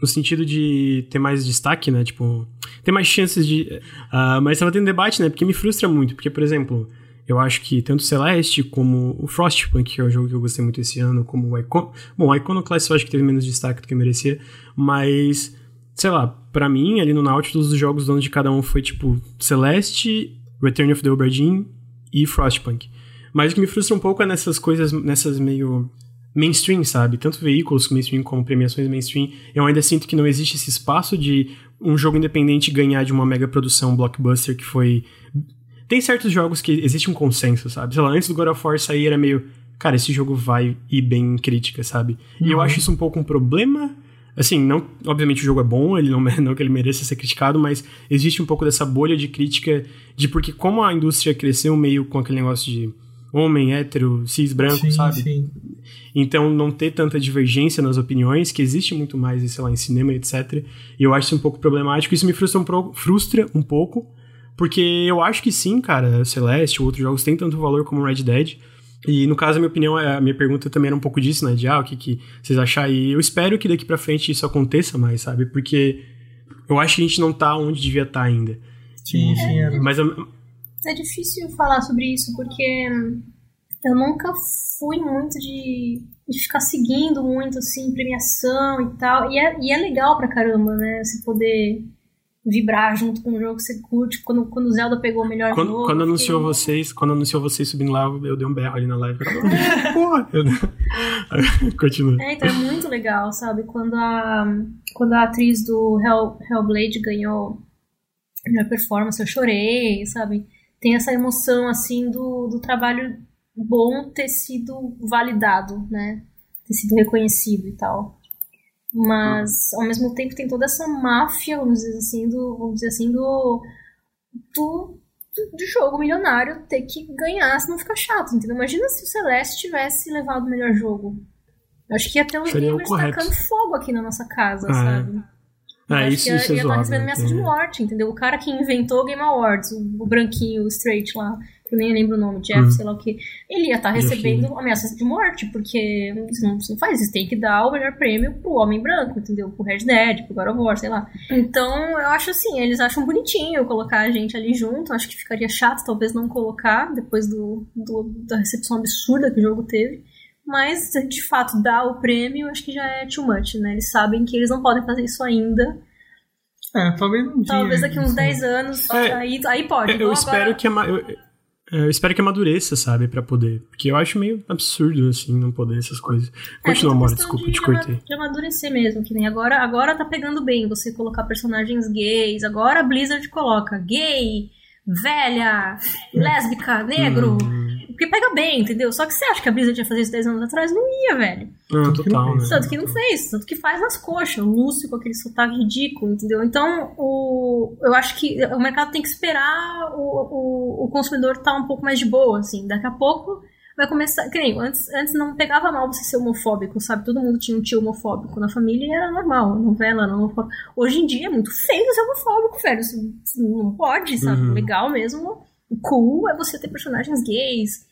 no sentido de ter mais destaque, né? Tipo, ter mais chances de. ah, mas tava tendo debate, né? Porque me frustra muito. Porque, por exemplo, eu acho que tanto Celeste como o Frostpunk, que é o jogo que eu gostei muito esse ano, como o Icon. Bom, o Iconoclast eu acho que teve menos destaque do que merecia, mas. Sei lá, pra mim, ali no Nautilus, os jogos donos de cada um foi tipo Celeste, Return of the Obra Dinn e Frostpunk. Mas o que me frustra um pouco é nessas coisas, nessas meio mainstream, sabe? Tanto veículos mainstream como premiações mainstream. Eu ainda sinto que não existe esse espaço de um jogo independente ganhar de uma mega produção blockbuster que foi. Tem certos jogos que existe um consenso, sabe? Sei lá, antes do God of War sair era meio. Cara, esse jogo vai ir bem em crítica, sabe? E eu acho isso um pouco um problema. Assim, não, obviamente o jogo é bom, ele não, não que ele mereça ser criticado, mas existe um pouco dessa bolha de crítica de porque como a indústria cresceu meio com aquele negócio de homem, hétero, cis, branco, sim, sabe? sim. Então não ter tanta divergência nas opiniões, que existe muito mais, sei lá, em cinema, etc. E eu acho isso um pouco problemático. Isso me frustra um, pro- frustra um pouco, porque eu acho que sim, cara, Celeste ou outros jogos têm tanto valor como Red Dead, E no caso, a minha opinião, a minha pergunta também era um pouco disso, né? De ah, o que, que vocês acham? E eu espero que daqui pra frente isso aconteça mais, sabe? Porque eu acho que a gente não tá onde devia estar tá ainda. Sim, sim. É, mas é difícil falar sobre isso, porque eu nunca fui muito de, de ficar seguindo muito, assim, premiação e tal. E é, e é legal pra caramba, né? Você poder vibrar junto com o jogo que você curte. Quando, quando o Zelda pegou o melhor quando, jogo. Quando anunciou vocês, quando anunciou vocês subindo lá, eu dei um berro ali na live. Porra! Continua. É, então é muito legal, sabe? Quando a, quando a atriz do Hell, Hellblade ganhou a melhor performance, eu chorei, sabe? Tem essa emoção, assim, do, do trabalho bom ter sido validado, né? Ter sido reconhecido e tal. Mas, ao mesmo tempo, tem toda essa máfia, vamos dizer assim, do, vamos dizer assim, do, do, do jogo milionário ter que ganhar, senão fica chato, entendeu? Imagina se o Celeste tivesse levado o melhor jogo. Eu acho que ia ter Seria gamers tacando fogo aqui na nossa casa, ah, sabe? Ah, isso, ia, isso é ia estar recebendo ameaça de morte, entendeu? O cara que inventou o Game Awards, o, o branquinho, o straight lá, que eu nem lembro o nome, Jeff, uhum. sei lá o que, ele ia estar tá recebendo ameaças de morte, porque você não, não faz isso, tem que dar o melhor prêmio pro homem branco, entendeu? Pro Red Dead, pro God of War, sei lá. Então, eu acho assim, eles acham bonitinho colocar a gente ali junto, acho que ficaria chato talvez não colocar, depois do, do da recepção absurda que o jogo teve. Mas, de fato, dar o prêmio, acho que já é too much, né? Eles sabem que eles não podem fazer isso ainda. É, talvez não Talvez daqui uns 10 anos, é, aí, aí pode. Eu, eu espero agora... que a, eu, é, eu espero que amadureça, sabe, para poder. Porque eu acho meio absurdo, assim, não poder essas coisas. É, Continua, é, Mora, desculpa, de, te cortei. De amadurecer mesmo, que nem agora, agora tá pegando bem você colocar personagens gays. Agora a Blizzard coloca gay, velha, lésbica, negro. Hum. Porque pega bem, entendeu? Só que você acha que a Blizzard ia fazer isso 10 anos atrás? Não ia, velho. Não, total, né? Tanto que não fez, tanto que faz nas coxas. O Lúcio com aquele sotaque ridículo, entendeu? Então, o, eu acho que o mercado tem que esperar o, o, o consumidor estar tá um pouco mais de boa, assim. Daqui a pouco vai começar. Que nem, antes, antes não pegava mal você ser homofóbico, sabe? Todo mundo tinha um tio homofóbico na família e era normal, novela, não homofóbico. Hoje em dia é muito feio ser homofóbico, velho. Você não pode, sabe? Uhum. Legal mesmo cool é você ter personagens gays.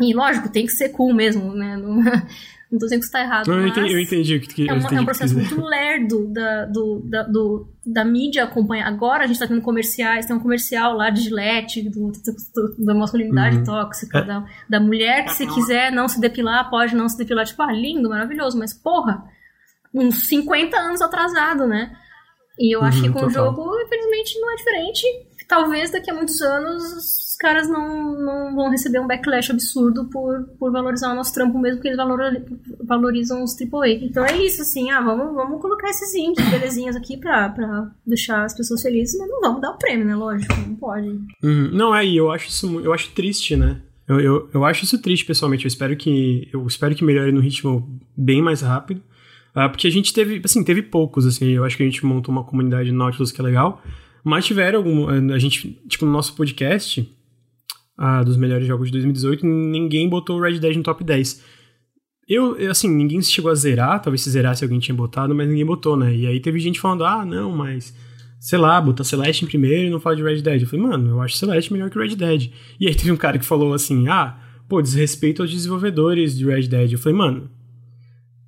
E lógico, tem que ser cool mesmo, né? Não, não tô dizendo que isso tá errado. Não, eu entendi, eu entendi que, é, uma, é um processo muito lerdo da, do, da, do, da mídia acompanhar. Agora a gente tá tendo comerciais, tem um comercial lá de Gillette, do, do, da masculinidade uhum. tóxica, é. da, da mulher que se quiser não se depilar, pode não se depilar. Tipo, ah, lindo, maravilhoso, mas porra, uns 50 anos atrasado, né? E eu uhum, acho que com o jogo, infelizmente, não é diferente talvez daqui a muitos anos os caras não, não vão receber um backlash absurdo por, por valorizar o nosso trampo mesmo que eles valorizam os AAA. Então é isso, assim, ah, vamos, vamos colocar esses indies, belezinhas aqui pra, pra deixar as pessoas felizes, mas não vamos dar o prêmio, né? Lógico, não pode. Uhum. Não, é, e eu acho isso eu acho triste, né? Eu, eu, eu acho isso triste, pessoalmente. Eu espero que eu espero que melhore no ritmo bem mais rápido. Uh, porque a gente teve, assim, teve poucos, assim. Eu acho que a gente montou uma comunidade Nautilus que é legal. Mas tiveram algum. A gente, tipo, no nosso podcast ah, dos melhores jogos de 2018, ninguém botou o Red Dead no top 10. Eu, assim, ninguém chegou a zerar, talvez se zerasse alguém tinha botado, mas ninguém botou, né? E aí teve gente falando, ah, não, mas sei lá, botar Celeste em primeiro e não falar de Red Dead. Eu falei, mano, eu acho Celeste melhor que Red Dead. E aí teve um cara que falou assim, ah, pô, desrespeito aos desenvolvedores de Red Dead. Eu falei, mano,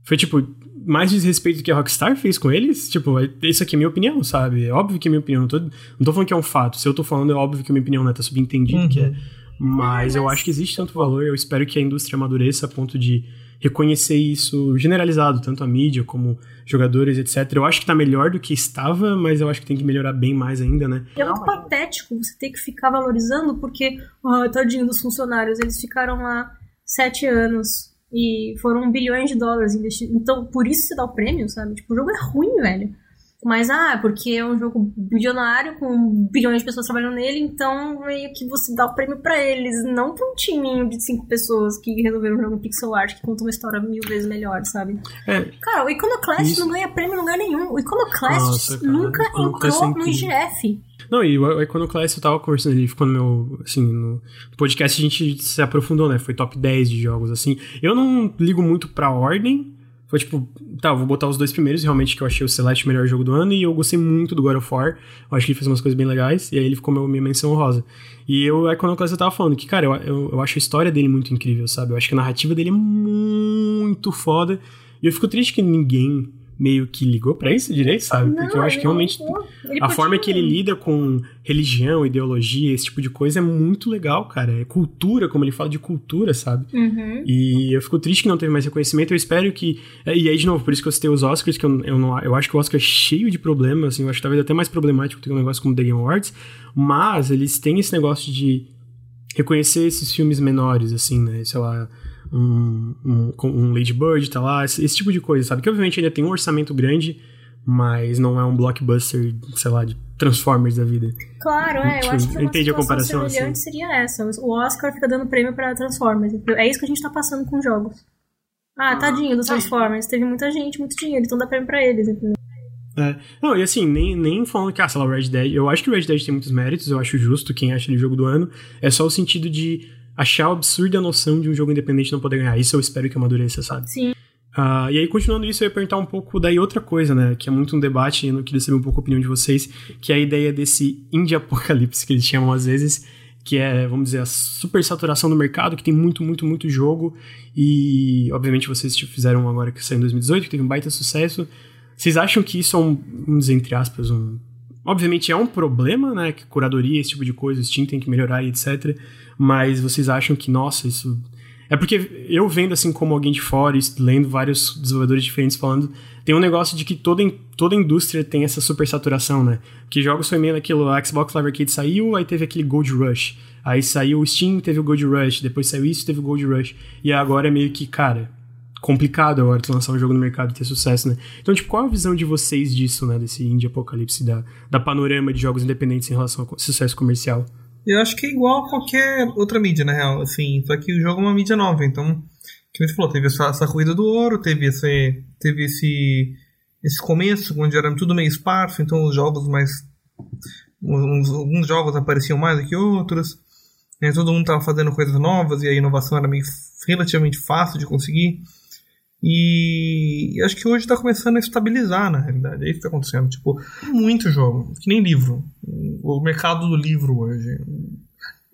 foi tipo, mais desrespeito que a Rockstar fez com eles, tipo, é, isso aqui é minha opinião, sabe? É óbvio que é minha opinião. Não tô, não tô falando que é um fato. Se eu tô falando, é óbvio que é minha opinião, né? Tá subentendido uhum. que é. Mas eu acho que existe tanto valor, eu espero que a indústria amadureça a ponto de reconhecer isso generalizado, tanto a mídia como jogadores, etc. Eu acho que tá melhor do que estava, mas eu acho que tem que melhorar bem mais ainda, né? É muito patético você ter que ficar valorizando, porque, oh, tadinho dos funcionários, eles ficaram lá sete anos e foram bilhões de dólares investidos. Então, por isso você dá o prêmio, sabe? Tipo, o jogo é ruim, velho. Mas, ah, porque é um jogo bilionário, com bilhões de pessoas trabalhando nele, então meio que você dá o prêmio para eles, não pra um timinho de cinco pessoas que resolveram um jogo pixel art que conta uma história mil vezes melhor, sabe? É. Cara, o Iconoclast isso. não ganha prêmio em lugar nenhum. O Iconoclast Nossa, nunca Iconoclast entrou é no IGF. Não, e o Iconoclast eu tava conversando, ele ficou no meu, assim, no podcast a gente se aprofundou, né? Foi top 10 de jogos, assim. Eu não ligo muito pra ordem, Foi tipo, tá, vou botar os dois primeiros, realmente que eu achei o Celeste o melhor jogo do ano, e eu gostei muito do God of War. Eu acho que ele fez umas coisas bem legais, e aí ele ficou meu, minha menção honrosa. E eu, é quando eu tava falando que, cara, eu, eu, eu acho a história dele muito incrível, sabe? Eu acho que a narrativa dele é muito foda. E eu fico triste que ninguém meio que ligou para isso direito, sabe? Não, Porque eu acho que realmente a forma que ele lida com religião, ideologia, esse tipo de coisa é muito legal, cara. É cultura, como ele fala de cultura, sabe? Uhum. E eu fico triste que não teve mais reconhecimento. Eu espero que. E aí, de novo, por isso que eu citei os Oscars, que eu, eu, não, eu acho que o Oscar é cheio de problemas, assim, eu acho talvez até mais problemático que um negócio como The Game Awards, mas eles têm esse negócio de reconhecer esses filmes menores, assim, né? Sei lá um, um, um Lady Bird tá lá, esse, esse, tipo de coisa, sabe? Que obviamente ainda tem um orçamento grande, mas não é um blockbuster, sei lá, de Transformers da vida. Claro, é, eu acho que entende a comparação, semelhante assim? seria essa. O Oscar fica dando prêmio pra Transformers. É isso que a gente tá passando com jogos. Ah, tadinho dos Transformers. Teve muita gente, muito dinheiro, então dá prêmio pra eles, entendeu? É. Não, e assim, nem, nem falando que, ah, sei lá, o Red Dead. Eu acho que o Red Dead tem muitos méritos, eu acho justo quem acha ele jogo do ano. É só o sentido de achar absurda a noção de um jogo independente não poder ganhar. Isso eu espero que amadureça, sabe? Sim. Ah, e aí, continuando isso, eu ia perguntar um pouco daí outra coisa, né? Que é muito um debate, e eu queria saber um pouco a opinião de vocês, que é a ideia desse indie apocalipse que eles chamam às vezes, que é, vamos dizer, a super saturação do mercado, que tem muito, muito, muito jogo. E, obviamente, vocês fizeram agora que saiu em 2018, que teve um baita sucesso. Vocês acham que isso é um, vamos dizer, entre aspas, um. Obviamente é um problema, né? Que curadoria, esse tipo de coisa, o Steam tem que melhorar e etc. Mas vocês acham que, nossa, isso. É porque eu vendo assim como alguém de fora, lendo vários desenvolvedores diferentes falando, tem um negócio de que toda, toda indústria tem essa super saturação, né? Porque jogos foi meio naquilo, a Xbox Live Arcade saiu, aí teve aquele Gold Rush. Aí saiu o Steam, teve o Gold Rush. Depois saiu isso, teve o Gold Rush. E agora é meio que, cara, complicado agora tu lançar um jogo no mercado e ter sucesso, né? Então, tipo, qual a visão de vocês disso, né? Desse indie apocalipse, da, da panorama de jogos independentes em relação ao sucesso comercial? Eu acho que é igual a qualquer outra mídia, na real. Assim, só que o jogo é uma mídia nova, então. Como você falou, teve essa, essa corrida do ouro, teve esse. Teve esse. Esse começo, onde era tudo meio esparso, então os jogos mais. Uns, alguns jogos apareciam mais do que outros. né, todo mundo estava fazendo coisas novas e a inovação era meio relativamente fácil de conseguir. E acho que hoje está começando a estabilizar, na realidade. É isso que está acontecendo. Tipo, muito jogo, que nem livro. O mercado do livro hoje.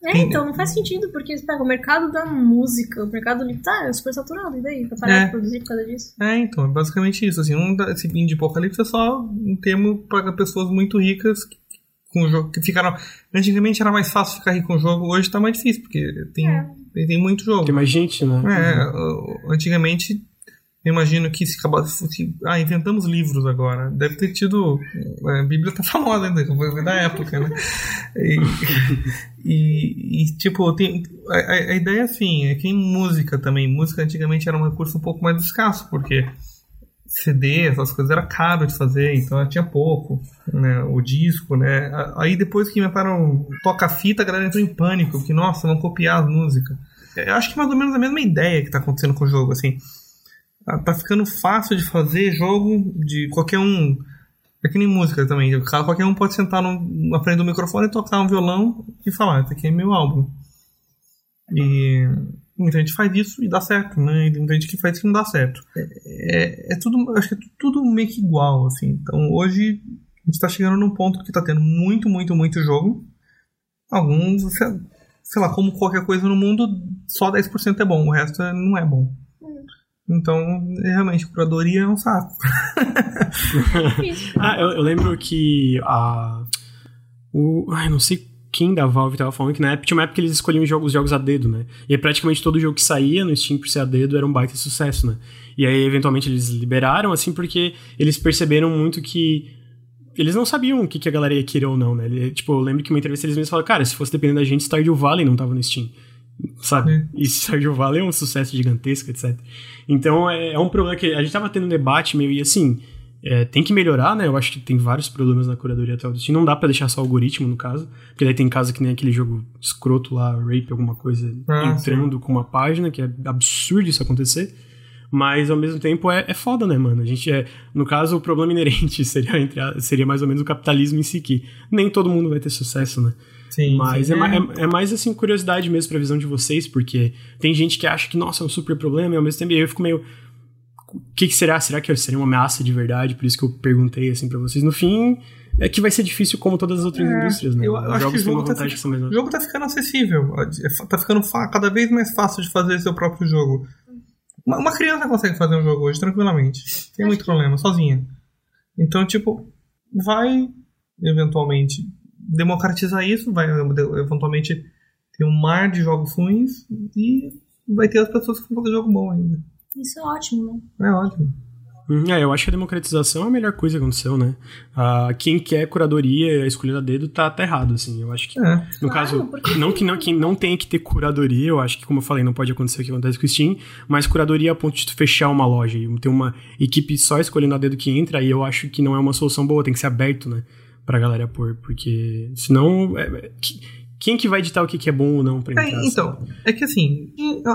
É, então, não faz sentido, porque pega o mercado da música, o mercado do livro, tá, é super saturado, e daí? Vai parar É. de produzir por causa disso? É, então, é basicamente isso. Assim, um, esse indie apocalipse é só um termo para pessoas muito ricas que, com o jogo, que ficaram. Antigamente era mais fácil ficar rico com o jogo, hoje tá mais difícil, porque tem, É. tem, tem muito jogo. Tem mais gente, né? É, uh, antigamente, eu imagino que se acabasse. se- Ah, inventamos livros agora. Deve ter tido. é, A Bíblia tá famosa ainda, foi da época, né? E, e- e, tipo, tem, a, a- ideia assim, é que em música também. Música antigamente era um recurso um pouco mais escasso, porque CD, essas coisas era caro de fazer, então tinha pouco, né? O disco, né? Aí depois que inventaram toca-fita, a galera entrou em pânico, porque, nossa, vão copiar as músicas. Eu acho que mais ou menos a mesma ideia que tá acontecendo com o jogo, assim. Ah, Tá ficando fácil de fazer jogo de qualquer um. É que nem música também. Qualquer um pode sentar na frente do microfone tocar um violão e falar, esse aqui é meu álbum. E muita gente faz isso e dá certo, né? E muita gente que faz isso e não dá certo. É, é tudo, acho que é tudo meio que igual, assim. Então hoje a gente tá chegando num ponto que tá tendo muito, muito, muito jogo. Alguns, sei, sei lá, como qualquer coisa no mundo, só 10% é bom, o resto é- não é bom. Então, é, realmente, curadoria é um saco. Difícil. Ah, eu, eu lembro que a. O, ai, não sei quem da Valve tava falando que na época tinha uma época que eles escolhiam jogos, os jogos a dedo, né? E aí praticamente todo jogo que saía no Steam por ser a dedo era um baita sucesso, né? E aí eventualmente eles liberaram, assim, porque eles perceberam muito que. Eles não sabiam o que, que a galera ia querer ou não, né? Ele- tipo, eu lembro que uma entrevista eles mesmos falaram, cara, se fosse dependendo da gente, Stardew Valley não tava no Steam. Sabe? É. E Stardew Valley é um sucesso gigantesco, etc. Então é, é um problema que a gente tava tendo um debate meio e assim. é, tem que melhorar, né? Eu acho que tem vários problemas na curadoria atual do Steam. Não dá pra deixar só o algoritmo, no caso. Porque daí tem caso que nem aquele jogo escroto lá, Rape, alguma coisa, Ah, entrando com uma página, que é absurdo isso acontecer. Mas ao mesmo tempo é, é foda, né, mano? A gente é. No caso, o problema inerente seria, entre a- seria mais ou menos o capitalismo em si, que nem todo mundo vai ter sucesso, né? Sim, Mas sim. é, ma- é- é mais assim, curiosidade mesmo pra visão de vocês, porque tem gente que acha que, nossa, é um super problema, e ao mesmo tempo eu fico meio. o que, que, será? Será que seria uma ameaça de verdade? Por isso que eu perguntei assim para vocês. No fim, é que vai ser difícil como todas as outras é, indústrias, né? Eu, eu acho que o jogo, tá, o jogo tá ficando acessível. É, tá ficando cada vez mais fácil de fazer seu próprio jogo. Uma, uma criança consegue fazer um jogo hoje tranquilamente. Sem muito problema, sozinha. Então, tipo, vai eventualmente democratizar isso, vai eventualmente ter um mar de jogos ruins e vai ter as pessoas que vão fazer jogo bom ainda. Isso é ótimo, né? É ótimo. Hum, é, eu acho que a democratização é a melhor coisa que aconteceu, né? Ah, quem quer curadoria, escolher a dedo, tá, tá errado, assim. Eu acho que, é. no claro, caso, porque... não que não, quem não tem que ter curadoria, eu acho que, como eu falei, não pode acontecer o que acontece com o Steam, mas curadoria a ponto de fechar uma loja e ter uma equipe só escolhendo a dedo que entra, aí eu acho que não é uma solução boa, tem que ser aberto, né? Pra galera pôr, porque senão. É, é, quem que vai ditar o que, que é bom ou não pra entrar? É, então, é que assim,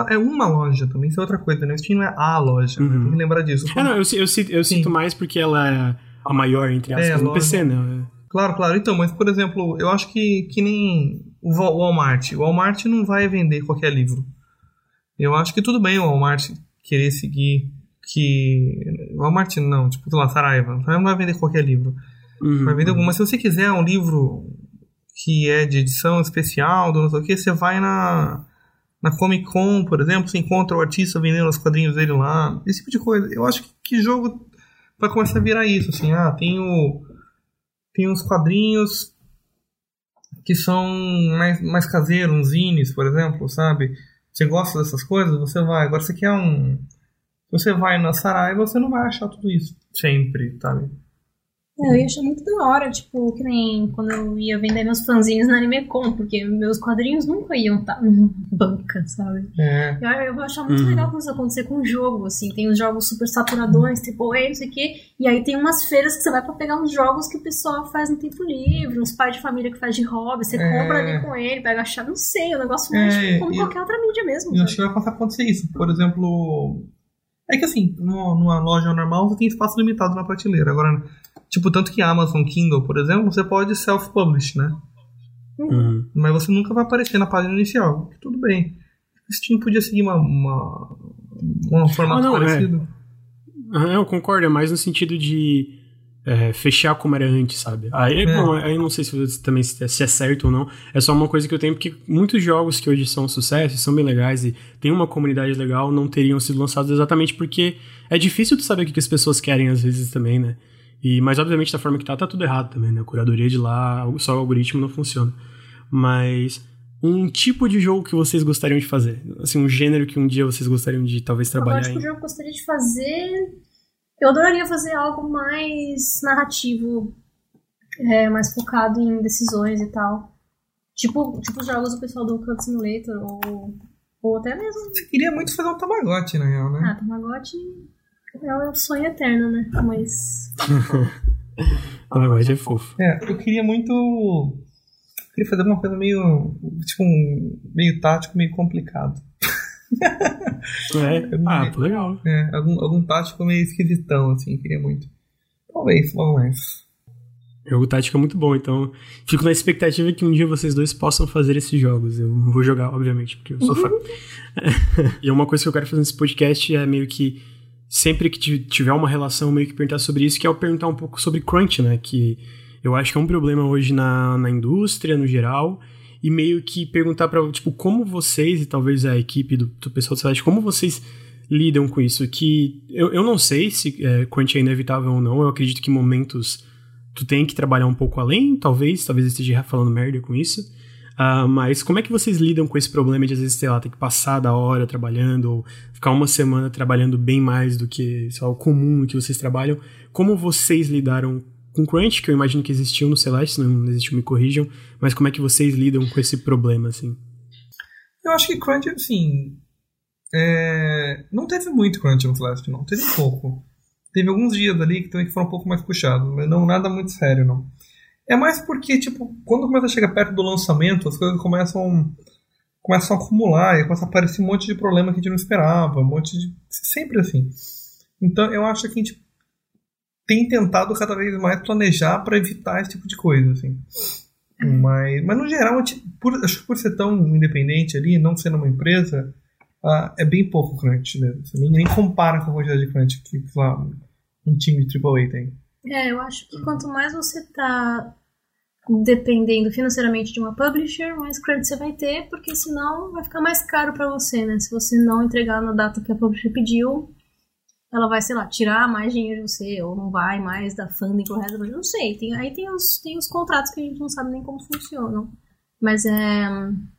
é uma loja também, isso é outra coisa, né? O Steam não é a loja, uhum. né? tem que lembrar disso. É, não, eu, eu, eu, sinto mais porque ela é a maior, entre aspas, é, no PC, né? Claro, claro. Então, mas por exemplo, eu acho que, que nem o Walmart. O Walmart não vai vender qualquer livro. Eu acho que tudo bem o Walmart querer seguir que. Walmart não, tipo, sei lá, Saraiva. Saraiva não vai vender qualquer livro. Uhum. Vai vender. Se você quiser um livro que é de edição especial, do não sei o que, você vai na, na Comic Con, por exemplo, você encontra o artista vendendo os quadrinhos dele lá, esse tipo de coisa. Eu acho que, jogo vai começar a virar isso, assim, ah, tem o tem uns quadrinhos que são mais, mais caseiros, uns zines, por exemplo, sabe? Você gosta dessas coisas, você vai. Agora você quer um. Você vai na Saraiva, você não vai achar tudo isso sempre, sabe? Eu ia achar muito da hora, tipo, que nem quando eu ia vender meus fanzinhos na AnimeCon, porque meus quadrinhos nunca iam estar numa banca, sabe? É. Eu, eu vou achar muito uhum. legal quando isso acontecer com um jogo, assim. Tem os jogos super saturadões, tipo, ei, não sei o quê. E aí tem umas feiras que você vai pra pegar uns jogos que o pessoal faz no tempo livre, uns pais de família que faz de hobby, você é. compra ali com ele, pega achar, não sei, o negócio mais é, tipo, como qualquer outra mídia mesmo. Eu acho que vai passar a acontecer isso. Por exemplo, é que assim, numa loja normal você tem espaço limitado na prateleira. Agora, Tipo, tanto que Amazon Kindle, por exemplo, você pode self-publish, né? Uhum. Mas você nunca vai aparecer na página inicial. Tudo bem. O Steam podia seguir uma, uma, um formato ah, não, é. parecido. É. Eu concordo, é mais no sentido de é, fechar como era antes, sabe? Aí, é. bom, aí não sei se também se é certo ou não. É só uma coisa que eu tenho, porque muitos jogos que hoje são um sucesso, são bem legais e tem uma comunidade legal, não teriam sido lançados exatamente porque é difícil de saber o que as pessoas querem às vezes também, né? E, mas, obviamente, da forma que tá, tá tudo errado também, né? A curadoria de lá, só o algoritmo não funciona. Mas um tipo de jogo que vocês gostariam de fazer? Assim, um gênero que um dia vocês gostariam de talvez trabalhar eu acho que o jogo que eu gostaria de fazer... Eu adoraria fazer algo mais narrativo, é, mais focado em decisões e tal. Tipo, tipo os jogos do pessoal do Cut Simulator, ou, ou até mesmo... Você queria muito fazer um Tamagotchi, na real, né? Ah, Tamagotchi é um sonho eterno, né? Mas. Tamagotchi é fofo. É, eu queria muito. Eu queria fazer uma coisa meio. Tipo, um, meio tático, meio complicado. É? Ah, pô, legal. É, algum, algum tático meio esquisitão, assim, queria muito. Talvez, logo mais. Jogo tático é muito bom, então fico na expectativa que um dia vocês dois possam fazer esses jogos. Eu não vou jogar, obviamente, porque eu sou fã. e uma coisa que eu quero fazer nesse podcast é meio que sempre que tiver uma relação, meio que perguntar sobre isso, que é eu perguntar um pouco sobre crunch, né? Que eu acho que é um problema hoje na, na indústria, no geral, e meio que perguntar para tipo, como vocês, e talvez a equipe do, do pessoal do site, como vocês lidam com isso? Que eu, eu não sei se é, crunch é inevitável ou não, eu acredito que momentos tu tem que trabalhar um pouco além, talvez, talvez eu esteja falando merda com isso, Uh, mas como é que vocês lidam com esse problema de às vezes, sei lá, ter que passar da hora trabalhando ou ficar uma semana trabalhando bem mais do que sei lá, o comum que vocês trabalham? Como vocês lidaram com crunch, que eu imagino que existiu no Celeste, não existiu, me corrijam, mas como é que vocês lidam com esse problema, assim? Eu acho que crunch, assim, é... não teve muito crunch no Celeste, não. Teve pouco. Teve alguns dias ali que também foram um pouco mais puxados, mas não nada muito sério, não. É mais porque, tipo, quando começa a chegar perto do lançamento, as coisas começam, começam a acumular e começa a aparecer um monte de problema que a gente não esperava, um monte de. Sempre assim. Então eu acho que a gente tem tentado cada vez mais planejar para evitar esse tipo de coisa, assim. Mas, mas no geral, por, acho que por ser tão independente ali, não sendo uma empresa, uh, é bem pouco crunch mesmo. Você nem, nem compara com a quantidade de crunch que, sei lá, um time de AAA tem. É, eu acho que quanto mais você tá dependendo financeiramente de uma publisher, mais crunch você vai ter, porque senão vai ficar mais caro para você, né? Se você não entregar na data que a publisher pediu, ela vai, sei lá, tirar mais dinheiro de você, ou não vai mais dar funding pro resto Não sei, tem, aí tem os, tem os contratos que a gente não sabe nem como funcionam. Mas é,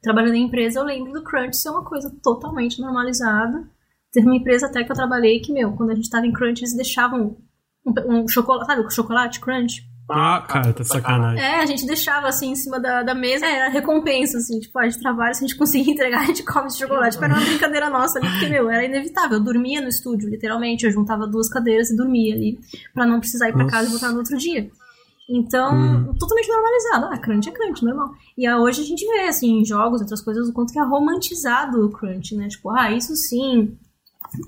trabalhando em empresa, eu lembro do crunch ser uma coisa totalmente normalizada. Teve uma empresa até que eu trabalhei que, meu, quando a gente tava em crunch, eles deixavam um, um chocolate, sabe, o chocolate crunch? Ah, cara, tá sacanagem. É, a gente deixava assim em cima da, da mesa, era recompensa, assim, tipo, a gente trabalha, se a gente conseguir entregar, a gente come esse chocolate. Tipo, era uma brincadeira nossa ali, porque, meu, era inevitável. Eu dormia no estúdio, literalmente, eu juntava duas cadeiras e dormia ali, pra não precisar ir pra casa e voltar no outro dia. Então, hum. totalmente normalizado. Ah, crunch é crunch, normal. E hoje a gente vê, assim, em jogos, outras coisas, o quanto que é romantizado o crunch, né? Tipo, ah, isso sim,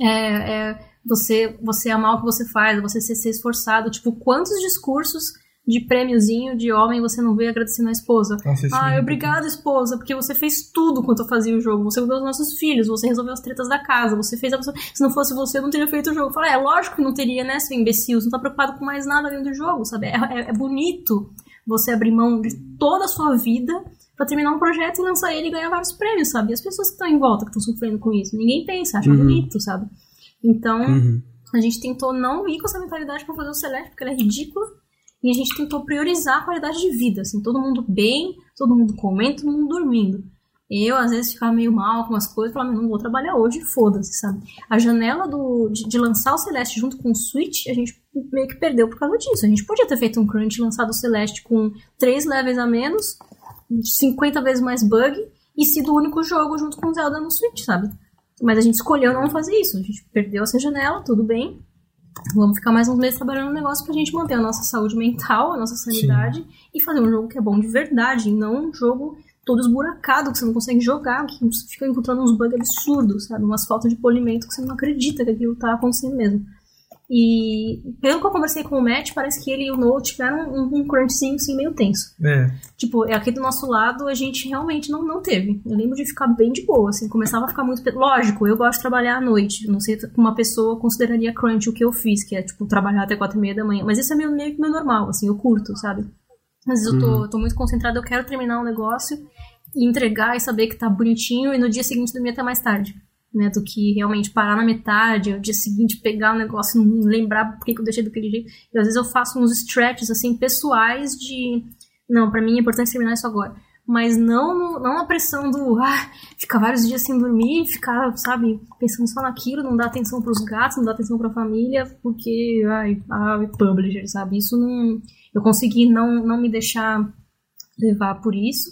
é, é você, você amar o que você faz, você ser, ser esforçado. Tipo, quantos discursos de prêmiozinho de homem você não vê agradecendo a esposa. Nossa, ah, obrigada, esposa, porque você fez tudo quanto eu fazia o jogo. Você cuidou dos nossos filhos, você resolveu as tretas da casa, você fez a pessoa... Se não fosse você, eu não teria feito o jogo. Fala, é lógico que não teria, né, seu imbecil? Você não tá preocupado com mais nada além do jogo, sabe? É, é, é bonito você abrir mão de toda a sua vida para terminar um projeto e lançar ele e ganhar vários prêmios, sabe? E as pessoas que estão em volta, que estão sofrendo com isso, ninguém pensa, acha uhum. bonito, sabe? Então, uhum. a gente tentou não ir com essa mentalidade para fazer o Celeste, porque ela é ridícula e a gente tentou priorizar a qualidade de vida, assim, todo mundo bem, todo mundo comendo, todo mundo dormindo. Eu, às vezes, ficava meio mal com as coisas, falava, não vou trabalhar hoje, foda-se, sabe? A janela do, de, de, lançar o Celeste junto com o Switch, a gente meio que perdeu por causa disso. A gente podia ter feito um crunch lançado o Celeste com 3 levels a menos, 50 vezes mais bug, e sido o único jogo junto com o Zelda no Switch, sabe? Mas a gente escolheu não fazer isso. A gente perdeu essa janela, tudo bem. Vamos ficar mais uns meses trabalhando no negócio pra gente manter a nossa saúde mental, a nossa sanidade Sim. e fazer um jogo que é bom de verdade, e não um jogo todo esburacado que você não consegue jogar, que você fica encontrando uns bugs absurdos, sabe? Umas faltas de polimento que você não acredita que aquilo tá acontecendo mesmo. E pelo que eu conversei com o Matt, parece que ele e o Noah tiveram um, um crunchzinho assim meio tenso. É. Tipo, aqui do nosso lado a gente realmente não, não teve. Eu lembro de ficar bem de boa, assim, começava a ficar muito. Lógico, eu gosto de trabalhar à noite. Não sei uma pessoa consideraria crunch o que eu fiz, que é, tipo, trabalhar até quatro e meia da manhã. Mas isso é meio, meio que meu normal, assim, eu curto, sabe? Às vezes eu tô, uhum. tô muito concentrada, eu quero terminar um negócio e entregar e saber que tá bonitinho e no dia seguinte dormir até mais tarde né, do que realmente parar na metade, o dia seguinte pegar o negócio e não lembrar por que eu deixei daquele jeito. E às vezes eu faço uns stretches, assim, pessoais de, não, para mim é importante terminar isso agora. Mas não, no, não a pressão do, ah, ficar vários dias sem dormir, ficar, sabe, pensando só naquilo, não dar atenção pros gatos, não dar atenção pra família, porque, ai, ai, publisher, sabe? Isso não, eu consegui não, não me deixar levar por isso.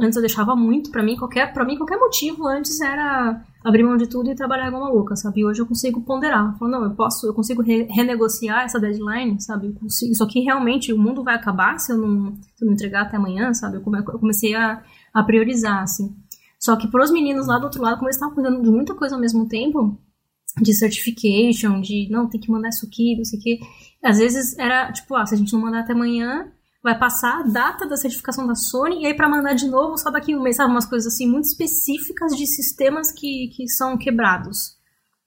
Antes eu deixava muito, para mim qualquer, para mim qualquer motivo antes era abrir mão de tudo e trabalhar igual uma louca, sabe? E hoje eu consigo ponderar. Falo, não, eu posso, eu consigo re renegociar essa deadline, sabe? Eu consigo, isso aqui realmente o mundo vai acabar se eu não, se eu não entregar até amanhã, sabe? Eu, eu comecei a, a priorizar, assim. Só que pros meninos lá do outro lado, como eles estavam cuidando de muita coisa ao mesmo tempo, de certification, de não, tem que mandar isso aqui, não sei o quê. Às vezes era tipo, ah, se a gente não mandar até amanhã, vai passar a data da certificação da Sony e aí para mandar de novo só daqui um mês, sabe? Umas coisas assim muito específicas de sistemas que, que são quebrados.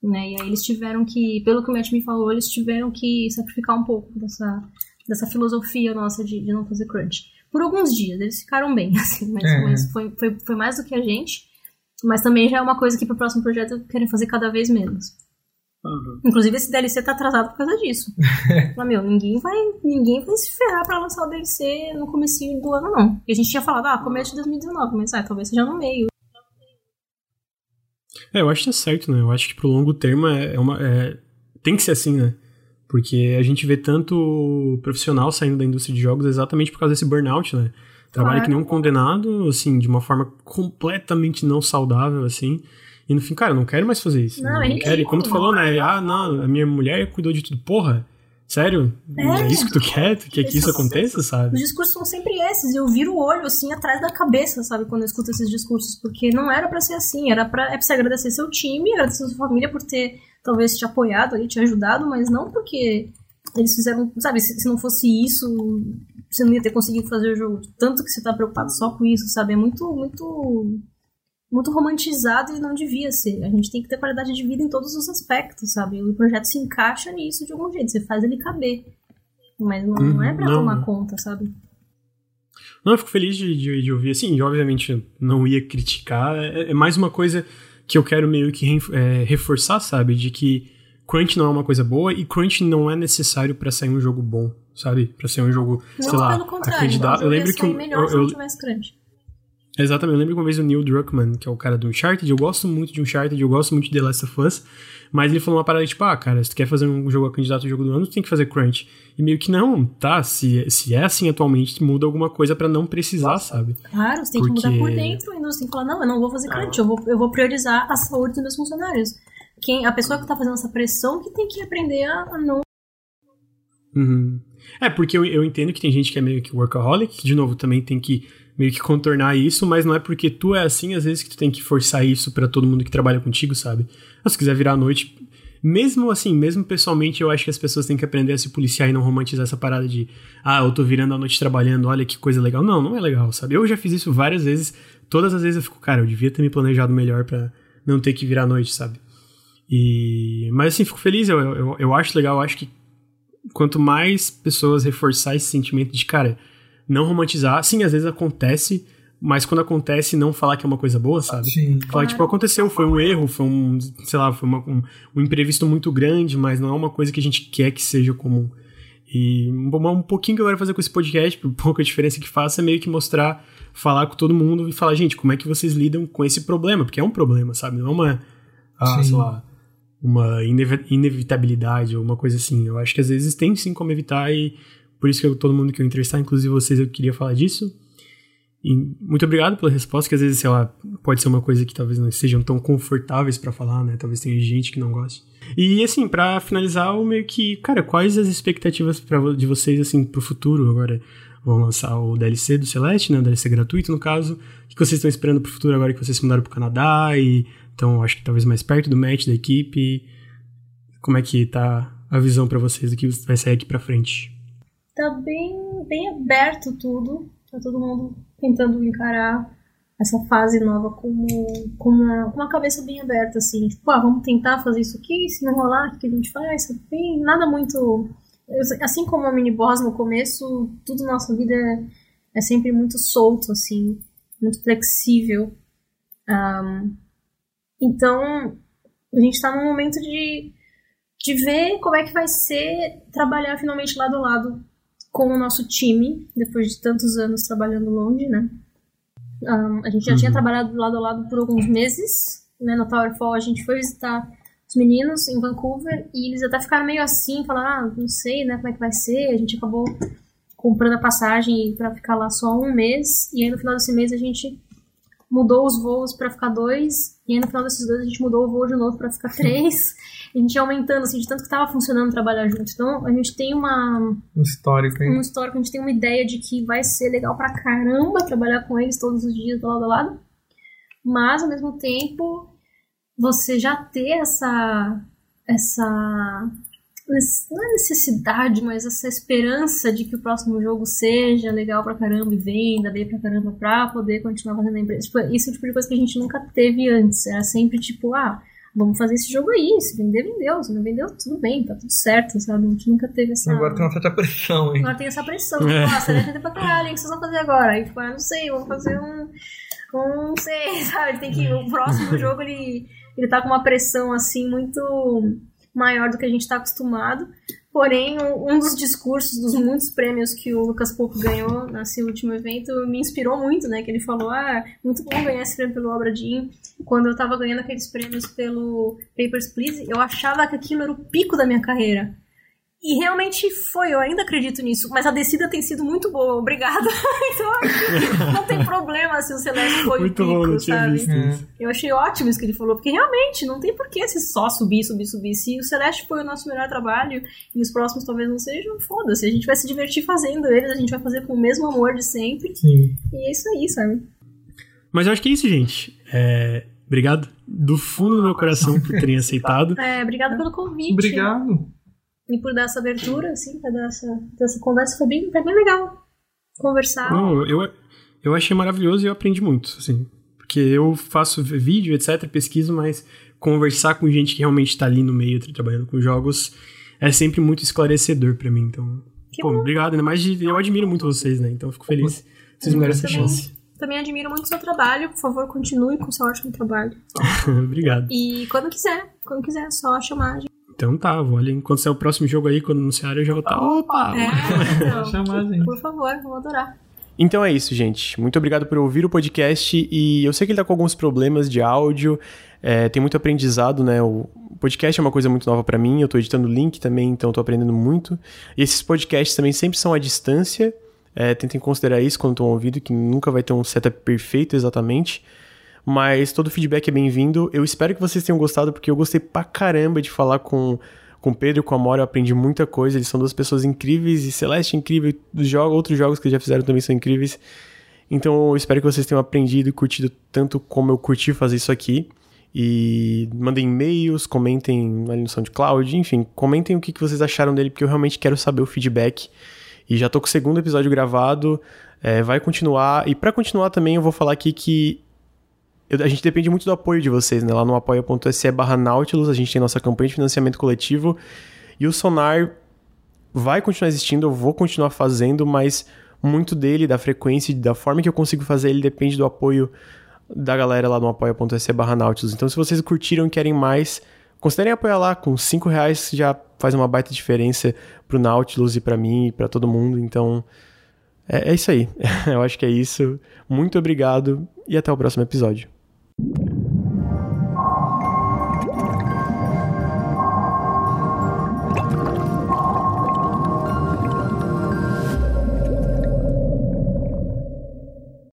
Né? E aí eles tiveram que, pelo que o Matt me falou, eles tiveram que sacrificar um pouco dessa, dessa filosofia nossa de, de não fazer crunch. Por alguns dias, eles ficaram bem, assim, mas, é. mas foi, foi, foi mais do que a gente. Mas também já é uma coisa que pro próximo projeto querem fazer cada vez menos. Uhum. Inclusive esse DLC tá atrasado por causa disso. Mas, meu, ninguém vai, ninguém vai se ferrar pra lançar o DLC no começo do ano, não. E a gente tinha falado, ah, começo de 2019, mas ah, talvez seja no meio. É, eu acho que tá certo, né? Eu acho que pro longo termo é, é uma. É, tem que ser assim, né? Porque a gente vê tanto profissional saindo da indústria de jogos exatamente por causa desse burnout, né? Trabalha claro. que nem um condenado, assim, de uma forma completamente não saudável, assim. E no fim, cara, eu não quero mais fazer isso. Não, não quero. E como tu falou, né? Ah, não, a minha mulher cuidou de tudo. Porra, sério? É, é isso que tu quer? Tu quer que isso aconteça, sabe? Os discursos são sempre esses. Eu viro o olho, assim, atrás da cabeça, sabe? Quando eu escuto esses discursos. Porque não era para ser assim. Era pra, é pra você agradecer seu time, agradecer sua família por ter, talvez, te apoiado ali, te ajudado, mas não porque eles fizeram, sabe? Se, se não fosse isso, você não ia ter conseguido fazer o jogo. Tanto que você tá preocupado só com isso, sabe? É muito, muito muito romantizado e não devia ser. A gente tem que ter qualidade de vida em todos os aspectos, sabe? O projeto se encaixa nisso de algum jeito, você faz ele caber. Mas não, não é pra Uhum, não. tomar conta, sabe? Não, eu fico feliz de, de, de ouvir assim, e obviamente eu não ia criticar. É, é mais uma coisa que eu quero meio que é, reforçar, sabe? De que crunch não é uma coisa boa e crunch não é necessário pra sair um jogo bom, sabe? Pra ser um jogo, sei lá, pelo contrário. acreditado. Eu lembro que melhor eu- se não eu- tivesse crunch. Exatamente, eu lembro que uma vez o Neil Druckmann, que é o cara do Uncharted, eu gosto muito de Uncharted, eu gosto muito de The Last of Us, mas ele falou uma parada tipo, ah, cara, se tu quer fazer um jogo a candidato ao jogo do ano, tu tem que fazer crunch. E meio que não, tá, se, se é assim atualmente, muda alguma coisa pra não precisar, sabe? Claro, você tem que mudar Porque- por dentro, a indústria tem que falar, não, eu não vou fazer crunch, eu vou, eu vou priorizar a saúde dos meus funcionários. Quem, a pessoa que tá fazendo essa pressão que tem que aprender a, a não Uhum. É, porque eu, eu entendo que tem gente que é meio que workaholic, que, de novo, também tem que meio que contornar isso, mas não é porque tu é assim, às vezes, que tu tem que forçar isso pra todo mundo que trabalha contigo, sabe? Mas se quiser virar à noite, mesmo assim, mesmo pessoalmente, eu acho que as pessoas têm que aprender a se policiar e não romantizar essa parada de, ah, eu tô virando a noite trabalhando, olha que coisa legal. Não, não é legal, sabe? Eu já fiz isso várias vezes, todas as vezes eu fico, cara, eu devia ter me planejado melhor pra não ter que virar à noite, sabe? E, mas assim, fico feliz, eu, eu, eu acho legal, eu acho que quanto mais pessoas reforçar esse sentimento de, cara, não romantizar, sim, às vezes acontece, mas quando acontece, não falar que é uma coisa boa, sabe? Sim. Falar, tipo, aconteceu, foi um erro, foi um, sei lá, foi uma- um, um imprevisto muito grande, mas não é uma coisa que a gente quer que seja comum. E um, um pouquinho que eu quero fazer com esse podcast, por pouca diferença que faça, é meio que mostrar, falar com todo mundo e falar, gente, como é que vocês lidam com esse problema? Porque é um problema, sabe? Não é uma, ah, sei lá, uma inevi- inevitabilidade ou uma coisa assim. Eu acho que às vezes tem sim como evitar e por isso que eu, todo mundo que eu entrevistar, inclusive vocês, eu queria falar disso. E muito obrigado pela resposta, que às vezes, sei lá, pode ser uma coisa que talvez não sejam tão confortáveis pra falar, né? Talvez tenha gente que não goste. E assim, pra finalizar, o meio que, cara, quais as expectativas pra, de vocês assim pro futuro? Agora vão lançar o DLC do Celeste, né? O DLC gratuito, no caso. O que vocês estão esperando pro futuro agora que vocês se mudaram pro Canadá e então acho que talvez mais perto do match da equipe? Como é que tá a visão pra vocês do que vai sair aqui pra frente? Tá bem, bem aberto tudo. Tá todo mundo tentando encarar essa fase nova com, com, uma, com uma cabeça bem aberta, assim. Tipo, ah, vamos tentar fazer isso aqui, se não rolar, o que a gente faz? Bem, nada muito... Assim como a mini boss no começo, tudo na nossa vida é, é sempre muito solto, assim. Muito flexível. Ahn, então, a gente tá num momento de, de ver como é que vai ser trabalhar finalmente lado a lado com o nosso time, depois de tantos anos trabalhando longe, né? Ahn, a gente já tinha trabalhado lado a lado por alguns meses, né? No Towerfall a gente foi visitar os meninos em Vancouver e eles até ficaram meio assim, falaram, ah, não sei, né, como é que vai ser. A gente acabou comprando a passagem pra ficar lá só um mês e aí no final desse mês a gente mudou os voos pra ficar dois e aí no final desses dois a gente mudou o voo de novo pra ficar três. A gente ia aumentando, assim, de tanto que tava funcionando trabalhar junto. Então, a gente tem uma, Um histórico, hein? um histórico, a gente tem uma ideia de que vai ser legal pra caramba trabalhar com eles todos os dias, do lado a lado. Mas, ao mesmo tempo, você já ter essa. essa. Não é necessidade, mas essa esperança de que o próximo jogo seja legal pra caramba e venda bem pra caramba pra poder continuar fazendo a empresa. Tipo, isso é o tipo de coisa que a gente nunca teve antes. Era sempre tipo, ah, vamos fazer esse jogo aí. Se vender, vendeu. Se não vendeu, tudo bem, tá tudo certo, sabe? A gente nunca teve essa. Agora tem uma certa pressão, hein? Agora tem essa pressão. É. Nossa, né? Tem pra caralho, o que vocês vão fazer agora? Aí, tipo, ah, não sei, vamos fazer um. um não sei, sabe? Tem que. O próximo jogo ele, ele tá com uma pressão assim muito maior do que a gente tá acostumado. Porém, um dos discursos dos muitos prêmios que o Lucas Pouco ganhou nesse último evento me inspirou muito, né? Que ele falou, ah, muito bom ganhar esse prêmio pelo Obra Dinn. Quando eu tava ganhando aqueles prêmios pelo Papers, Please, eu achava que aquilo era o pico da minha carreira. E realmente foi, eu ainda acredito nisso. Mas a descida tem sido muito boa, obrigada. então acho não tem problema se o Celeste foi Muito o pico, bom, sabe? visto É. isso. Eu achei ótimo isso que ele falou, porque realmente não tem por que se só subir, subir, subir. Se o Celeste foi o nosso melhor trabalho e os próximos talvez não sejam, foda-se. A gente vai se divertir fazendo eles, a gente vai fazer com o mesmo amor de sempre. Sim. E é isso aí, sabe? Mas eu acho que é isso, gente. É, Obrigado do fundo do meu coração por terem aceitado. É, obrigada pelo convite. Obrigado. E por dar essa abertura, assim, pra dar essa, essa conversa. Foi bem, foi bem legal conversar. Não, eu, eu achei maravilhoso e eu aprendi muito, assim. Porque eu faço vídeo, etc, pesquiso, mas conversar com gente que realmente tá ali no meio trabalhando com jogos é sempre muito esclarecedor para mim. Então, que pô, bom. obrigado. Ainda mais de, eu admiro muito vocês, né? Então, eu fico feliz. Vocês me deram essa chance. Também admiro muito o seu trabalho. Por favor, continue com o seu ótimo trabalho. obrigado. E quando quiser, quando quiser, é só chamar a gente. Então tá, vou ali. Quando sair o próximo jogo aí, quando anunciar, eu já vou estar. Tá, opa! É, então, chamar, gente. Por favor, vou adorar. Então é isso, gente. Muito obrigado por ouvir o podcast. E eu sei que ele tá com alguns problemas de áudio. É, tem muito aprendizado, né? O podcast é uma coisa muito nova para mim. Eu tô editando link também, então eu tô aprendendo muito. E esses podcasts também sempre são à distância. É, tentem considerar isso quando estão ouvindo, que nunca vai ter um setup perfeito exatamente. Mas todo feedback é bem-vindo. Eu espero que vocês tenham gostado, porque eu gostei pra caramba de falar com com o Pedro e com a Mora eu aprendi muita coisa. Eles são duas pessoas incríveis e Celeste é incrível. Os jogos, outros jogos que já fizeram também são incríveis. Então eu espero que vocês tenham aprendido e curtido tanto como eu curti fazer isso aqui. E mandem e-mails, comentem ali no SoundCloud, enfim, comentem o que, que vocês acharam dele, porque eu realmente quero saber o feedback. E já tô com o segundo episódio gravado, é, vai continuar. E para continuar também eu vou falar aqui que eu, a gente depende muito do apoio de vocês, né? Lá no apoia.se barra Nautilus, a gente tem nossa campanha de financiamento coletivo. E o Sonar vai continuar existindo, eu vou continuar fazendo, mas muito dele, da frequência, da forma que eu consigo fazer, ele depende do apoio da galera lá no apoia.se barra Nautilus. Então, se vocês curtiram e querem mais, considerem apoiar lá. Com 5 reais já faz uma baita diferença pro Nautilus e para mim e para todo mundo. Então, é, é isso aí. eu acho que é isso. Muito obrigado e até o próximo episódio.